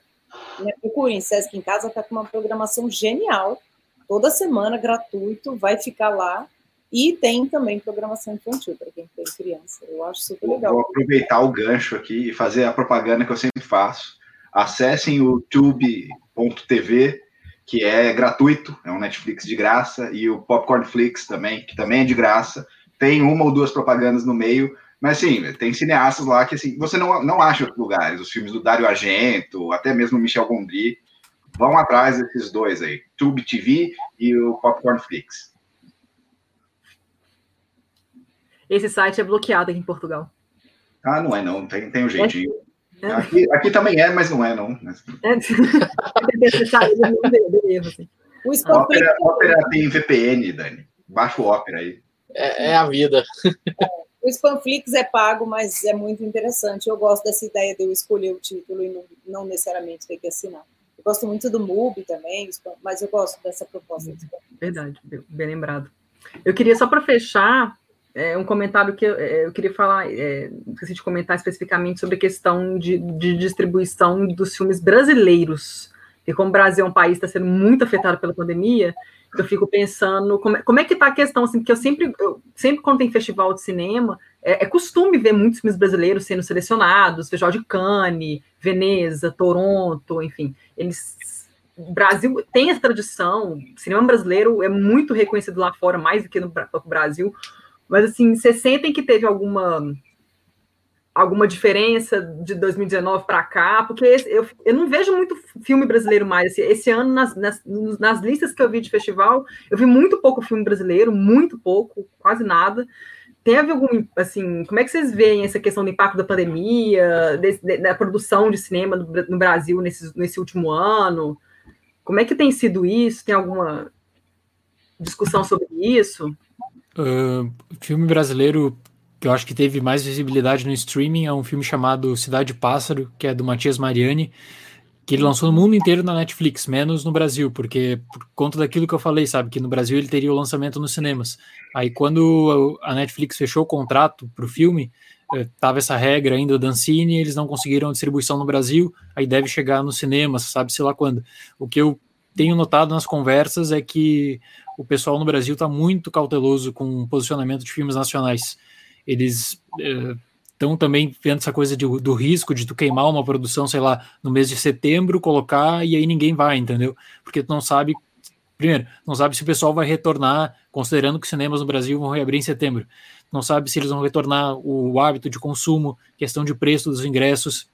Né? Procurem, Sesc em Casa está com uma programação genial. Toda semana, gratuito, vai ficar lá. E tem também programação infantil para quem tem criança. Eu acho super legal. Vou aproveitar o gancho aqui e fazer a propaganda que eu sempre faço. Acessem o tube.tv, que é gratuito, é um Netflix de graça, e o Popcornflix também, que também é de graça. Tem uma ou duas propagandas no meio, mas, assim, tem cineastas lá que, assim, você não, não acha outros lugares. Os filmes do Dario Argento, até mesmo Michel Gondry, vão atrás desses dois aí. Tube TV e o Popcorn Flix. Esse site é bloqueado aqui em Portugal. Ah, não é não. Tem, tem um jeitinho. É. Aqui, aqui também é, mas não é não. É. o Opera, Opera tem VPN, Dani. Baixa o Opera aí. É, é a vida. O Spamflix é pago, mas é muito interessante. Eu gosto dessa ideia de eu escolher o título e não, necessariamente ter que assinar. Eu gosto muito do MUBI também, mas eu gosto dessa proposta. Verdade, bem lembrado. Eu queria só para fechar é, um comentário que eu, é, eu queria falar, é, esqueci de comentar especificamente sobre a questão de, de distribuição dos filmes brasileiros. E como o Brasil é um país que está sendo muito afetado pela pandemia, eu fico pensando como é, como é que está a questão, assim, porque eu sempre, eu, sempre quando tem festival de cinema, é, é, costume ver muitos filmes brasileiros sendo selecionados, Festival de Cannes, Veneza, Toronto, enfim, eles o Brasil tem essa tradição, o cinema brasileiro é muito reconhecido lá fora, mais do que no Brasil, mas assim, vocês sentem que teve alguma alguma diferença de 2019 para cá, porque eu, eu não vejo muito filme brasileiro mais. Esse, esse ano, nas, nas, nas, listas que eu vi de festival, eu vi muito pouco filme brasileiro, muito pouco, quase nada. teve algum, assim, como é que vocês veem essa questão do impacto da pandemia, de, da produção de cinema no, no Brasil nesse, nesse último ano? Como é que tem sido isso? Tem alguma discussão sobre isso? Uh, filme brasileiro que eu acho que teve mais visibilidade no streaming é um filme chamado Cidade Pássaro, que é do Matias Mariani, que ele lançou no mundo inteiro na Netflix, menos no Brasil, porque por conta daquilo que eu falei, sabe, que no Brasil ele teria o lançamento nos cinemas. Aí quando a Netflix fechou o contrato para o filme, eh, tava essa regra ainda da Ancine, eles não conseguiram distribuição no Brasil, aí deve chegar nos cinemas, sabe se lá quando. O que eu tenho notado nas conversas é que o pessoal no Brasil está muito cauteloso com o posicionamento de filmes nacionais. Eles estão eh, também vendo essa coisa de, do risco de tu queimar uma produção, sei lá, no mês de setembro, colocar e aí ninguém vai, entendeu? Porque tu não sabe, primeiro, não sabe se o pessoal vai retornar, considerando que os cinemas no Brasil vão reabrir em setembro. Não sabe se eles vão retornar o hábito de consumo, questão de preço dos ingressos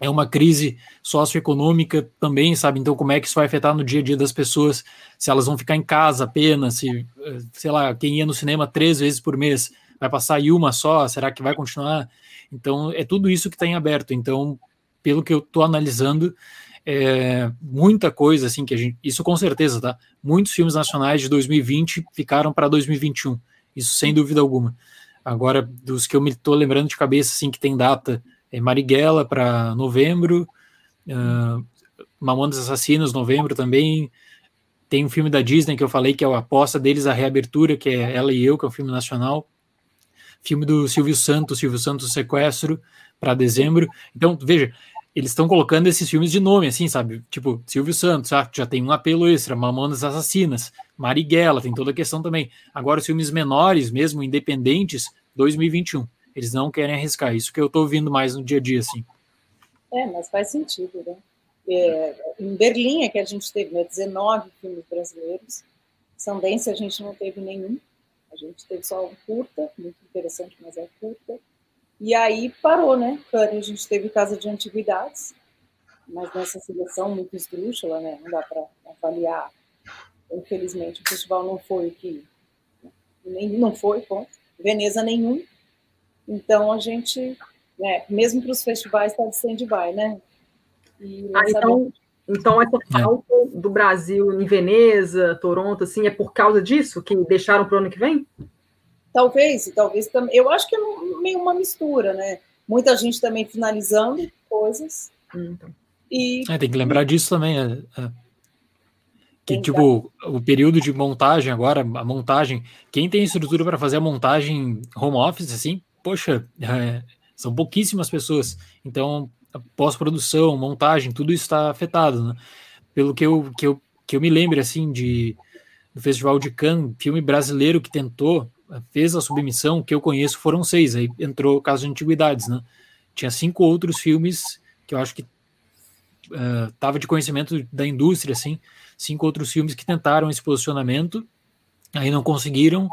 é uma crise socioeconômica também, sabe? Então, como é que isso vai afetar no dia a dia das pessoas? Se elas vão ficar em casa apenas, se, eh, sei lá, quem ia no cinema três vezes por mês vai passar aí uma só? Será que vai continuar? Então, é tudo isso que está em aberto. Então, pelo que eu estou analisando, é, muita coisa assim que a gente. Isso com certeza, tá? Muitos filmes nacionais de 2020 ficaram para 2021. Isso sem dúvida alguma. Agora, dos que eu me estou lembrando de cabeça, assim, que tem data é Marighella para novembro, uh, Mamonas Assassinos, novembro também. Tem um filme da Disney que eu falei que é a aposta deles, a reabertura, que é Ela e Eu, que é um filme nacional. Filme do Silvio Santos, Silvio Santos Sequestro, para dezembro. Então, veja, eles estão colocando esses filmes de nome, assim, sabe? Tipo, Silvio Santos, ah, já tem um apelo extra, Mamonas Assassinas, Marighella, tem toda a questão também. Agora, os filmes menores, mesmo independentes, 2021. Eles não querem arriscar. Isso que eu estou ouvindo mais no dia a dia, assim. É, mas faz sentido, né? É, em Berlim é que a gente teve né, 19 filmes brasileiros. Sandense a gente não teve nenhum. A gente teve só um curta, muito interessante, mas é curta. E aí parou, né? Cannes a gente teve Casa de Antiguidades, mas nessa seleção muito esdrúxula, né? Não dá para avaliar. Infelizmente, o festival não foi o que... Nem, não foi, ponto. Veneza nenhum. Então, a gente, né, mesmo para os festivais, está de stand-by, né? Ah, então, então, essa é. falta do Brasil em Veneza, Toronto, assim, é por causa disso que deixaram para o ano que vem? Talvez, talvez também. Eu acho que é meio uma mistura, né? Muita gente também finalizando coisas. Hum, então. E... É, tem que lembrar disso também. É, é. Que, tipo, o período de montagem agora, a montagem, quem tem estrutura para fazer a montagem home office, assim, poxa, é, são pouquíssimas pessoas. Então, pós-produção, montagem, tudo isso está afetado, né? Pelo que eu, que, eu, que eu me lembro, assim, de, do Festival de Cannes, filme brasileiro que tentou, fez a submissão, que eu conheço, foram seis, aí entrou o caso de Antiguidades, né? Tinha cinco outros filmes que eu acho que uh, de conhecimento da indústria, assim, cinco outros filmes que tentaram esse posicionamento, aí não conseguiram,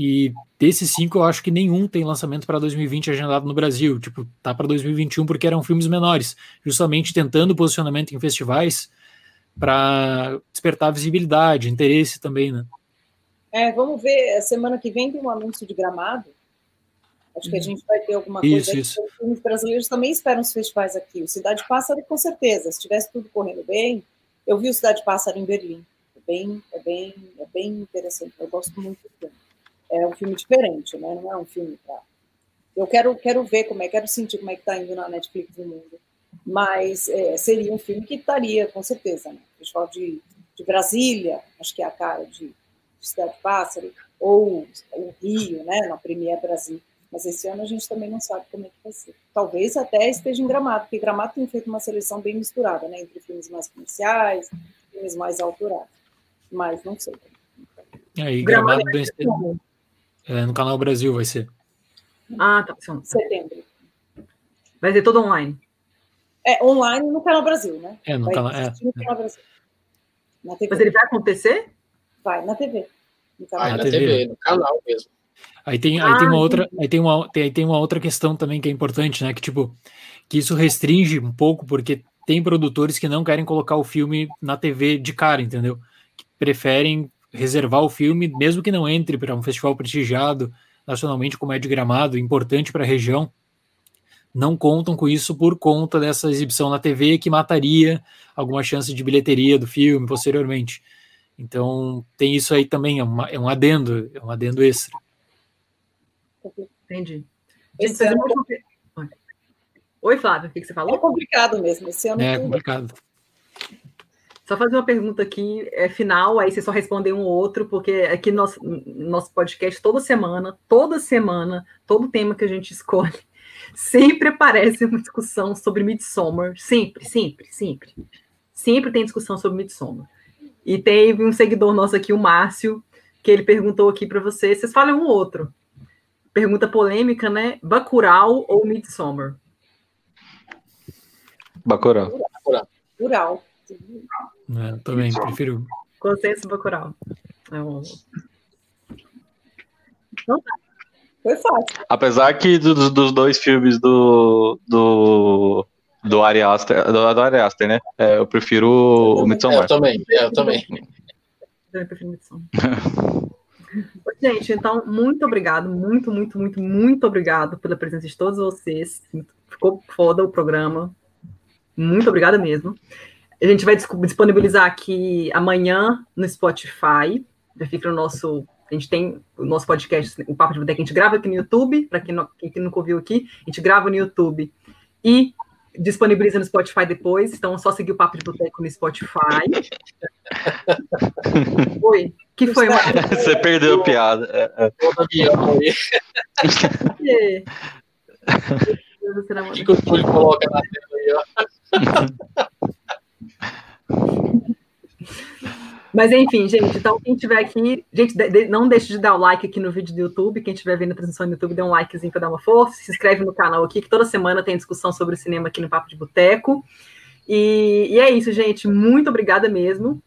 e desses cinco, eu acho que nenhum tem lançamento para 2020 agendado no Brasil. Tipo, tá para 2021 porque eram filmes menores, justamente tentando posicionamento em festivais para despertar visibilidade, interesse também, né? É, vamos ver. Semana que vem tem um anúncio de gramado. Acho que a uhum. gente vai ter alguma coisa. Isso, isso. Os filmes brasileiros também esperam os festivais aqui. O Cidade Pássaro, com certeza. Se tivesse tudo correndo bem, eu vi o Cidade Pássaro em Berlim. É bem, é bem, é bem interessante. Eu gosto muito do filme é um filme diferente, né? Não é um filme para. Eu quero, quero ver como é, quero sentir como é que está indo na Netflix no mundo. Mas é, seria um filme que estaria, com certeza, né? Festival de, de Brasília, acho que é a cara de, de Cidade Pássaro, ou o Rio, né? Na Premier Brasil. Mas esse ano a gente também não sabe como é que vai ser. Talvez até esteja em Gramado, porque Gramado tem feito uma seleção bem misturada, né? Entre filmes mais comerciais, filmes mais autorados. Mas não sei. É, e Gramado, Gramado bem, é, no Canal Brasil vai ser. Ah, tá. São... Setembro. Vai ser todo online. É, online no Canal Brasil, né? É, no, vai cana é, no Canal Brasil. Na TV. Mas ele vai acontecer? Vai, na TV. No canal. na TV. TV, no canal mesmo. Aí tem, aí ah, tem uma outra, aí tem uma, tem, aí tem uma outra questão também que é importante, né? Que tipo, que isso restringe um pouco, porque tem produtores que não querem colocar o filme na TV de cara, entendeu? Que preferem reservar o filme, mesmo que não entre para um festival prestigiado, nacionalmente, como é de Gramado, importante para a região, não contam com isso por conta dessa exibição na TV que mataria alguma chance de bilheteria do filme posteriormente. Então tem isso aí também, é, uma, é um adendo, é um adendo extra. Entendi. Esse ano... Oi, Flávio, o que, você falou? É complicado mesmo, esse ano. É complicado. Só fazer uma pergunta aqui, é final, aí você só responder um ou outro, porque aqui nosso, nosso podcast, toda semana, toda semana, todo tema que a gente escolhe, sempre aparece uma discussão sobre Midsommar. Sempre, sempre, sempre. Sempre tem discussão sobre Midsommar. E teve um seguidor nosso aqui, o Márcio, que ele perguntou aqui para você, vocês falam um ou outro. Pergunta polêmica, né? Bacurau ou Midsommar? Bacurau. Bacurau. É, também prefiro. Consenso Bacurau. É um... Então tá. Foi fácil. Apesar que dos, dos dois filmes do. do do Ari Aster, do, do Ari Aster, né? É, eu prefiro o Midsommar. Eu também, eu também. Eu prefiro Midsommar. Gente, então, muito obrigado, muito, muito, muito, muito obrigado pela presença de todos vocês. Ficou foda o programa. Muito obrigada mesmo. A gente vai disponibilizar aqui amanhã no Spotify. Já fica no nosso. A gente tem o nosso podcast, o Papo de Boteca, a gente grava aqui no YouTube, para quem, quem nunca ouviu aqui, a gente grava no YouTube e disponibiliza no Spotify depois, então é só seguir o Papo de Boteco no Spotify. Oi, que foi? Uma... Você perdeu a piada. É, é. O que, que o Túlio coloca na tela aí, ó? Mas enfim, gente, então quem tiver aqui, gente, não deixe de dar o like aqui no vídeo do YouTube. Quem estiver vendo a transmissão no YouTube, dê um likezinho para dar uma força. Se inscreve no canal aqui, que toda semana tem discussão sobre o cinema aqui no Papo de Boteco. E, e é isso, gente. Muito obrigada mesmo.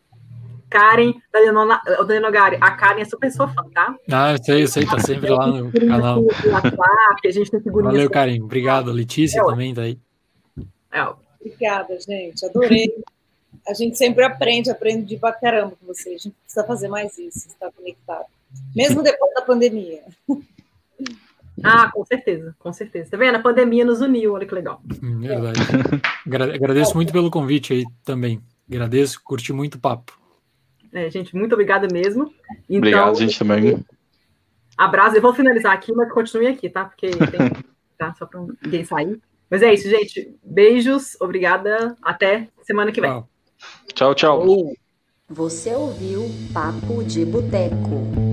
Karen, Daniel Nogari, a Karen é super sua fã, tá? Ah, eu sei, eu sei, tá sempre lá no canal. WhatsApp, a gente tem Valeu, Karen. Obrigado. Letícia é, também tá aí. É, Obrigada, gente. Adorei. A gente sempre aprende, aprende de pra caramba com vocês. A gente precisa fazer mais isso, estar conectado. Mesmo depois da pandemia. Ah, com certeza, com certeza. Tá vendo? A pandemia nos uniu, olha que legal. Hum, verdade. Agradeço muito pelo convite aí também. Agradeço, curti muito o papo. É, gente, muito obrigada mesmo. Então, Obrigado, gente, também. Abraço. Eu vou finalizar aqui, mas continue aqui, tá? Porque tem, tá? Só para ninguém sair. Mas é isso, gente. Beijos, obrigada. Até semana que vem. Tchau, tchau. Você ouviu Papo de Boteco.